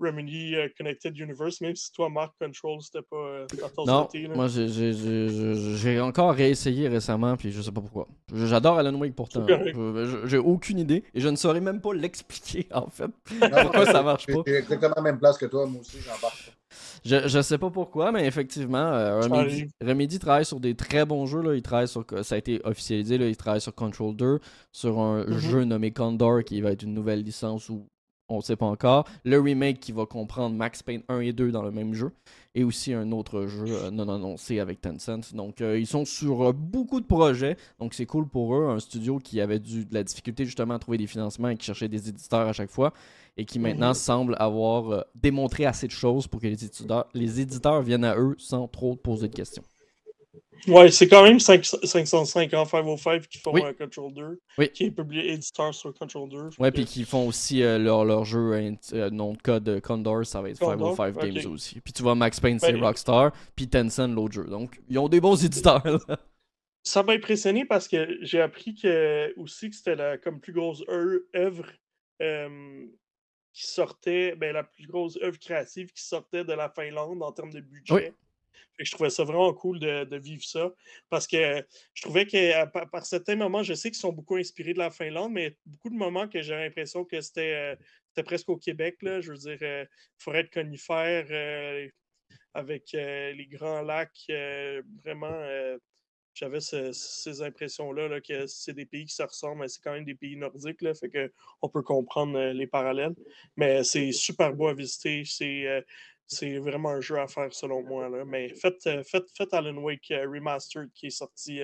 S1: Remedy euh, Connected Universe, même si toi, Mark, Control, c'était pas euh, tasse
S2: Non,
S1: là.
S2: moi j'ai- encore réessayé récemment, puis je sais pas pourquoi. J'adore Alan Wake pourtant. Je- J'ai aucune idée et je ne saurais même pas l'expliquer en fait.
S4: Non,
S2: Pourquoi ça marche pas?
S4: J'ai exactement la même place que toi, moi aussi, j'embarque.
S2: Je, je sais pas pourquoi, mais effectivement, euh, Remedy. Remedy travaille sur des très bons jeux. Là. Il travaille sur, ça a été officialisé, là. il travaille sur Control 2, sur un
S1: Mhm.
S2: jeu nommé Condor qui va être une nouvelle licence où on ne sait pas encore. Le remake qui va comprendre Max Payne 1 et 2 dans le même jeu. Et aussi un autre jeu euh, non annoncé avec Tencent. Donc euh, ils sont sur euh, beaucoup de projets. Donc c'est cool pour eux. Un studio qui avait du, de la difficulté justement à trouver des financements et qui cherchait des éditeurs à chaque fois. Et qui maintenant
S1: Mhm.
S2: semble avoir euh, démontré assez de choses pour que les éditeurs, les éditeurs viennent à eux sans trop poser de questions.
S1: Ouais, c'est quand même 5, 505 en 505 qui font
S2: Oui.
S1: euh, Control 2,
S2: Oui.
S1: qui est publié éditeur sur Control 2. fait
S2: Ouais, puis qui font aussi euh, leur, leur jeu int- euh, nom de code euh, Condor, ça va être
S1: Condor,
S2: 505
S1: ok.
S2: Games aussi. Puis tu vois, Max Payne, c'est
S1: Ben,
S2: Rockstar, puis Tencent, l'autre jeu. Donc, ils ont des bons éditeurs. là.
S1: Ça m'a impressionné parce que j'ai appris que aussi que c'était la comme plus grosse œuvre qui sortait, ben, la plus grosse œuvre créative qui sortait de la Finlande en termes de budget. Je trouvais ça vraiment cool de, vivre ça. Parce que je trouvais que par, certains moments, je sais qu'ils sont beaucoup inspirés de la Finlande, mais beaucoup de moments que j'ai l'impression que c'était presque au Québec. Là, je veux dire, euh, forêt de conifères euh, avec euh, les grands lacs, vraiment j'avais ces impressions-là que c'est des pays qui se ressemblent, mais c'est quand même des pays nordiques, là, fait que on peut comprendre euh, les parallèles. Mais c'est super beau à visiter. Euh, c'est vraiment un jeu à faire selon moi. Là. Mais faites, euh, faites, Alan Wake Remastered qui est sorti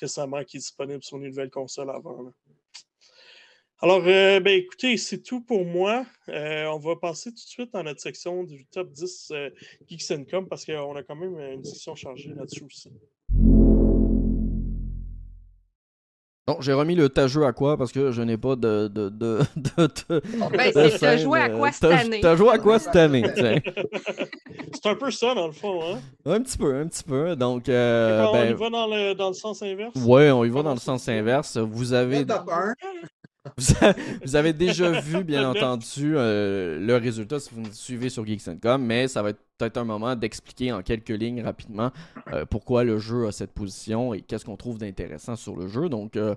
S1: récemment, qui est disponible sur une nouvelle console avant. Alors, ben, écoutez, c'est tout pour moi. on va passer tout de suite dans notre section du top 10 Geeks Com parce qu'on a quand même une discussion chargée là-dessus aussi.
S2: Non, j'ai remis le tas jeu à quoi? Parce que je n'ai pas de. de, de,
S3: de, ben, c'est t'as joué à quoi cette année?
S2: T'as joué à quoi cette année?
S1: c'est un peu ça dans le fond, hein?
S2: Un petit peu, un petit peu. Donc. Euh,
S1: ben... on y va dans le, dans le sens inverse?
S2: Ouais, on y va dans le sens inverse. Vous avez. Vous avez déjà vu, bien entendu, euh, le résultat si vous nous suivez sur Geeks.com, mais ça va être peut-être un moment d'expliquer en quelques lignes rapidement euh, pourquoi le jeu a cette position et qu'est-ce qu'on trouve d'intéressant sur le jeu. Donc, euh,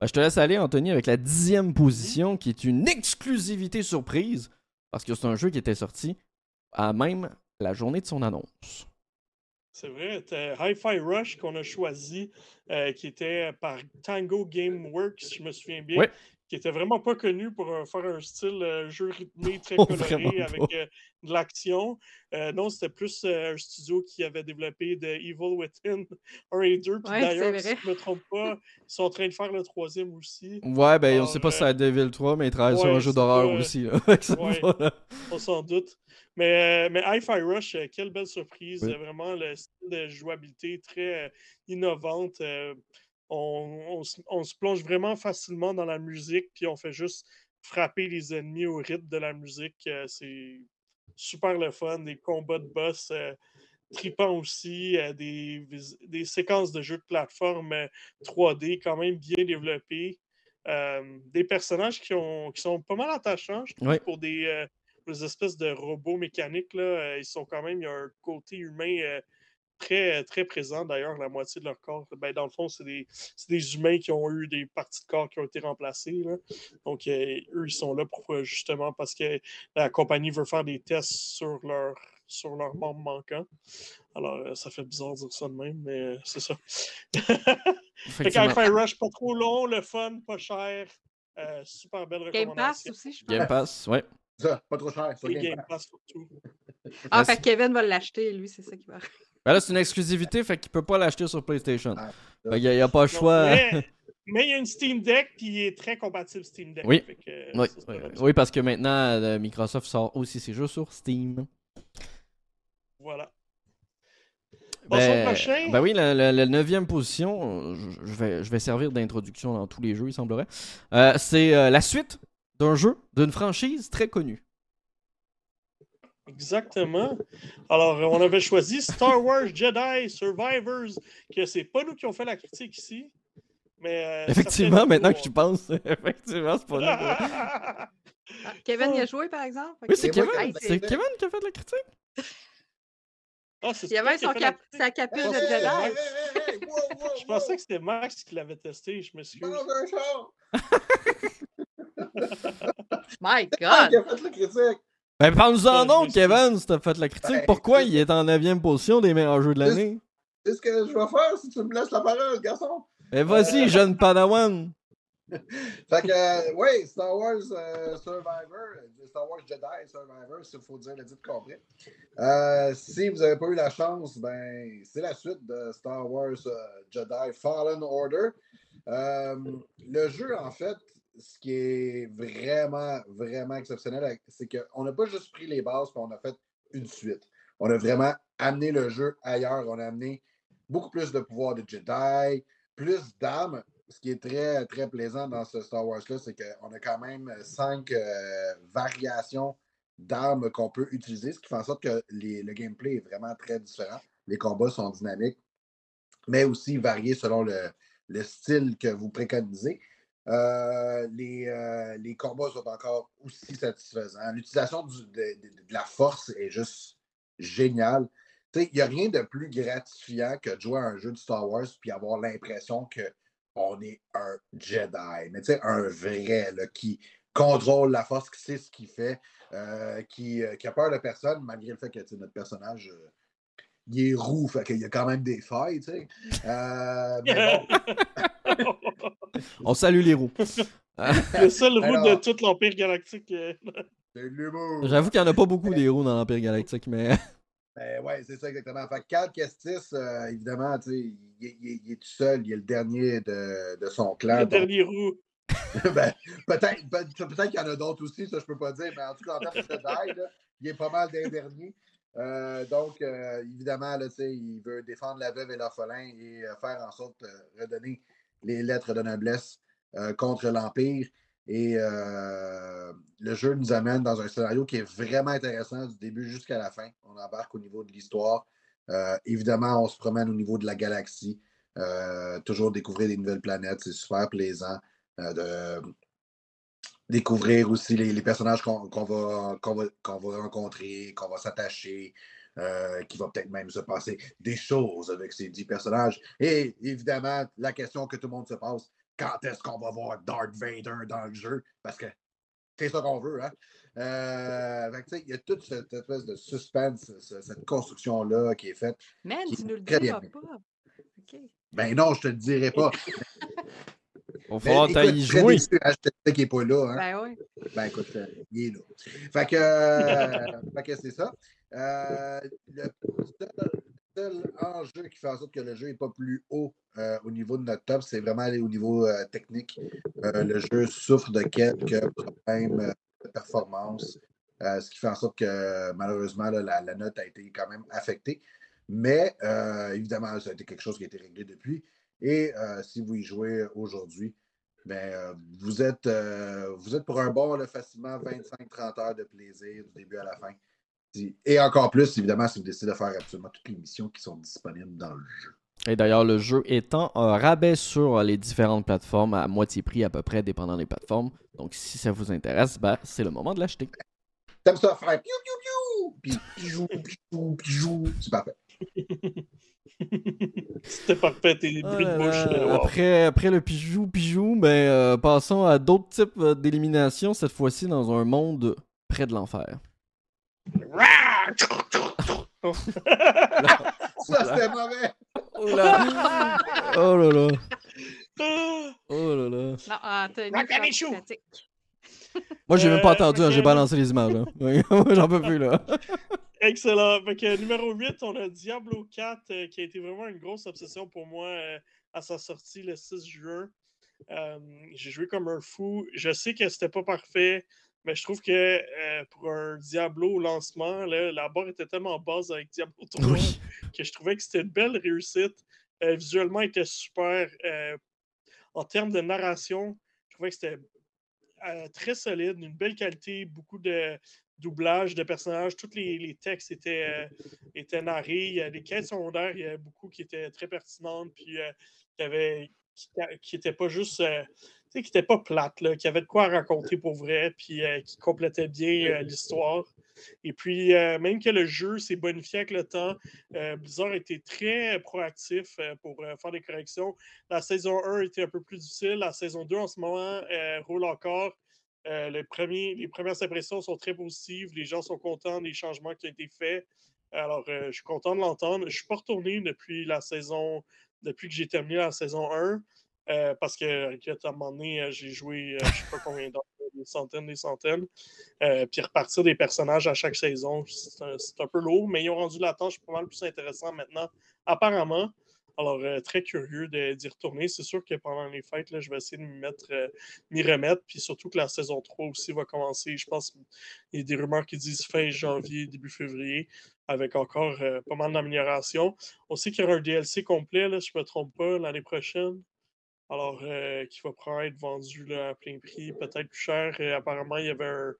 S2: ben, je te laisse aller, Anthony, avec la dixième position qui est une exclusivité surprise parce que c'est un jeu qui était sorti à même la journée de son annonce.
S1: C'est vrai, c'était Hi-Fi Rush qu'on a choisi, qui était par Tango Gameworks, je me souviens bien, qui était vraiment pas connu pour euh, faire un style euh, jeu rythmé très oh, coloré avec euh, de l'action. non, c'était plus un studio qui avait développé de Evil Within 1 et 2. Puis d'ailleurs, si je ne me trompe pas, ils sont en train de faire le troisième aussi.
S2: Ouais, ben on sait pas si c'est Devil 3, mais ils travaillent sur un jeu d'horreur aussi.
S1: ouais, on s'en doute. Mais, mais Hi-Fi Rush, quelle belle surprise. Vraiment, le style de jouabilité très innovante on, se plonge vraiment facilement dans la musique, puis on fait juste frapper les ennemis au rythme de la musique. Euh, c'est super le fun, des combats de boss euh, tripants aussi, euh, des, séquences de jeux de plateforme 3D quand même bien développées. des personnages qui, ont, qui sont pas mal attachants, je trouve, pour des, espèces de robots mécaniques. Là, ils sont quand même, il y a un côté humain très, très présents. D'ailleurs, la moitié de leur corps, ben, dans le fond, c'est des, des, humains qui ont eu des parties de corps qui ont été remplacées. Donc, euh, eux, ils sont là pour euh, justement parce que la compagnie veut faire des tests sur leur sur leurs membres manquants. Alors, euh, ça fait bizarre de dire ça de même, mais c'est ça. fait Fire Rush, pas trop long, le fun, pas cher. super belle recommandation.
S3: Game Pass aussi, je pense.
S2: Game Pass, ouais.
S4: Ça, pas trop cher.
S1: Game, Game Pass, surtout.
S3: Ah, fait Kevin va l'acheter, lui, c'est ça qui va.
S2: Ben là, c'est une exclusivité, fait qu'il peut pas l'acheter sur PlayStation. Ah, il n'y a, pas le choix.
S1: mais, il y a une Steam Deck qui est très compatible Steam Deck.
S2: Oui, oui, oui, parce que maintenant, euh, Microsoft sort aussi ses jeux sur Steam.
S1: Voilà.
S2: Ben, prochain. ben oui, la, neuvième position, je vais, je vais servir d'introduction dans tous les jeux, il semblerait. Euh, c'est euh, la suite d'un jeu, d'une franchise très connue.
S1: Exactement. Alors, on avait choisi Star Wars Jedi Survivors, que c'est pas nous qui ont fait la critique ici. Mais, euh,
S2: effectivement, maintenant que tu penses, effectivement, c'est pas nous.
S3: Ah, Kevin y a joué, par exemple?
S2: Oui, c'est Kevin. C'est Kevin qui a fait la critique?
S1: Ah,
S3: Il y avait son cap sa capule de Jedi.
S1: je pensais que c'était Max qui l'avait testé, je m'excuse.
S3: My God!
S4: Qui a fait la critique.
S2: Ben, parle-nous-en donc, Kevin, si t'as fait la critique. Ben, Pourquoi il est en 9 position des meilleurs jeux de l'année?
S4: C'est ce que je vais faire si tu me laisses la parole, garçon.
S2: Ben, vas-y, jeune Padawan.
S4: fait que, euh, oui, Star Wars euh, Survivor, euh, Star Wars Jedi Survivor, s'il faut dire le titre complet. si vous n'avez pas eu la chance, ben, c'est la suite de Star Wars Jedi Fallen Order. le jeu, en fait, ce qui est vraiment, vraiment exceptionnel, c'est qu'on n'a pas juste pris les bases et on a fait une suite. On a vraiment amené le jeu ailleurs. On a amené beaucoup plus de pouvoir de Jedi, plus d'armes. Ce qui est très, très plaisant dans ce Star Wars-là, c'est qu'on a quand même cinq euh, variations d'armes qu'on peut utiliser, ce qui fait en sorte que le gameplay est vraiment très différent. Les combats sont dynamiques. mais aussi varié selon le, le style que vous préconisez. Euh, les, euh, les, combats sont encore aussi satisfaisants. L'utilisation de, la force est juste géniale. Il n'y a rien de plus gratifiant que de jouer à un jeu de Star Wars puis avoir l'impression qu'on est un Jedi, mais un vrai qui contrôle la force, qui sait ce qu'il fait, euh, qui, qui, a peur de personne, malgré le fait que notre personnage est roux, fait qu'il y a quand même des failles, tu sais. mais
S2: bon. On salue les roues.
S1: le seul roux de tout l'Empire Galactique.
S4: J'avoue
S2: qu'il n'y en a pas beaucoup des roues dans l'Empire Galactique, mais.
S4: Ben ouais, c'est ça exactement. Fait que Cal Kestis, euh, évidemment, tu sais, il, il, est tout seul, il est le dernier de, de son clan.
S1: Le dernier roux.
S4: ben, peut-être peut, peut qu'il y en a d'autres aussi, ça je peux pas dire, mais en tout cas, en termes de Jedi, il est pas mal des derniers. Euh, donc, euh, évidemment, là, il veut défendre la veuve et l'orphelin et faire en sorte de redonner les lettres de noblesse euh, contre l'Empire. Et euh, le jeu nous amène dans un scénario qui est vraiment intéressant du début jusqu'à la fin. On embarque au niveau de l'histoire. Euh, évidemment, on se promène au niveau de la galaxie. toujours découvrir des nouvelles planètes, c'est super plaisant de découvrir aussi les, personnages qu'on va, va, va, rencontrer, qu'on va s'attacher, euh, qui va peut-être même se passer des choses avec ces dix personnages. Et évidemment, la question que tout le monde se pose, quand est-ce qu'on va voir Darth Vader dans le jeu? Parce que c'est ça qu'on veut. Hein? Euh, il y a toute cette espèce de suspense, cette construction-là qui est faite.
S3: Man, tu ne le diras pas.
S4: Ben non, je te le dirai pas.
S2: On va falloir y jouer.
S4: C'est qui n'est pas là. Hein?
S3: Ben oui.
S4: Ben écoute, euh, il est là. Fait que, euh, fait que c'est ça. Euh, le seul, enjeu qui fait en sorte que le jeu n'est pas plus haut euh, au niveau de notre top, c'est vraiment aller au niveau euh, technique. le jeu souffre de quelques problèmes de performance, ce qui fait en sorte que malheureusement, la, note a été quand même affectée. Mais évidemment, ça a été quelque chose qui a été réglé depuis. Et si vous y jouez aujourd'hui, ben, vous, êtes, vous êtes pour un bon facilement 25-30 heures de plaisir du début à la fin. Et encore plus, évidemment, si vous décidez de faire absolument toutes les missions qui sont disponibles dans le jeu.
S2: Et d'ailleurs, le jeu étant un rabais sur les différentes plateformes à moitié prix à peu près, dépendant des plateformes. Donc, si ça vous intéresse, ben, c'est le moment de l'acheter.
S4: T'aimes ça faire piou piou piou, puis pijou, pijou, pijou, c'est parfait.
S1: C'était parfait, tes bruits de bouche.
S2: après, après le pijou, pijou, ben, euh, passons à d'autres types euh, d'élimination, cette fois-ci dans un monde près de l'enfer.
S4: Ça, c'était mauvais.
S2: Oh là Oh là là. Oh là là.
S3: Non, Anthony,
S2: Moi, j'ai même pas euh, entendu, hein, j'ai balancé les images. Hein. J'en peux plus, là.
S1: Excellent. Fait numéro 8, on a Diablo 4, euh, qui a été vraiment une grosse obsession pour moi euh, à sa sortie le 6 juin. j'ai joué comme un fou. Je sais que c'était pas parfait. Mais je trouve que euh, pour un Diablo au lancement, la barre était tellement basse avec Diablo 3 que je trouvais que c'était une belle réussite. Euh, visuellement, il était super. Euh, en termes de narration, je trouvais que c'était très solide, une belle qualité, beaucoup de doublage de personnages. Tous les, textes étaient, étaient narrés. Il y a des quêtes secondaires, il y a beaucoup qui étaient très pertinentes, puis qui n'étaient pas juste qui n'était pas plate, là, qui avait de quoi raconter pour vrai, puis euh, qui complétait bien euh, l'histoire. Et puis, euh, même que le jeu s'est bonifié avec le temps, Blizzard a été très proactif pour faire des corrections. La saison 1 était un peu plus difficile. La saison 2, en ce moment, roule encore. les, premiers, les premières impressions sont très positives. Les gens sont contents des changements qui ont été faits. Alors, je suis content de l'entendre. Je ne suis pas retourné depuis la saison, depuis que j'ai terminé la saison 1. Euh, parce que, à un moment donné, euh, j'ai joué, euh, je ne sais pas combien d'heures, des centaines, des centaines. puis repartir des personnages à chaque saison, c'est un, peu lourd, mais ils ont rendu la tâche pas mal plus intéressante maintenant, apparemment. Alors, très curieux d'y retourner. C'est sûr que pendant les fêtes, là, je vais essayer de m'y mettre, m'y remettre. Puis surtout que la saison 3 aussi va commencer. Je pense qu'il y a des rumeurs qui disent fin janvier, début février, avec encore pas mal d'améliorations. On sait qu'il y aura un DLC complet, là, si je ne me trompe pas, l'année prochaine alors euh, qui va probablement être vendu là, à plein prix, peut-être plus cher. apparemment, il y avait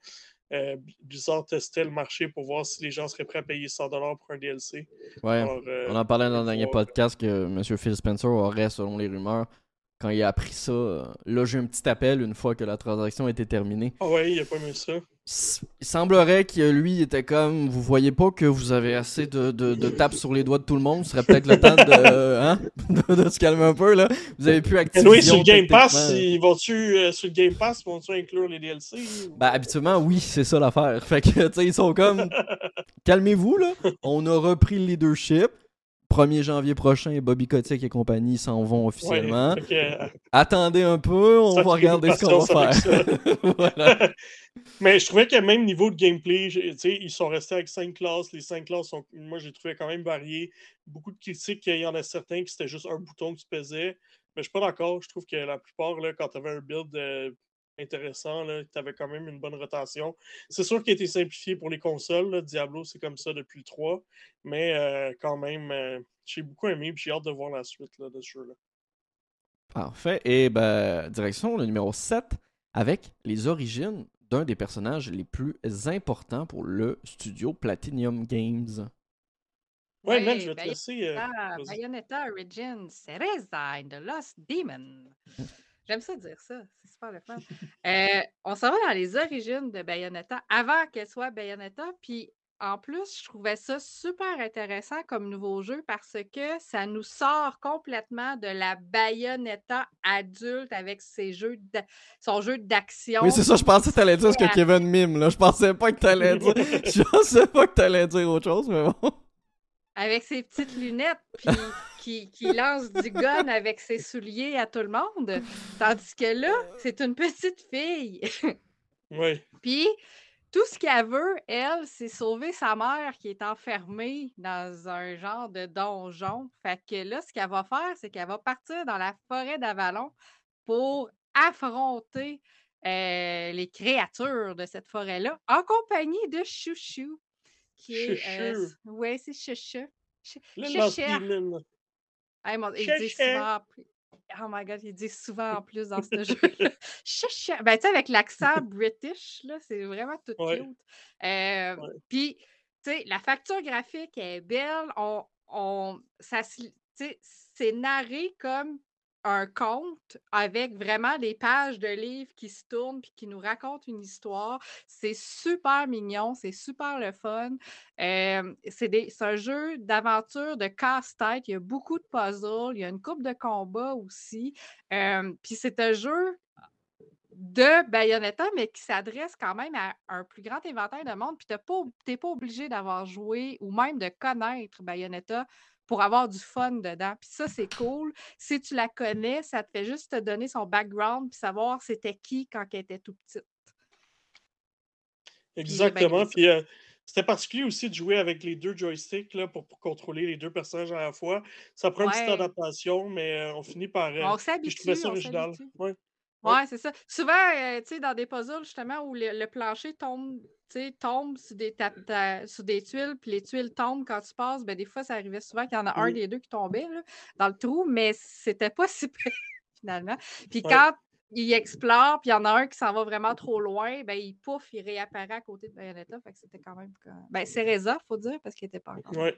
S1: euh, Blizzard testait le marché pour voir si les gens seraient prêts à payer 100$ pour un DLC.
S2: Ouais,
S1: Alors, euh,
S2: on en parlait dans le dernier podcast que M. Phil Spencer aurait, selon les rumeurs, quand il a appris ça, euh, là j'ai un petit appel une fois que la transaction était terminée.
S1: Ah ouais, il a pas aimé ça.
S2: Il semblerait que lui était comme vous voyez pas que vous avez assez de, de, de tapes sur les doigts de tout le monde, ce serait peut-être le temps de, euh, hein, de, de se calmer un peu là. Vous avez
S1: Et
S2: Activision.
S1: oui, sur le Game Pass, ils vont-tu euh, sur le Game Pass, vont-tu inclure les DLC? ou-
S2: Ben, habituellement, oui, c'est ça l'affaire. Fait que, tu sais, ils sont comme. Calmez-vous, là. On a repris le leadership. 1er janvier prochain, Bobby Kotick et compagnie s'en vont officiellement.
S1: que, euh,
S2: Attendez un peu, on va regarder ce qu'on va faire. voilà.
S1: Mais je trouvais qu'à même niveau de gameplay, ils sont restés avec cinq classes. Les cinq classes sont, moi, j'ai trouvé quand même variées. Beaucoup de critiques qu'il y en a certains qui c'était juste un bouton que tu pesais. Mais je suis pas d'accord. Je trouve que la plupart, là, quand tu avais un build euh, intéressant, tu avais quand même une bonne rotation. C'est sûr qu'il a été simplifié pour les consoles. là. Diablo, c'est comme ça depuis le 3. Mais euh, quand même, euh, j'ai beaucoup aimé et j'ai hâte de voir la suite là, de ce jeu-là.
S2: Parfait. Et ben, direction le numéro 7 avec les origines d'un des personnages les plus importants pour le studio Platinum Games.
S1: Ouais,
S3: Ouais,
S1: man, je vais te laisser. euh,
S3: Ah. Bayonetta Origins, Cereza and the Lost Demon. J'aime ça dire ça, c'est super le fun. Euh, on s'en va dans les origines de Bayonetta avant qu'elle soit Bayonetta, puis en plus, je trouvais ça super intéressant comme nouveau jeu parce que ça nous sort complètement de la Bayonetta adulte avec ses jeux son jeu d'action.
S2: Oui, c'est ça, je pensais que t'allais dire ce que. Kevin mime, là. Je pensais pas que t'allais dire. Je pensais pas que t'allais dire autre chose, mais bon.
S3: avec ses petites lunettes, puis qui, qui lance du gun avec ses souliers à tout le monde. Tandis que là, c'est une petite fille.
S1: Ouais.
S3: Puis, tout ce qu'elle veut, elle, c'est sauver sa mère qui est enfermée dans un genre de donjon. Fait que là, ce qu'elle va faire, c'est qu'elle va partir dans la forêt d'Avalon pour affronter euh, les créatures de cette forêt-là en compagnie de Chouchou. Qui est, euh,
S1: Chouchou.
S3: ouais, c'est Chouchou. Chouchou.
S1: Demon.
S3: Hey, mon- il dit souvent. en plus- Oh my god, il dit souvent en plus dans ce jeu-là. Ben, tu sais, avec l'accent british, là, c'est vraiment tout
S1: Ouais.
S3: cute. Euh,
S1: Ouais.
S3: Puis, tu sais, la facture graphique est belle. On, on, ça, c'est narré comme un conte avec vraiment des pages de livres qui se tournent puis qui nous racontent une histoire. C'est super mignon, c'est super le fun. C'est un jeu d'aventure, de casse-tête. Il y a beaucoup de puzzles. Il y a une coupe de combat aussi. Puis c'est un jeu de Bayonetta, mais qui s'adresse quand même à un plus grand inventaire de monde. Puis tu n'es pas obligé d'avoir joué ou même de connaître Bayonetta pour avoir du fun dedans. Puis ça, c'est cool. Si tu la connais, ça te fait juste te donner son background puis savoir c'était qui quand elle était tout petite.
S1: Exactement. Puis euh, c'était particulier aussi de jouer avec les deux joysticks là, pour, pour contrôler les deux personnages à la fois. Ça prend une petite adaptation, mais euh, on finit par. euh,
S3: On
S1: puis je
S3: s'habitue.
S1: trouvais ça original.
S3: s'habitue.
S1: Ouais.
S3: Ouais, c'est ça. Souvent, euh, tu sais, dans des puzzles, justement, où le, le plancher tombe, tombe sur des, ta- ta- sur des tuiles, puis les tuiles tombent quand tu passes, ben, des fois, ça arrivait souvent qu'il y en a un des deux qui tombait là, dans le trou, mais c'était pas si pire, finalement. Puis
S1: Ouais.
S3: quand il explore, puis il y en a un qui s'en va vraiment trop loin, ben, il pouf, il réapparaît à côté de Bayonetta. Fait que c'était quand même. Ben, c'est Reza, faut dire, parce qu'il était pas encore.
S1: Ouais.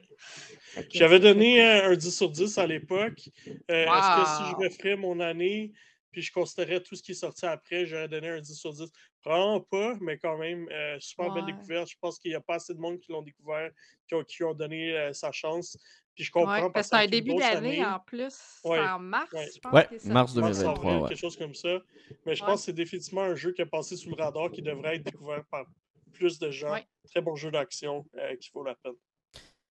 S1: J'avais donné un 10 sur 10 à l'époque. Euh, Est-ce que si je referais mon année, puis je considérais tout ce qui est sorti après, j'aurais donné un 10 sur 10? Probablement pas, mais quand même, euh, super belle
S3: Ouais.
S1: découverte. Je pense qu'il n'y a pas assez de monde qui l'ont découvert, qui ont, qui ont donné euh, sa chance. Puis je
S3: Ouais,
S1: comprends
S3: parce
S1: parce
S3: que c'est un début d'année
S1: année.
S3: en plus. C'est
S1: Ouais,
S3: en mars,
S1: ouais.
S3: je pense.
S2: Ouais, mars
S3: sorti.
S1: Mars,
S2: 2023,
S1: avril,
S2: ouais.
S1: quelque chose comme ça. Mais je
S3: Ouais.
S1: pense que c'est définitivement un jeu qui est passé sous le radar, qui devrait être découvert par plus de gens.
S3: Ouais.
S1: Très bon jeu d'action euh, qui vaut la peine.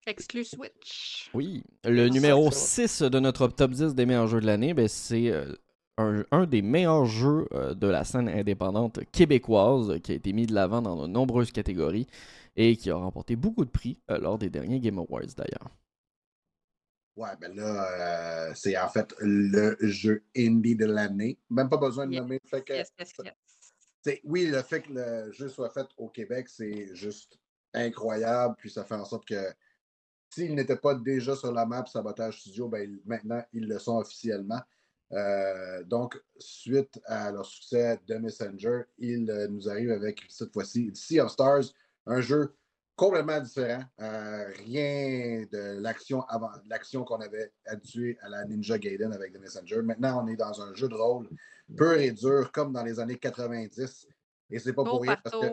S3: Exclu Switch.
S2: Oui. Le numéro
S1: Exactement.
S2: 6 de notre top 10 des meilleurs jeux de l'année, ben, c'est euh, un, un des meilleurs jeux euh, de la scène indépendante québécoise euh, qui a été mis de l'avant dans de nombreuses catégories et qui a remporté beaucoup de prix euh, lors des derniers Game Awards d'ailleurs.
S4: Ouais, ben là, euh, c'est en fait le jeu indie de l'année. Même pas besoin de
S3: Yes,
S4: nommer. Fait que,
S3: yes, yes, yes.
S4: c'est- oui, le fait que le jeu soit fait au Québec, c'est juste incroyable. Puis ça fait en sorte que s'il n'était pas déjà sur la map Sabotage Studio, ben, il- maintenant, ils le sont officiellement. Euh, donc, suite à leur succès de Messenger, il euh, nous arrive avec cette fois-ci Sea of Stars, un jeu complètement différent. Euh, rien de l'action avant l'action qu'on avait habitué à la Ninja Gaiden avec The Messenger. Maintenant, on est dans un jeu de rôle pur et dur, comme dans les années 90. Et c'est pas
S3: Beau
S4: pour rien parce que.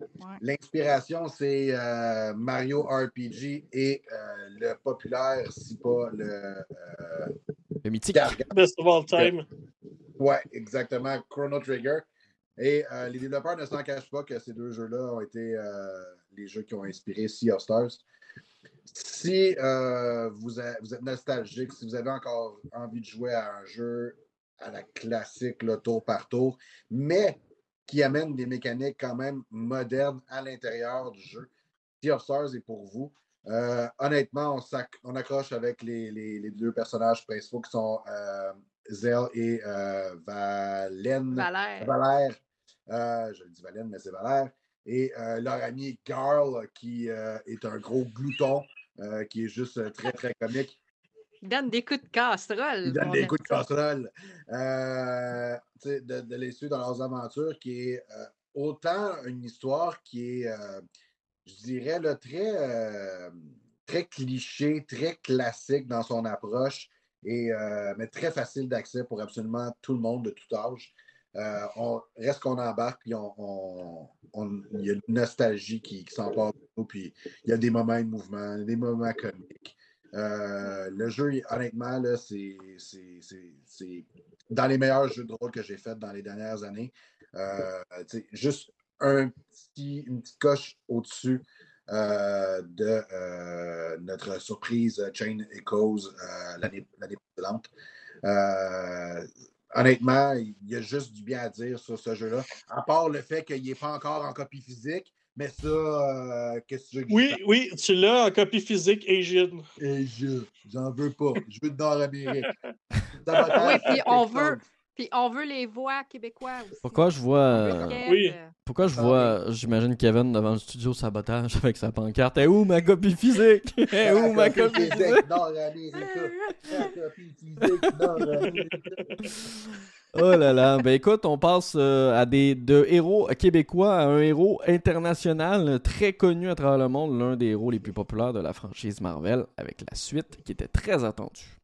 S3: Ouais.
S4: l'inspiration, c'est Mario RPG et le populaire, si pas le.
S2: Le mythique.
S1: Best of all time.
S4: Ouais, exactement, Chrono Trigger. Et euh, les développeurs ne s'en cachent pas que ces deux jeux-là ont été euh, les jeux qui ont inspiré Sea of Stars. Si euh, vous, a- vous êtes nostalgique, si vous avez encore envie de jouer à un jeu à la classique, le tour par tour, mais qui amène des mécaniques quand même modernes à l'intérieur du jeu, Sea of Stars est pour vous. Euh, honnêtement, on, accroche avec les, les- les deux personnages principaux qui sont euh, Zell et euh, Valène.
S3: Valère.
S4: Valère. Euh, je le dis Valène, mais c'est Valère. Et euh, leur ami Garl, qui est un gros glouton, qui est juste très, très comique.
S3: Il donne des coups de casserole.
S4: Il donne
S3: on
S4: des coups de casserole. De, de les suivre dans leurs aventures, qui est autant une histoire qui est, je dirais, très, euh, très cliché, très classique dans son approche, et, euh, mais très facile d'accès pour absolument tout le monde de tout âge. Euh, on, reste qu'on embarque, puis il y a une nostalgie qui, qui s'empare de nous, puis il y a des moments de mouvement, des moments comiques. Euh, le jeu, honnêtement, c'est, dans les meilleurs jeux de rôle que j'ai fait dans les dernières années. Juste un petit, une petite coche au-dessus euh, de euh, notre surprise Chain Echoes euh, l'année, l'année précédente. Euh, honnêtement, il y a juste du bien à dire sur ce jeu-là, à part le fait qu'il n'est pas encore en copie physique. Mais ça, euh, qu'est-ce que tu veux que je
S1: Oui, oui, tu l'as en copie physique Asian.
S4: Et je, j'en veux pas. Je veux de Nord-Amérique.
S3: Oui, puis on veut, puis on veut les voix québécois aussi.
S2: Pourquoi je vois. Euh,
S1: Oui.
S3: euh,
S2: Pourquoi je vois, j'imagine Kevin devant le studio sabotage avec sa pancarte? Et où ma copie physique? Et
S4: La
S2: où ma
S4: copie physique.
S2: Oh là là. Ben écoute, on passe euh, à des de héros québécois à un héros international euh, très connu à travers le monde, l'un des héros les plus populaires de la franchise Marvel, avec la suite qui était très attendue.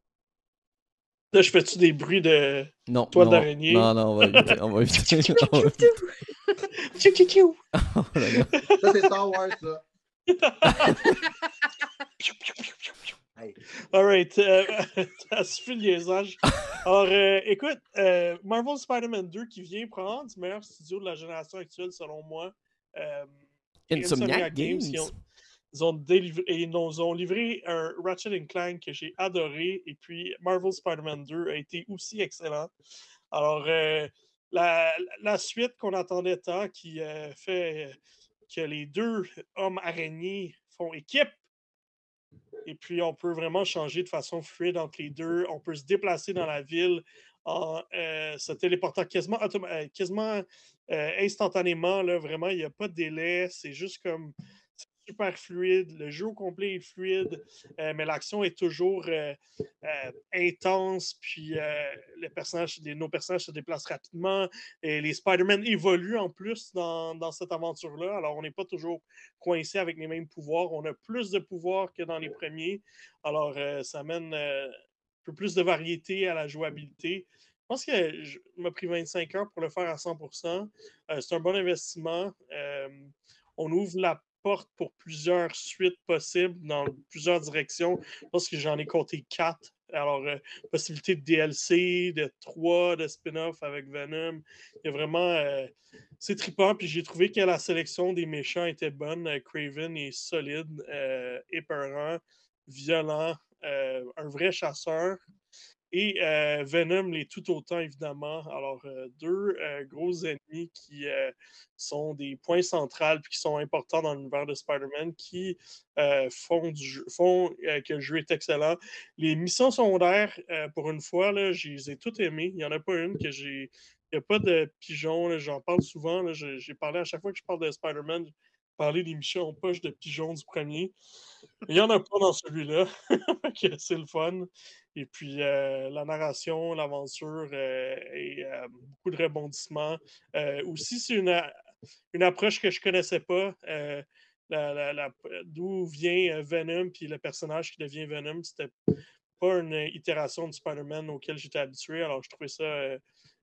S1: Là, je fais-tu des bruits de.
S2: Non,
S1: Toile
S2: non,
S1: d'araignée?
S2: Non, non, on va éviter. On va éviter. Oh.
S4: Ça, c'est Star Wars, ça. Hey.
S1: Alright, euh, ça suffit le liaisage. Alors, euh, écoute, euh, Marvel Spider-Man 2 qui vient prendre du meilleur studio de la génération actuelle, selon moi. Euh,
S2: Insomniac Games.
S1: Ils ont, ils ont nous ont livré un Ratchet Clank que j'ai adoré. Et puis, Marvel Spider-Man 2 a été aussi excellent. Alors, euh, la, suite qu'on attendait tant, qui euh, fait que les deux hommes araignées font équipe. Et puis, on peut vraiment changer de façon fluide entre les deux. On peut se déplacer dans la ville en euh, se téléportant quasiment, instantanément. Là, vraiment, il n'y a pas de délai. C'est juste comme super fluide. Le jeu au complet est fluide, euh, mais l'action est toujours euh, euh, intense. Puis nos personnages se déplacent rapidement. Et les Spider-Man évoluent en plus dans, cette aventure-là. Alors, on n'est pas toujours coincé avec les mêmes pouvoirs. On a plus de pouvoirs que dans les premiers. Alors, ça amène un peu plus de variété à la jouabilité. Je pense que je m'a pris 25 heures pour le faire à 100%. Euh, c'est un bon investissement. On ouvre la porte pour plusieurs suites possibles dans plusieurs directions. Je pense que j'en ai compté quatre. Alors, euh, possibilité de DLC, de 3, de spin-off avec Venom. Il y a vraiment. euh, c'est trippant. Puis j'ai trouvé que la sélection des méchants était bonne. Euh, Craven est solide, euh, épeurant, violent, un vrai chasseur. Et euh, Venom l'est tout autant, évidemment. Alors, euh, deux euh, gros ennemis qui sont des points centrales puis qui sont importants dans l'univers de Spider-Man qui font, du font que le jeu est excellent. Les missions secondaires, pour une fois, là, je les ai toutes aimées. Il n'y en a pas une que j'ai. Il n'y a pas de pigeons. là, J'en parle souvent. J'ai parlé à chaque fois que je parle de Spider-Man, parlé des missions poche de pigeons du premier. Il n'y en a pas dans celui-là. C'est le fun. Et puis la narration, l'aventure et beaucoup de rebondissements. aussi, c'est une, une approche que je ne connaissais pas. D'où vient Venom, puis le personnage qui devient Venom, c'était pas une itération de Spider-Man auquel j'étais habitué. Alors, je trouvais ça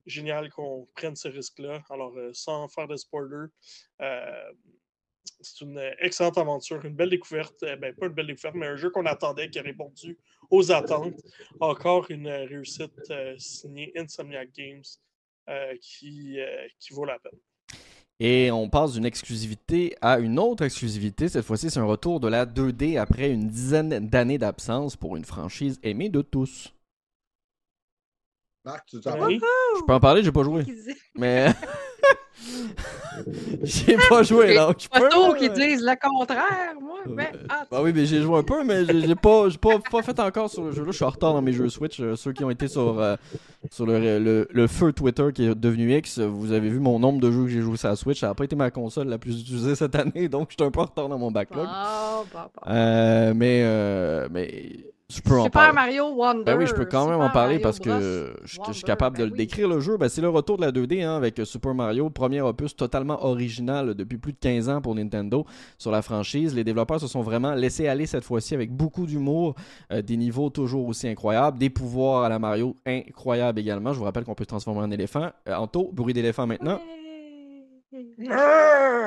S1: génial qu'on prenne ce risque-là. Alors, sans faire de spoiler, c'est une excellente aventure, une belle découverte. Eh ben, pas une belle découverte, mais un jeu qu'on attendait qui a répondu aux attentes. Encore une réussite signée Insomniac Games qui, qui vaut la peine.
S2: Et on passe d'une exclusivité à une autre exclusivité. Cette fois-ci, c'est un retour de la 2D après une dizaine d'années d'absence pour une franchise aimée de tous.
S4: Marc, tu
S2: t'en Je peux en parler, j'ai pas joué. Mais. j'ai pas joué, donc je
S3: peux. qui disent le contraire, moi. Mais...
S2: bah oui, mais j'ai joué un peu, mais j'ai pas, pas, pas fait encore sur le jeu. Là, je suis en retard dans mes jeux Switch. Euh, ceux qui ont été sur, euh, sur le, le, feu Twitter qui est devenu X, vous avez vu mon nombre de jeux que j'ai joué sur la Switch. Ça n'a pas été ma console la plus utilisée cette année, donc je suis un peu en retard dans mon backlog.
S3: Oh, bah, bah.
S2: Euh, mais, mais je peux
S3: en
S2: parler.
S3: Mario Wonder.
S2: Ben oui, je peux quand même en parler parce que je, suis capable de ben le décrire le jeu. Ben, c'est le retour de la 2D hein, avec Super Mario, premier opus totalement original depuis plus de 15 ans pour Nintendo sur la franchise. Les développeurs se sont vraiment laissés aller cette fois-ci avec beaucoup d'humour, euh, des niveaux toujours aussi incroyables, des pouvoirs à la Mario incroyables également. Je vous rappelle qu'on peut se transformer en éléphant. Euh, Anto, bruit d'éléphant maintenant.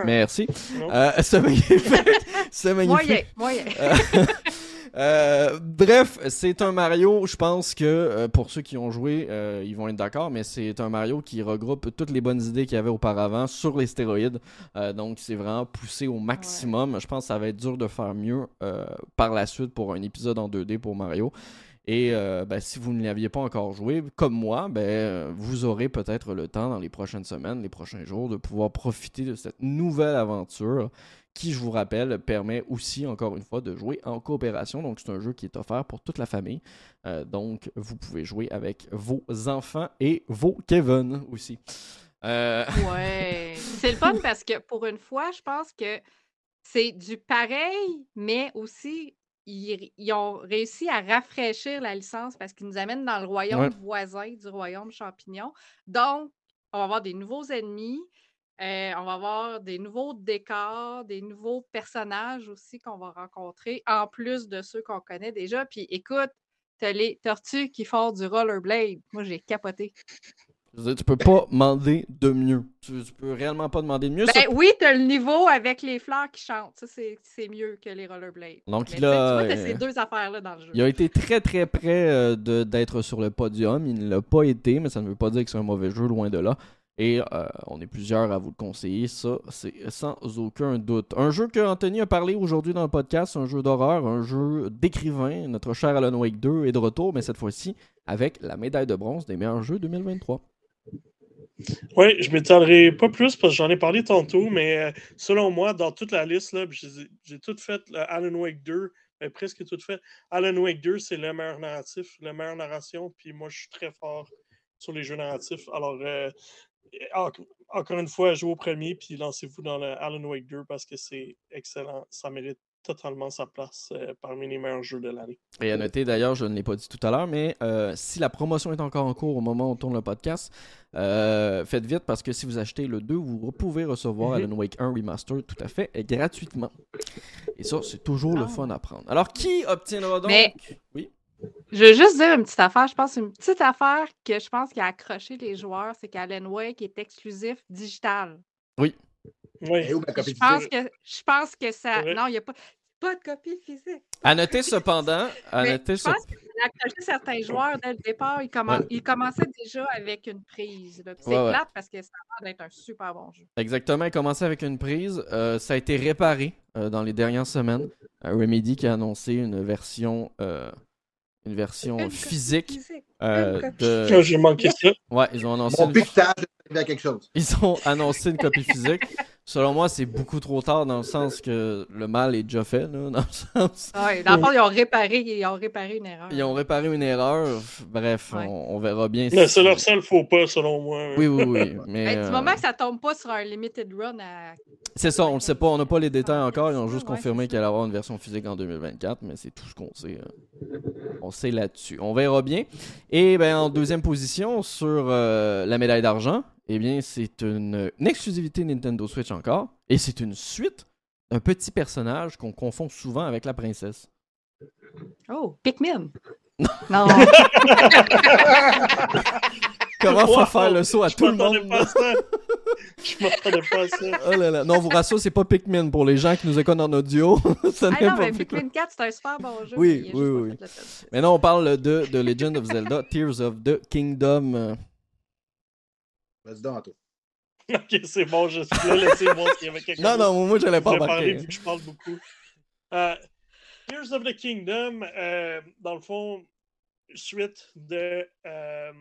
S2: Merci. Euh, ce magnifique.
S3: Moyen, moyen.
S2: Euh, bref, c'est un Mario, je pense que euh, pour ceux qui ont joué, euh, ils vont être d'accord, mais c'est un Mario qui regroupe toutes les bonnes idées qu'il y avait auparavant sur les stéroïdes. donc c'est vraiment poussé au maximum. Je pense que ça va être dur de faire mieux par la suite pour un épisode en 2D pour Mario. Et ben, si vous ne l'aviez pas encore joué, comme moi, ben, vous aurez peut-être le temps dans les prochaines semaines, les prochains jours, de pouvoir profiter de cette nouvelle aventure qui, je vous rappelle, permet aussi, encore une fois, de jouer en coopération. Donc, c'est un jeu qui est offert pour toute la famille. Euh, donc, vous pouvez jouer avec vos enfants et vos Kevin aussi.
S3: Euh, ouais, c'est le fun parce que pour une fois, je pense que c'est du pareil, mais aussi ils, ont réussi à rafraîchir la licence parce qu'ils nous amènent dans le royaume voisin du royaume champignon. Donc, on va avoir des nouveaux ennemis. Euh, on va avoir des nouveaux décors, des nouveaux personnages aussi qu'on va rencontrer, en plus de ceux qu'on connaît déjà. Puis écoute, t'as les tortues qui font du rollerblade. Moi, j'ai capoté.
S2: Je veux dire, tu peux pas demander de mieux. Tu, peux réellement pas demander de mieux.
S3: Ben oui, t'as le niveau avec les fleurs qui chantent. Ça, c'est mieux que les rollerblades.
S2: Donc, il a. Tu vois,
S3: ces deux affaires-là dans le jeu.
S2: Il a été très, très près euh, d'être sur le podium. Il ne l'a pas été, mais ça ne veut pas dire que c'est un mauvais jeu, loin de là. Et euh, on est plusieurs à vous le conseiller, ça, c'est sans aucun doute. Un jeu que Anthony a parlé aujourd'hui dans le podcast, un jeu d'horreur, un jeu d'écrivain. Notre cher Alan Wake 2 est de retour, mais cette fois-ci avec la médaille de bronze des meilleurs jeux 2023.
S1: Oui, je m'étalerai pas plus parce que j'en ai parlé tantôt, mais euh, selon moi, dans toute la liste, j'ai tout fait Alan Wake 2, mais presque tout fait. Alan Wake 2, c'est le meilleur narratif, la meilleure narration, puis moi, je suis très fort sur les jeux narratifs. Alors, euh, encore une fois, jouez au premier, puis lancez-vous dans le Alan Wake 2 parce que c'est excellent. Ça mérite totalement sa place euh, parmi les meilleurs jeux de l'année.
S2: Et à noter d'ailleurs, je ne l'ai pas dit tout à l'heure, mais euh, si la promotion est encore en cours au moment où on tourne le podcast, euh, faites vite parce que si vous achetez le 2, vous pouvez recevoir mhm. Alan Wake 1 Remaster tout à fait et gratuitement. Et ça, c'est toujours le ah. fun à prendre. Alors, qui obtiendra donc?
S3: Oui. Je veux juste dire une petite affaire. Je pense une petite affaire que je pense qui a accroché les joueurs, c'est qu'Alan Wake est exclusif digital.
S2: Oui.
S1: Oui.
S3: je, pense que, je pense que ça. Non, il n'y a pas, pas de copie physique.
S2: À noter cependant. À noter
S3: je pense qu'il a accroché certains joueurs dès le départ. Ils, commençaient déjà avec une prise. C'est plate parce que ça a l'air d'être un super bon jeu.
S2: Exactement. Il commençait avec une prise. Euh, ça a été réparé euh, dans les dernières semaines. Euh, Remedy qui a annoncé une version une version physique. Euh, de...
S1: J'ai manqué ça.
S2: Ouais, ils ont annoncé.
S4: Mon une... quelque chose.
S2: Ils ont annoncé une copie physique. Selon moi, c'est beaucoup trop tard dans le sens que le mal est déjà fait, là, dans le sens.
S3: Ouais, dans le fond, ils ont réparé, ils ont réparé une erreur.
S2: Ils ont réparé une erreur. Bref,
S3: Ouais.
S2: on, on verra bien. Si-
S1: c'est leur seul faux pas, selon moi.
S2: Oui, oui, oui. Mais,
S3: Hey, du
S2: euh,
S3: moment que ça tombe pas sur un limited run à.
S2: C'est ça, on le sait pas, on n'a pas les détails encore. Ils ont juste
S3: Ouais,
S2: confirmé qu'il allait y avoir une version physique en 2024, mais c'est tout ce qu'on sait. euh, On sait là-dessus. On verra bien. Et ben en deuxième position sur euh, la médaille d'argent, eh bien c'est une, une exclusivité Nintendo Switch encore, et c'est une suite d'un petit personnage qu'on confond souvent avec la princesse.
S3: Oh, Pikmin! Non!
S2: Comment
S1: Wow,
S2: faire faire le saut à tout le monde?
S1: pas ça. Je m'attendais pas à ça.
S2: Oh là là. Non, vous rassure, c'est pas Pikmin pour les gens qui nous écoutent en audio.
S3: Ah non,
S2: pas
S3: mais
S2: Pikmin.
S3: Pikmin 4, c'est un super bon jeu.
S2: Oui, oui, oui. Mais non, on parle de, de Legend of Zelda, Tears of the Kingdom.
S4: Vas-y donc, Anto.
S1: Ok, c'est bon, je suis là, laissez-moi s'il y avait quelque
S2: Non,
S1: chose.
S2: non, moi, j'allais pas
S1: Je parler
S2: embarquer.
S1: vu que je parle beaucoup. Euh, Tears of the Kingdom, euh, dans le fond, suite de euh,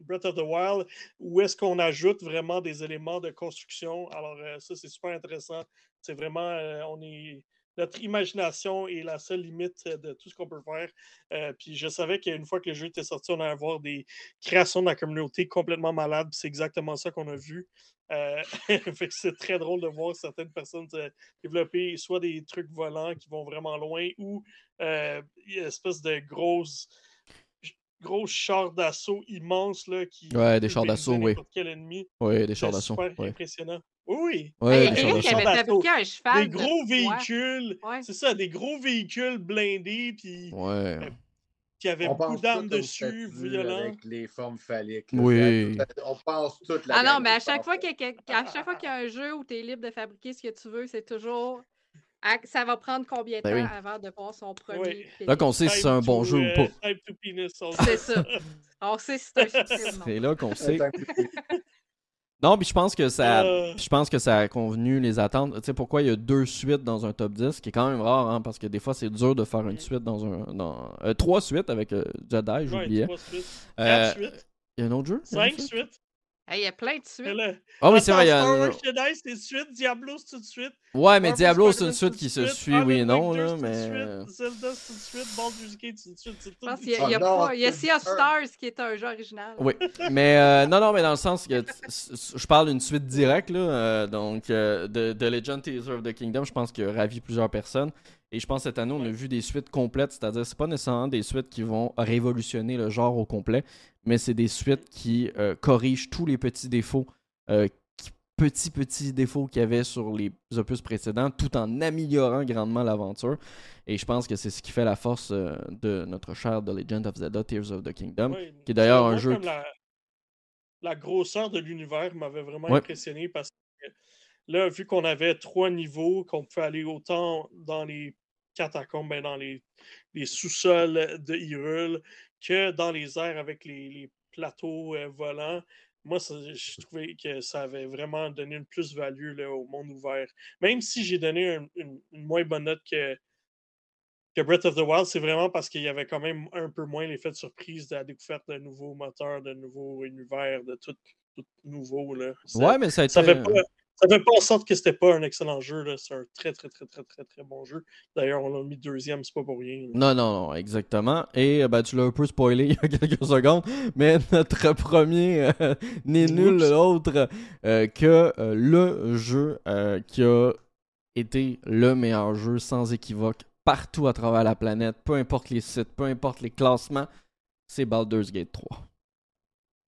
S1: Breath of the Wild, où est-ce qu'on ajoute vraiment des éléments de construction? Alors, euh, ça, c'est super intéressant. C'est vraiment, euh, on est. Notre imagination est la seule limite de tout ce qu'on peut faire. Euh, puis je savais qu'une fois que le jeu était sorti, on allait avoir des créations de la communauté complètement malades. C'est exactement ça qu'on a vu. Euh, fait que c'est très drôle de voir certaines personnes développer soit des trucs volants qui vont vraiment loin ou euh, une espèce de grosses gros chars d'assaut immenses là, qui
S2: Ouais, des chars d'assaut, oui.
S1: n'importe quel ennemi.
S2: Oui, des chars d'assaut.
S1: super
S2: Ouais,
S1: impressionnant. Oui.
S2: Ouais,
S3: Il y a
S2: des chars
S3: quelqu'un qui avait fabriqué un cheval.
S1: Des
S3: de
S1: gros véhicules.
S3: Ouais.
S1: C'est ça, des gros véhicules blindés puis
S2: Ouais.
S1: qui avaient
S4: On
S1: beaucoup d'armes dessus, violents.
S4: Avec les formes phalliques. là.
S2: Oui.
S4: On pense toute la
S3: Ah non, mais à chaque fois qu'il y, a quel- à chaque fois qu'il y a un jeu où tu es libre de fabriquer ce que tu veux, c'est toujours. Ça va prendre combien de temps
S2: Ben oui.
S3: avant de voir son premier.
S2: Là qu'on sait si c'est un bon
S1: to,
S2: jeu ou
S1: euh,
S2: pas.
S3: C'est ça. On sait si c'est un succès ou non.
S2: C'est là qu'on sait. Non, puis je pense que ça,
S1: Euh.
S2: je pense que ça a convenu les attentes. Tu sais pourquoi il y a deux suites dans un top 10, ce qui est quand même rare, hein, parce que des fois c'est dur de faire une suite dans un, dans euh, trois suites avec euh, Jedi,
S1: Ouais,
S2: j'oubliais.
S1: trois suites. Quatre suites.
S2: Il y a un autre jeu?
S1: Cinq
S2: suite?
S1: suites.
S3: Hey, Il y a plein de suites.
S2: Ah oui, c'est vrai. il y a
S1: Star
S2: un-
S1: Wars Jedi, c'est suite. Diablo, c'est tout de suite.
S2: Ouais, mais Diablo, c'est une suite qui se suit, oui et non, là,
S1: c'est tout de
S2: mais.
S1: suite. Zelda, c'est tout de suite. Baldur's Gate, c'est tout de suite. c'est
S3: Je
S1: tout
S3: pense
S1: de
S3: qu'il y a, il y a pas- y a
S4: c'est
S3: Sea of
S4: différent.
S3: Stars qui est un jeu original.
S2: Oui, mais euh, non, non, mais dans le sens que je parle d'une suite directe, là, euh, donc euh, de, de Legend Teaser of the Kingdom, je pense qu'il a ravi plusieurs personnes. Et je pense que cette année, on a vu des suites complètes, c'est-à-dire c'est pas nécessairement des suites qui vont révolutionner le genre au complet, mais c'est des suites qui euh, corrigent tous les petits défauts, euh, qui- petits petits défauts qu'il y avait sur les opus précédents, tout en améliorant grandement l'aventure. Et je pense que c'est ce qui fait la force euh, de notre cher The Legend of Zelda Tears of the Kingdom. Qui est d'ailleurs un jeu
S1: La, la grosseur de l'univers m'avait vraiment
S2: Ouais.
S1: impressionné parce que là, vu qu'on avait trois niveaux, qu'on pouvait aller autant dans les catacombes, ben, dans les, les sous-sols de Hyrule, que dans les airs avec les, les plateaux euh, volants. Moi, ça- je trouvais que ça avait vraiment donné une plus-value au monde ouvert. Même si j'ai donné un- une, une moins bonne note que, que Breath of the Wild, c'est vraiment parce qu'il y avait quand même un peu moins l'effet de surprise de la découverte de nouveaux moteurs, de nouveaux univers, de tout, tout nouveau. Là. Ça-
S2: Ouais, mais ça a été.
S1: ça fait pas, ça fait pas en sorte que c'était pas un excellent jeu. C'est un très, très, très, très, très, très bon jeu. D'ailleurs, on l'a mis deuxième, c'est pas pour rien. là.
S2: Non, non, non, exactement. Et euh, ben, tu l'as un peu spoilé il y a quelques secondes, mais notre premier euh, n'est nul
S1: Oups.
S2: autre euh, que euh, le jeu euh, qui a été le meilleur jeu sans équivoque partout à travers la planète, peu importe les sites, peu importe les classements, c'est Baldur's Gate 3.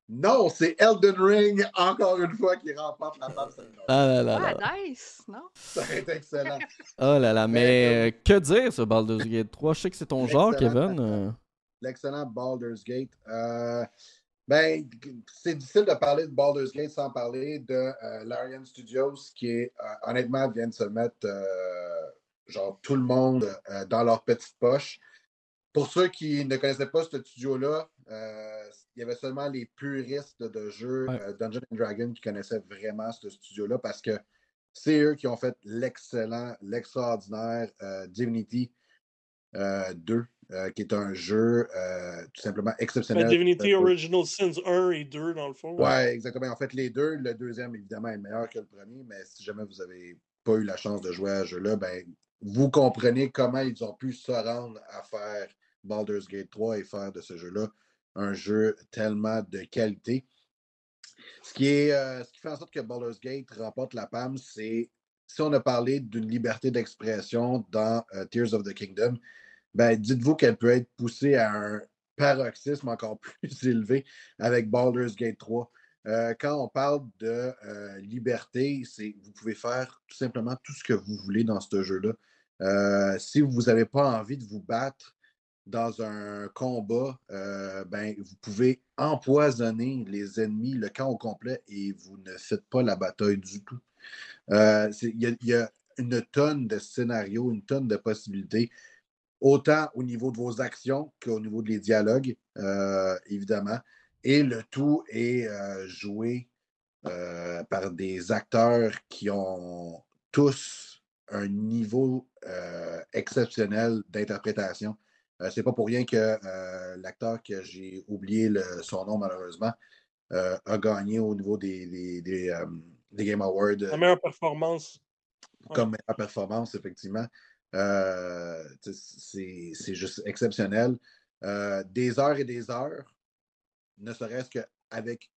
S4: Non, c'est Elden Ring, encore une fois, qui remporte la table.
S2: Ah là là là.
S3: Ah, nice, non?
S4: Ça aurait été excellent.
S2: Oh là là, mais
S4: Mais,
S2: euh, que dire ce Baldur's Gate 3? Je sais que c'est ton genre. Kevin. euh.
S4: L'excellent Baldur's Gate. Euh, ben, c'est difficile de parler de Baldur's Gate sans parler de euh, Larian Studios, qui est, euh, honnêtement, vient de se mettre, euh, genre, tout le monde euh, dans leur petite poche. Pour ceux qui ne connaissaient pas ce studio-là, euh, il y avait seulement les puristes de jeux
S2: Ouais.
S4: euh, Dungeon and Dragon qui connaissaient vraiment ce studio-là parce que c'est eux qui ont fait l'excellent, l'extraordinaire euh, Divinity euh, 2, euh, qui est un jeu euh, tout simplement exceptionnel.
S1: Ben, Divinity Original Sins 1 et 2, dans le fond.
S4: Oui, ouais, exactement. En fait, les deux, le deuxième, évidemment, est meilleur que le premier, mais si jamais vous n'avez pas eu la chance de jouer à ce jeu-là, ben, vous comprenez comment ils ont pu se rendre à faire Baldur's Gate 3 et faire de ce jeu-là un jeu tellement de qualité. Ce qui, est, euh, ce qui fait en sorte que Baldur's Gate remporte la PAM, c'est si on a parlé d'une liberté d'expression dans Tears of the Kingdom, ben, dites-vous qu'elle peut être poussée à un paroxysme encore plus élevé avec Baldur's Gate 3. Euh, quand on parle de euh, liberté, c'est vous pouvez faire tout simplement tout ce que vous voulez dans ce jeu-là. Euh, si vous n'avez pas envie de vous battre dans un combat, ben, vous pouvez empoisonner les ennemis, le camp au complet, et vous ne faites pas la bataille du tout. Il y, a une tonne de scénarios, une tonne de possibilités autant au niveau de vos actions qu'au niveau des dialogues, euh, évidemment. Et le tout est euh, joué euh, par des acteurs qui ont tous un niveau exceptionnel d'interprétation. C'est pas pour rien que l'acteur que j'ai oublié son nom malheureusement a gagné au niveau des, des, Game Awards.
S1: La meilleure performance.
S4: Comme meilleure performance, effectivement. Euh, c'est juste exceptionnel. Euh, des heures et des heures, ne serait-ce qu'avec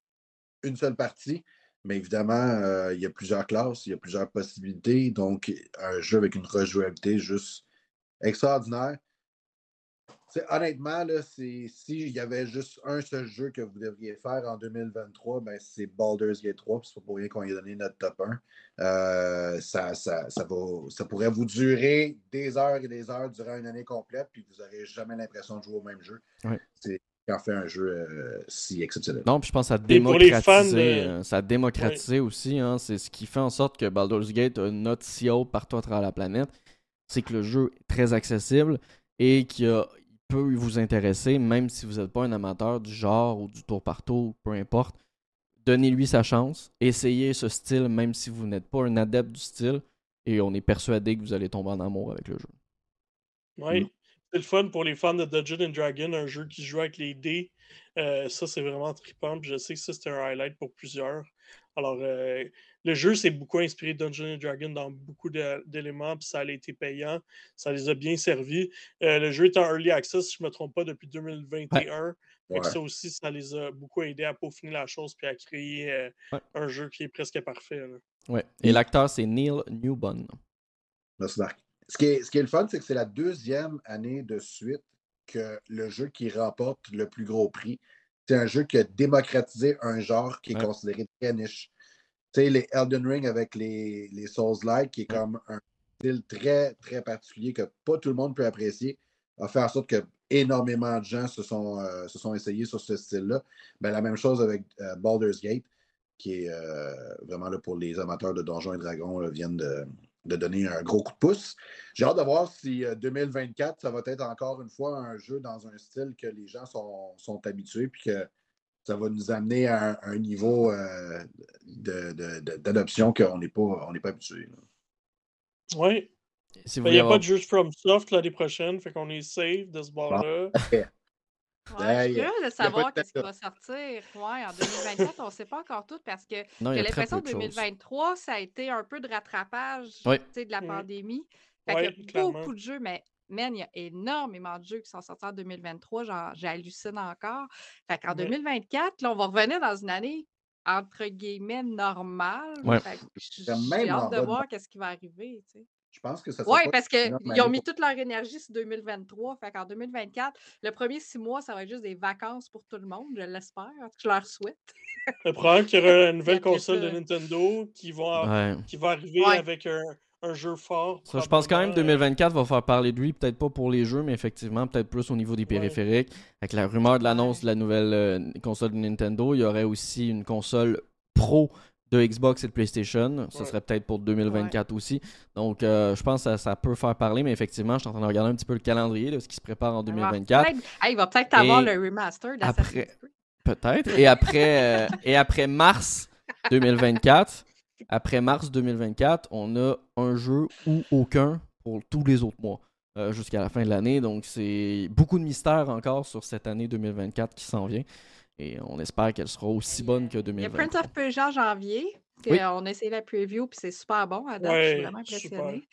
S4: une seule partie. Mais évidemment, euh, il y a plusieurs classes, il y a plusieurs possibilités. Donc, un jeu avec une rejouabilité juste extraordinaire honnêtement, là, s'il y avait juste un seul jeu que vous devriez faire en 2023, ben, c'est Baldur's Gate 3. C'est pas pour rien qu'on ait donné notre top 1. Euh, ça, ça, ça, va, ça pourrait vous durer des heures et des heures durant une année complète, puis vous n'aurez jamais l'impression de jouer au même jeu. C'est quand fait un jeu euh, si exceptionnel.
S2: Non, puis je pense que ça a démocratisé, euh, ça a démocratisé aussi. Hein, c'est ce qui fait en sorte que Baldur's Gate a une note si haute partout à travers la planète. C'est que le jeu est très accessible et qu'il y a peut vous intéresser, même si vous n'êtes pas un amateur du genre ou du tour par tour, peu importe. Donnez-lui sa chance, essayez ce style, même si vous n'êtes pas un adepte du style, et on est persuadé que vous allez tomber en amour avec le jeu.
S1: Oui, mm. c'est le fun pour les fans de Dungeon and Dragon, un jeu qui joue avec les dés. Euh, ça, c'est vraiment trippant. je sais que ça, c'était un highlight pour plusieurs. Alors, euh, le jeu s'est beaucoup inspiré de Dungeons Dragons dans beaucoup d'éléments, puis ça a été payant. Ça les a bien servis. Euh, le jeu est en early access, si je ne me trompe pas, depuis 2021. Ça aussi, ça les a beaucoup aidés à peaufiner la chose puis à créer euh, un jeu qui est presque parfait.
S2: Ouais. Et l'acteur, c'est Neil Newbon.
S4: Merci, Marc. Ce qui est, ce qui est le fun, c'est que c'est la deuxième année de suite que le jeu qui remporte le plus gros prix c'est un jeu qui a démocratisé un genre qui est considéré très niche. Tu sais, les Elden Ring avec les, les Souls-like, qui est comme un style très, très particulier que pas tout le monde peut apprécier, a fait en sorte que énormément de gens se sont, euh, se sont essayés sur ce style-là. Ben, la même chose avec euh, Baldur's Gate, qui est euh, vraiment là pour les amateurs de Donjons et Dragons, viennent de, de donner un gros coup de pouce. J'ai hâte de voir si 2024, euh, ça va être encore une fois un jeu dans un style que les gens sont, sont habitués, puis que ça va nous amener à un, niveau euh, d'adoption qu'on n'est pas, pas habitué.
S1: Oui. Il n'y a pas de jeu FromSoft l'année prochaine, fait qu'on est safe de ce bord-là.
S3: Ouais, je suis curieuse de savoir qu'est-ce qui va sortir. Ouais, en 2024, on ne sait pas encore tout parce que j'ai l'impression que 2023, ça a été un peu de rattrapage de la pandémie. Fait il y a beaucoup de jeux, mais man, il y a énormément de jeux qui sont sortis en 2023. Genre, j'hallucine encore. Fait qu'en 2024, là, on va revenir dans une année entre guillemets normale. J'ai hâte de voir qu'est-ce qui va arriver. Tu sais.
S4: Je pense que ça
S3: Oui, parce qu'ils ont mis toute leur énergie sur 2023. Fait qu'en 2024, le premier six mois, ça va être juste des vacances pour tout le monde, je l'espère. Je leur souhaite.
S1: Le problème qu'il y aura une nouvelle console de Nintendo qui va, qui va arriver avec un, jeu fort.
S2: je pense quand même que 2024 va faire parler de lui, peut-être pas pour les jeux, mais effectivement, peut-être plus au niveau des périphériques. Avec la rumeur de l'annonce de la nouvelle euh, console de Nintendo, il y aurait aussi une console pro de Xbox et de PlayStation. Ce serait peut-être pour 2024 aussi. Donc, euh, je pense que ça, peut faire parler, mais effectivement, je suis en train de regarder un petit peu le calendrier de ce qui se prépare en 2024.
S3: il va peut-être avoir le remaster
S2: après, Peut-être. Et après, euh, et après mars 2024, après mars 2024, on a un jeu ou aucun pour tous les autres mois. euh, jusqu'à la fin de l'année. Donc, c'est beaucoup de mystères encore sur cette année 2024 qui s'en vient. Et on espère qu'elle sera aussi bonne que
S3: Il y a
S2: 2023.
S3: Prince of Persia en janvier.
S2: Oui.
S3: On a essayé la preview, puis c'est super bon. À date, je suis vraiment impressionnée.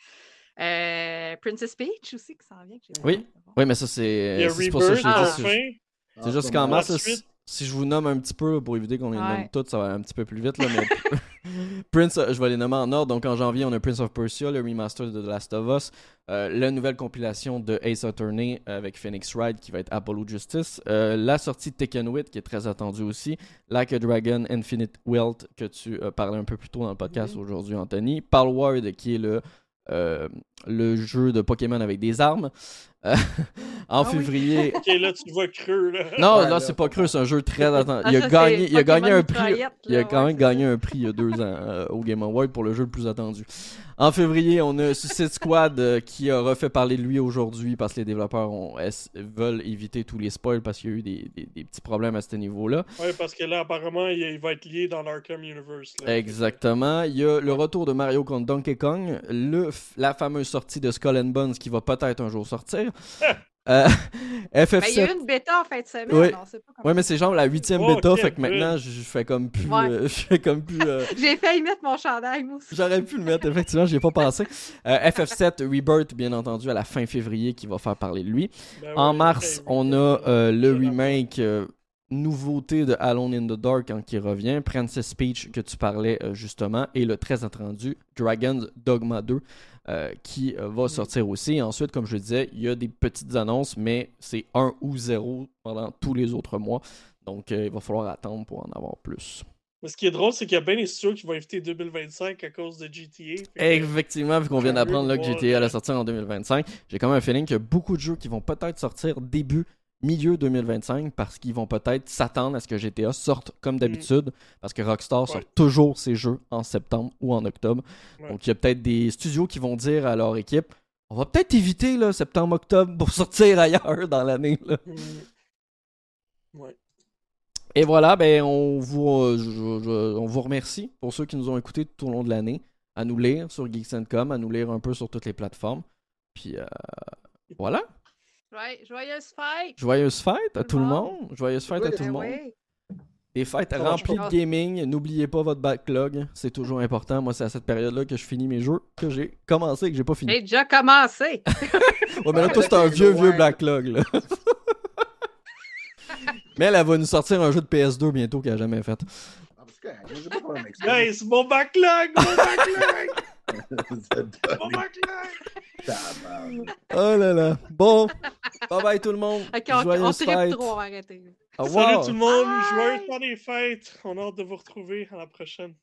S3: Euh, Princess Peach aussi qui s'en vient. que
S2: Oui. Oui, mais ça, c'est
S1: Il y a
S2: c'est pour ça que je
S1: Rebirth,
S2: l'ai dit,
S3: Ah.
S2: c'est- juste qu'en mars, si,
S1: Ensuite-
S2: si je vous nomme un petit peu pour éviter qu'on les nomme toutes, ça va un petit peu plus vite. Là, mais Prince, euh, je vais les nommer en ordre. Donc en janvier, on a Prince of Persia, le remaster de The Last of Us, euh, la nouvelle compilation de Ace Attorney avec Phoenix Wright qui va être Apollo Justice, euh, la sortie de Tekken 8 qui est très attendue aussi, Like a Dragon Infinite Wealth que tu euh, parlais un peu plus tôt dans le podcast
S3: Mhm.
S2: aujourd'hui, Anthony, Palward qui est le euh, le jeu de Pokémon avec des armes. Euh, en
S3: Ah oui.
S2: février,
S1: Ok, là, tu vas creux, là.
S2: non,
S4: Ouais,
S2: là,
S4: là,
S2: c'est pas creux, c'est un jeu très attendu.
S3: Ah,
S2: Il a gagné, il a gagné un prix. Il a quand
S3: ouais,
S2: même gagné un prix il y a deux ans euh, au Game Award pour le jeu le plus attendu. En février, on a Suicide Squad euh, qui a refait parler de lui aujourd'hui parce que les développeurs ont- veulent éviter tous les spoils parce qu'il y a eu des, des- des petits problèmes à ce niveau-là.
S1: Ouais, parce que là, apparemment, il, il va être lié dans l'Arkham Universe. là.
S2: Exactement. Il y a le retour de Mario contre Donkey Kong, le, la fameuse sortie de Skull and Bones qui va peut-être un jour sortir. Euh,
S3: Ben, il y a
S2: FF7.
S3: eu une bêta en fin de semaine.
S2: Oui.
S3: on sait pas comment
S2: Ouais, mais c'est genre la huitième
S1: Oh,
S2: bêta,
S1: ok,
S2: fait que maintenant je fais comme plus.
S3: Ouais.
S2: euh, je fais comme plus. euh,
S3: J'ai failli mettre mon chandail, moi aussi.
S2: J'aurais pu le mettre, effectivement, j'y ai pas pensé. Euh, FF7 Rebirth, bien entendu, à la fin février, qui va faire parler de lui.
S1: Ben
S2: En
S1: ouais,
S2: mars, on a euh, le remake euh, nouveauté de Alone in the Dark hein, qui revient, Princess Peach que tu parlais euh, justement, et le très attendu Dragon's Dogma 2 euh, qui euh, va sortir aussi. Ensuite, comme je le disais, il y a des petites annonces, mais c'est 1 ou 0 pendant tous les autres mois. Donc, euh, il va falloir attendre pour en avoir plus.
S1: Mais ce qui est drôle, c'est qu'il y a bien des studios qui vont éviter 2025 à cause de GTA.
S2: Effectivement, vu qu'on vient d'apprendre que GTA allait sortir en 2025, j'ai quand même un feeling qu'il y a beaucoup de jeux qui vont peut-être sortir début, milieu 2025 parce qu'ils vont peut-être s'attendre à ce que GTA sorte comme d'habitude parce que Rockstar sort
S1: Mm.
S2: Toujours ses jeux en septembre ou en octobre.
S1: Ouais.
S2: Donc il y a peut-être des studios qui vont dire à leur équipe on va peut-être éviter là, septembre-octobre pour sortir ailleurs dans l'année.
S1: Mm. Ouais.
S2: Et voilà, ben on vous, euh, je- je- on vous remercie pour ceux qui nous ont écoutés tout au long de l'année, à nous lire sur Geeks.com, à nous lire un peu sur toutes les plateformes. Puis euh, voilà,
S3: joyeuse fête!
S2: joyeuses fêtes à tout le monde? Joyeuses fêtes à tout le
S3: Ben
S2: monde. Des fêtes remplies de gaming. N'oubliez pas votre backlog, c'est toujours important. Moi, c'est à cette période-là que je finis mes jeux que j'ai commencé et que j'ai pas fini.
S3: J'ai déjà commencé!
S2: Ouais, mais là, toi, c'est un vieux, vieux backlog. Là. mais elle, elle va nous sortir un jeu de PS2 bientôt qu'elle a jamais fait.
S4: Ah.
S1: Hey, c'est mon backlog! Mon backlog!
S4: C'est
S1: mon backlog!
S2: Oh là là. Bon, bye bye tout le monde.
S3: Ok, on, on
S2: Joyeuses fêtes.
S3: trop, on va arrêter.
S2: Au revoir.
S1: Salut tout le monde!
S3: Bye!
S1: Joyeux temps des fêtes! On a hâte de vous retrouver à la prochaine.